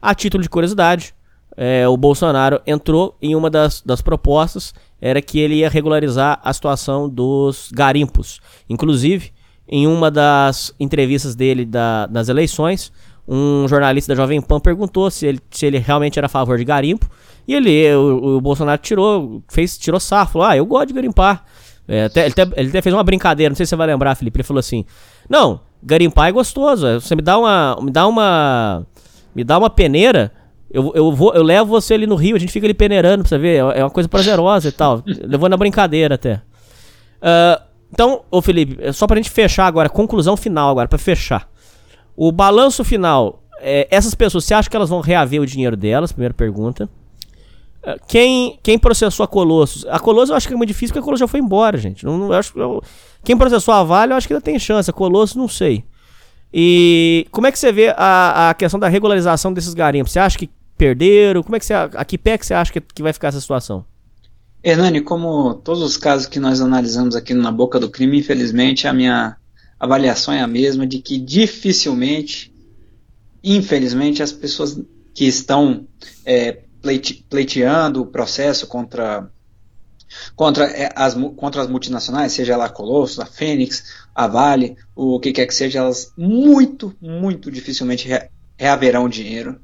A título de curiosidade, é, o Bolsonaro entrou em uma das, das propostas, era que ele ia regularizar a situação dos garimpos. Inclusive, em uma das entrevistas dele da, das eleições, um jornalista da Jovem Pan perguntou se ele, se ele realmente era a favor de garimpo. E ele, o, o Bolsonaro tirou, fez, tirou sarro, falou: Ah, eu gosto de garimpar. É, até, ele, até, ele, até, fez uma brincadeira, não sei se você vai lembrar, Felipe. Ele falou assim: Não, garimpar é gostoso. É, você me dá uma. Me dá uma. Me dá uma peneira. Eu, eu, vou, eu levo você ali no rio, a gente fica ali peneirando pra você ver. É, é uma coisa prazerosa e tal. (laughs) Levou na brincadeira até. Uh, então, ô Felipe, é só pra gente fechar agora, conclusão final agora, pra fechar. O balanço final, é, essas pessoas, você acha que elas vão reaver o dinheiro delas? Primeira pergunta. Quem, quem processou a Colossus? A Colossus eu acho que é muito difícil porque a Colossus já foi embora, gente. Não, não, eu acho, eu, quem processou a Vale eu acho que ainda tem chance. A Colossus não sei. E como é que você vê a, a questão da regularização desses garimpos? Você acha que perderam? Como é que você, a que pé que você acha que, que vai ficar essa situação? Hernani, como todos os casos que nós analisamos aqui na boca do crime, infelizmente a minha avaliação é a mesma de que dificilmente, infelizmente, as pessoas que estão é, pleite, pleiteando o processo contra, contra, é, as, contra as multinacionais, seja lá a Colossus, a Fênix, a Vale, o que quer que seja, elas muito, muito dificilmente re, reaverão dinheiro.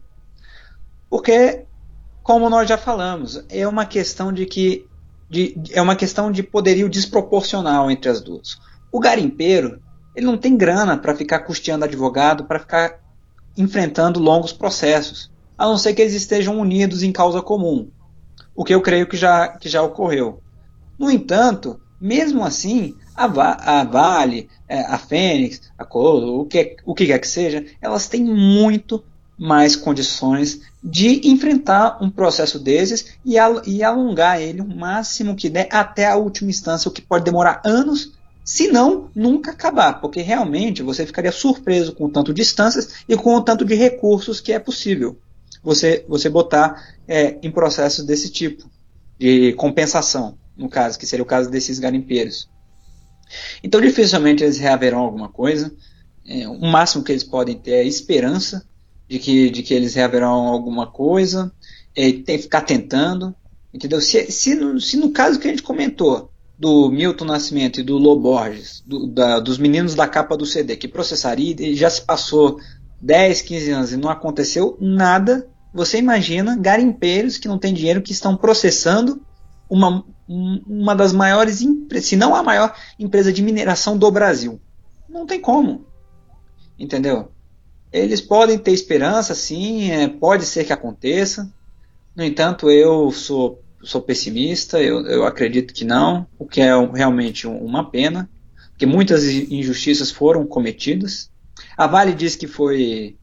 Porque, como nós já falamos, é uma questão de que de, é uma questão de poderio desproporcional entre as duas. O garimpeiro, ele não tem grana para ficar custeando advogado, para ficar enfrentando longos processos a não ser que eles estejam unidos em causa comum, o que eu creio que já, que já ocorreu. No entanto, mesmo assim, a, Va a Vale, é, a Fênix, a Colo, o que, o que quer que seja, elas têm muito mais condições de enfrentar um processo desses e, al e alongar ele o máximo que der até a última instância, o que pode demorar anos, se não nunca acabar, porque realmente você ficaria surpreso com o tanto de distâncias e com o tanto de recursos que é possível você, você botar é, em processos desse tipo, de compensação, no caso, que seria o caso desses garimpeiros. Então, dificilmente eles reaverão alguma coisa. É, o máximo que eles podem ter é esperança de que, de que eles reaverão alguma coisa, é, tem que ficar tentando, entendeu? Se, se, no, se no caso que a gente comentou, do Milton Nascimento e do Loborges, do, da, dos meninos da capa do CD, que processaria, e já se passou 10, 15 anos e não aconteceu nada, você imagina garimpeiros que não têm dinheiro que estão processando uma, uma das maiores, se não a maior empresa de mineração do Brasil. Não tem como. Entendeu? Eles podem ter esperança, sim, é, pode ser que aconteça, No entanto, eu sou, sou pessimista, eu, eu acredito que não, o que é realmente uma pena, porque muitas injustiças foram cometidas. A Vale diz que foi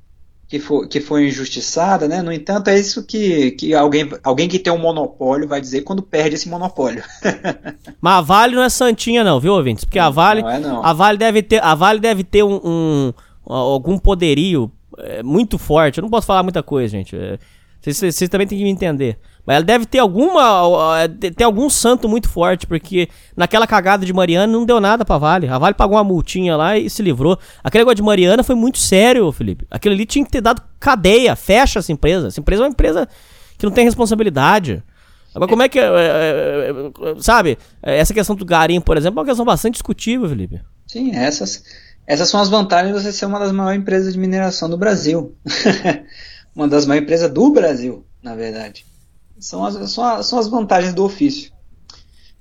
que foi, que foi injustiçada, né? No entanto, é isso que, que alguém, alguém que tem um monopólio vai dizer quando perde esse monopólio. (laughs) Mas a Vale não é santinha não, viu, ouvintes? Porque a Vale, Não é, não. a Vale deve ter, a Vale deve ter um, um- algum poderio é, muito forte. Eu não posso falar muita coisa, gente. É, Vocês, vocês- vocês também têm que me entender. Mas ela deve ter alguma. é, ter algum santo muito forte, porque naquela cagada de Mariana não deu nada pra Vale. A Vale pagou uma multinha lá e se livrou. Aquele negócio de Mariana foi muito sério, Felipe. Aquilo ali tinha que ter dado cadeia. Fecha essa empresa. Essa empresa é uma empresa que não tem responsabilidade. Agora, como é que. é, é, sabe? Essa questão do garimpo, por exemplo, é uma questão bastante discutível, Felipe. Sim, essas, essas são as vantagens de você ser uma das maiores empresas de mineração do Brasil. (laughs) uma das maiores empresas do Brasil, na verdade. São as, são as, são as vantagens do ofício.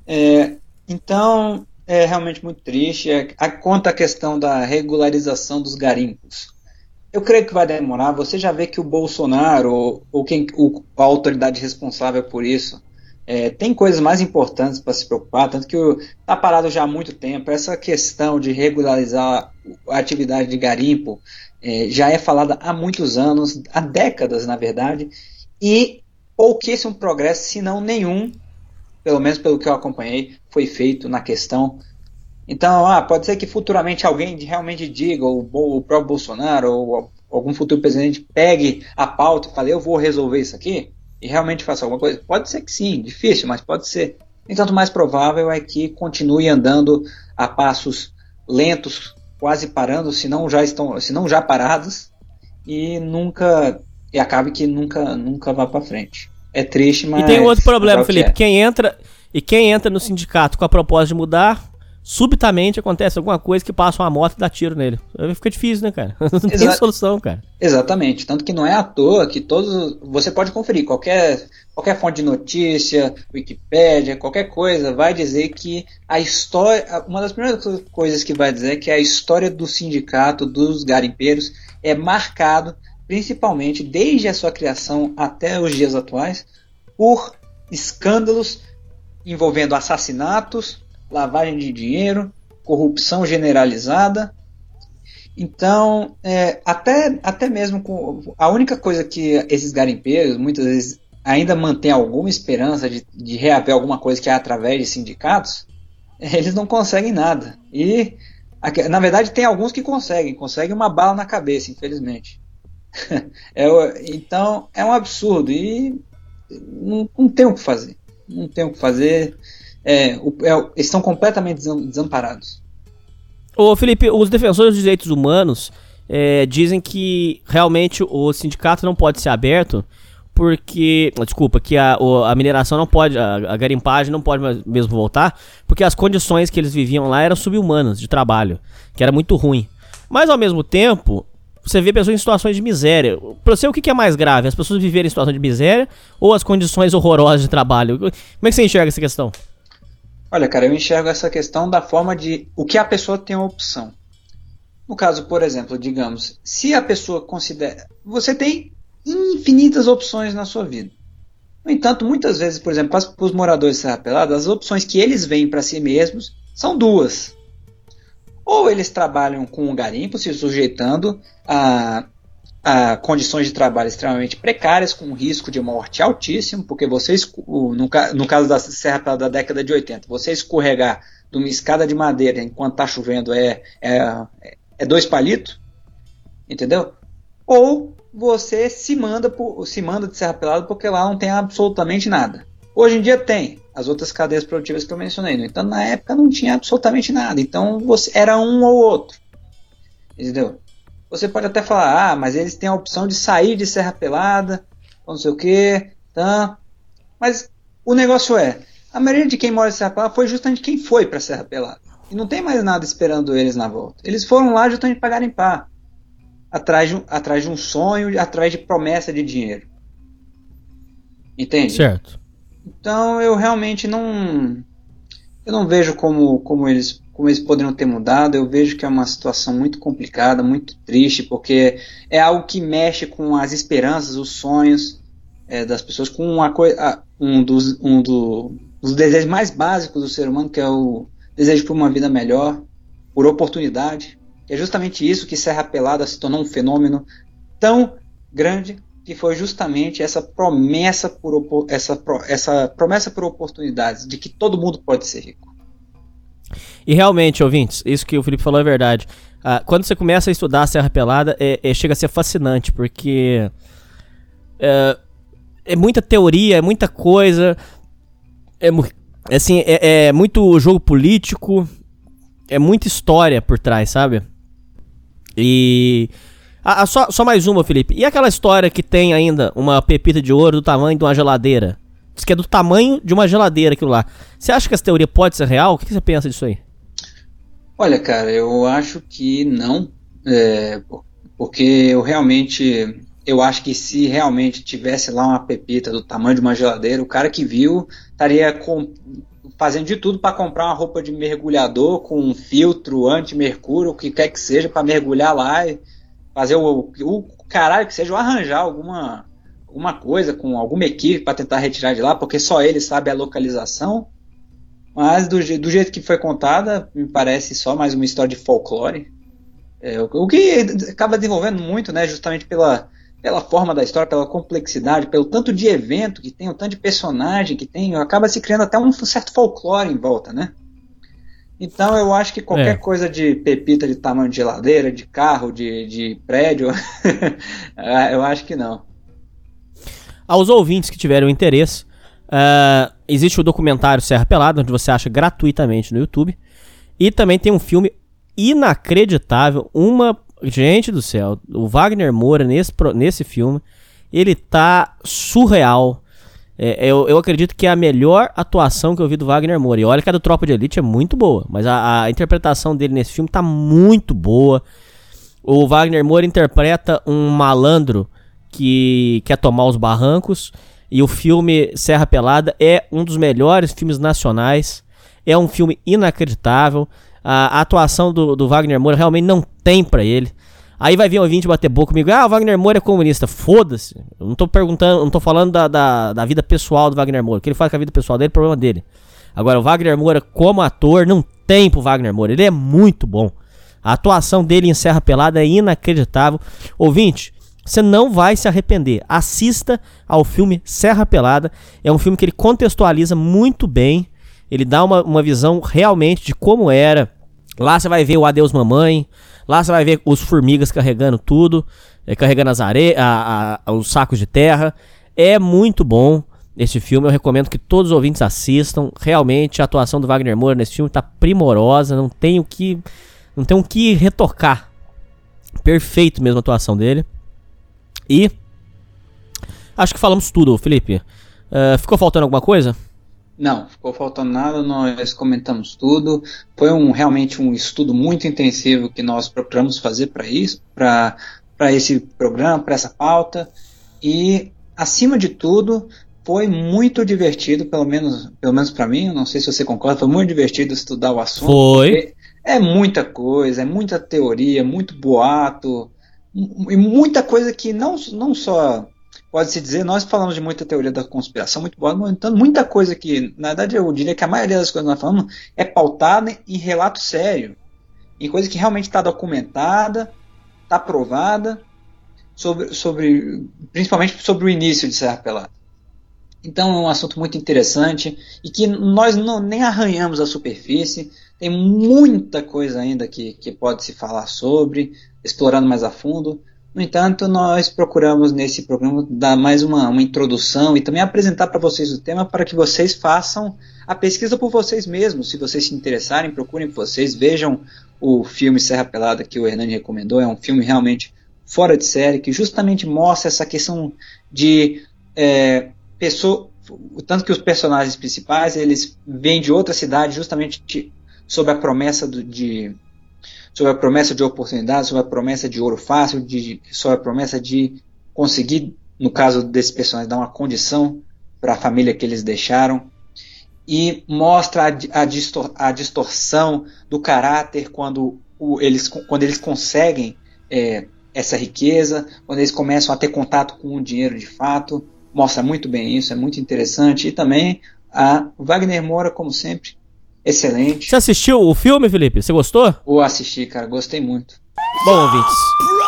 É, então, é realmente muito triste. É, a, quanto à questão da regularização dos garimpos, eu creio que vai demorar. Você já vê que o Bolsonaro, ou, ou quem, o, a autoridade responsável por isso, é, tem coisas mais importantes para se preocupar, tanto que está parado já há muito tempo. Essa questão de regularizar a atividade de garimpo é, já é falada há muitos anos, há décadas, na verdade, e pouquíssimo progresso, se não nenhum, pelo menos pelo que eu acompanhei, foi feito na questão. Então, ah, pode ser que futuramente alguém realmente diga, ou o próprio Bolsonaro, ou algum futuro presidente pegue a pauta e fale, eu vou resolver isso aqui, e realmente faça alguma coisa. Pode ser que sim, difícil, mas pode ser. Entanto, mais provável é que continue andando a passos lentos, quase parando, se não já estão, se não já parados, e nunca e acabe que nunca nunca vá para frente. É triste, mas E tem um outro problema, o que Felipe. é. Quem entra e quem entra no sindicato com a proposta de mudar, subitamente acontece alguma coisa que passa uma moto e dá tiro nele. Fica difícil, né, cara? (laughs) Não tem Exa- solução, cara. Exatamente, tanto que não é à toa que todos você pode conferir qualquer qualquer fonte de notícia, Wikipédia, qualquer coisa vai dizer que a história, uma das primeiras co- coisas que vai dizer é que a história do sindicato dos garimpeiros é marcado principalmente desde a sua criação até os dias atuais por escândalos envolvendo assassinatos, lavagem de dinheiro, corrupção generalizada então, é, até, até mesmo com. A única coisa que esses garimpeiros, muitas vezes, ainda mantêm alguma esperança de, de reaver alguma coisa que é através de sindicatos, (laughs) eles não conseguem nada. E, na verdade, tem alguns que conseguem, conseguem uma bala na cabeça, infelizmente. (laughs) É então, é um absurdo e não, não tem o que fazer. Não tem o que fazer. É, o- é eles estão completamente desam- desamparados. Ô, Felipe, os defensores dos direitos humanos é, dizem que realmente o sindicato não pode ser aberto porque. Desculpa, que a, a mineração não pode. A, a garimpagem não pode mesmo voltar, porque as condições que eles viviam lá eram subhumanas de trabalho, que era muito ruim. Mas ao mesmo tempo, você vê pessoas em situações de miséria. Pra você, o que é mais grave? As pessoas viverem em situação de miséria ou as condições horrorosas de trabalho? Como é que você enxerga essa questão? Olha, cara, eu enxergo essa questão da forma de o que a pessoa tem a opção. No caso, por exemplo, digamos, se a pessoa considera. Você tem infinitas opções na sua vida. No entanto, muitas vezes, por exemplo, para os moradores de Serra Pelada, as opções que eles veem para si mesmos são duas. Ou eles trabalham com o garimpo, se sujeitando a, a condições de trabalho extremamente precárias, com risco de morte altíssimo, porque você, no, no caso da Serra da década de 80, você escorregar de uma escada de madeira enquanto está chovendo é, é, é dois palitos, entendeu? Ou você se manda, por- se manda de Serra Pelada porque lá não tem absolutamente nada. Hoje em dia tem as outras cadeias produtivas que eu mencionei, no entanto, na época não tinha absolutamente nada, então você era um ou outro, entendeu? Você pode até falar, ah, mas eles têm a opção de sair de Serra Pelada, não sei o que, tá? Mas o negócio é, a maioria de quem mora em Serra Pelada foi justamente quem foi para Serra Pelada. E não tem mais nada esperando eles na volta. Eles foram lá justamente para garimpar. Atrás de, atrás de um sonho, atrás de promessa de dinheiro. Entende? Certo. Então eu realmente não eu não vejo como, como eles como eles poderiam ter mudado. Eu vejo que é uma situação muito complicada, muito triste, porque é algo que mexe com as esperanças, os sonhos. é, das pessoas com uma coisa, um, dos, um do, dos desejos mais básicos do ser humano, que é o desejo por uma vida melhor, por oportunidade. É justamente isso que Serra Pelada se tornou um fenômeno tão grande que foi justamente essa promessa por essa, essa promessa por oportunidades de que todo mundo pode ser rico. E realmente, ouvintes, isso que o Felipe falou é verdade. Ah, quando você começa a estudar a Serra Pelada, é, é, chega a ser fascinante, porque é, é muita teoria, é muita coisa, é, assim, é, é muito jogo político, é muita história por trás, sabe? E ah, ah, só, só mais uma, Felipe. E aquela história que tem ainda uma pepita de ouro do tamanho de uma geladeira? Diz que é do tamanho de uma geladeira aquilo lá. Você acha que essa teoria pode ser real? O que você pensa disso aí? Olha, cara, eu acho que não. É, porque eu realmente. Eu acho que se realmente tivesse lá uma pepita do tamanho de uma geladeira, o cara que viu estaria com, fazendo de tudo para comprar uma roupa de mergulhador com um filtro anti-mercúrio, o que quer que seja, para mergulhar lá e fazer o, o caralho que seja, ou arranjar alguma, alguma coisa com alguma equipe para tentar retirar de lá, porque só ele sabe a localização. Mas do, do, jeito que foi contada, me parece só mais uma história de folclore. É, o, o, que acaba desenvolvendo muito, né, justamente pela, pela forma da história, pela complexidade, pelo tanto de evento que tem, o tanto de personagem que tem, acaba se criando até um certo folclore em volta, né? Então eu acho que qualquer é. coisa de pepita de tamanho de geladeira, de carro, de, de prédio, (laughs) eu acho que não. Aos ouvintes que tiveram interesse, uh, existe o documentário Serra Pelada, onde você acha gratuitamente no YouTube. E também tem um filme inacreditável, uma. Gente do céu, o Wagner Moura nesse, nesse filme, ele tá surreal. É, eu, eu acredito que é a melhor atuação que eu vi do Wagner Moura. E olha que a do Tropa de Elite é muito boa, mas a, a interpretação dele nesse filme tá muito boa. O Wagner Moura interpreta um malandro que quer tomar os barrancos. E o filme Serra Pelada é um dos melhores filmes nacionais. É um filme inacreditável. A, a atuação do, do Wagner Moura realmente não tem para ele. Aí vai vir um ouvinte bater boca comigo. Ah, o Wagner Moura é comunista. Foda-se. Não tô perguntando, não tô falando da, da, da, vida pessoal do Wagner Moura. O que ele faz com a vida pessoal dele é problema dele. Agora, o Wagner Moura, como ator, não tem pro Wagner Moura. Ele é muito bom. A atuação dele em Serra Pelada é inacreditável. Ouvinte, você não vai se arrepender. Assista ao filme Serra Pelada. É um filme que ele contextualiza muito bem. Ele dá uma, uma visão realmente de como era. Lá você vai ver o Adeus Mamãe. Lá você vai ver os formigas carregando tudo, é, carregando as areias, os sacos de terra. É muito bom esse filme, eu recomendo que todos os ouvintes assistam. Realmente a atuação do Wagner Moura nesse filme está primorosa, não tem o que não tem o que retocar. Perfeito mesmo a atuação dele. E acho que falamos tudo, Felipe. Uh, ficou faltando alguma coisa? Não, ficou faltando nada, nós comentamos tudo. Foi um, realmente um estudo muito intensivo que nós procuramos fazer para isso, para esse programa, para essa pauta. E, acima de tudo, foi muito divertido, pelo menos, pelo menos para mim, não sei se você concorda, foi muito divertido estudar o assunto. Foi. É muita coisa, é muita teoria, muito boato, e muita coisa que não, não só pode-se dizer, nós falamos de muita teoria da conspiração, muito boa, entanto, muita coisa que, na verdade, eu diria que a maioria das coisas que nós falamos é pautada em relato sério, em coisa que realmente está documentada, está provada, sobre, sobre, principalmente sobre o início de Serra Pelada. Então é um assunto muito interessante e que nós não, nem arranhamos a superfície, tem muita coisa ainda que, que pode se falar sobre, explorando mais a fundo. No entanto, nós procuramos nesse programa dar mais uma, uma introdução e também apresentar para vocês o tema para que vocês façam a pesquisa por vocês mesmos. Se vocês se interessarem, procurem por vocês, vejam o filme Serra Pelada que o Hernani recomendou. É um filme realmente fora de série que justamente mostra essa questão de é, pessoa, tanto que os personagens principais eles vêm de outra cidade justamente sob a promessa do, de sobre a promessa de oportunidade, sobre a promessa de ouro fácil, de, sobre a promessa de conseguir, no caso desses personagens, dar uma condição para a família que eles deixaram. E mostra a, a, distor, a distorção do caráter quando, o, eles, quando eles conseguem é, essa riqueza, quando eles começam a ter contato com o dinheiro de fato. mostra muito bem isso, é muito interessante. E também a Wagner Moura, como sempre, excelente. Você assistiu o filme, Felipe? Você gostou? Vou assistir, cara, gostei muito. Bom, ouvintes,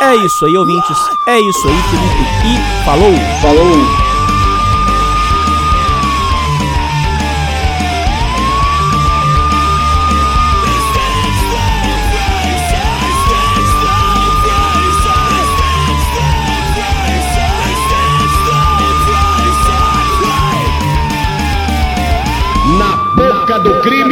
é isso aí, ouvintes. É isso aí, Felipe. E falou! Falou! Na boca do crime.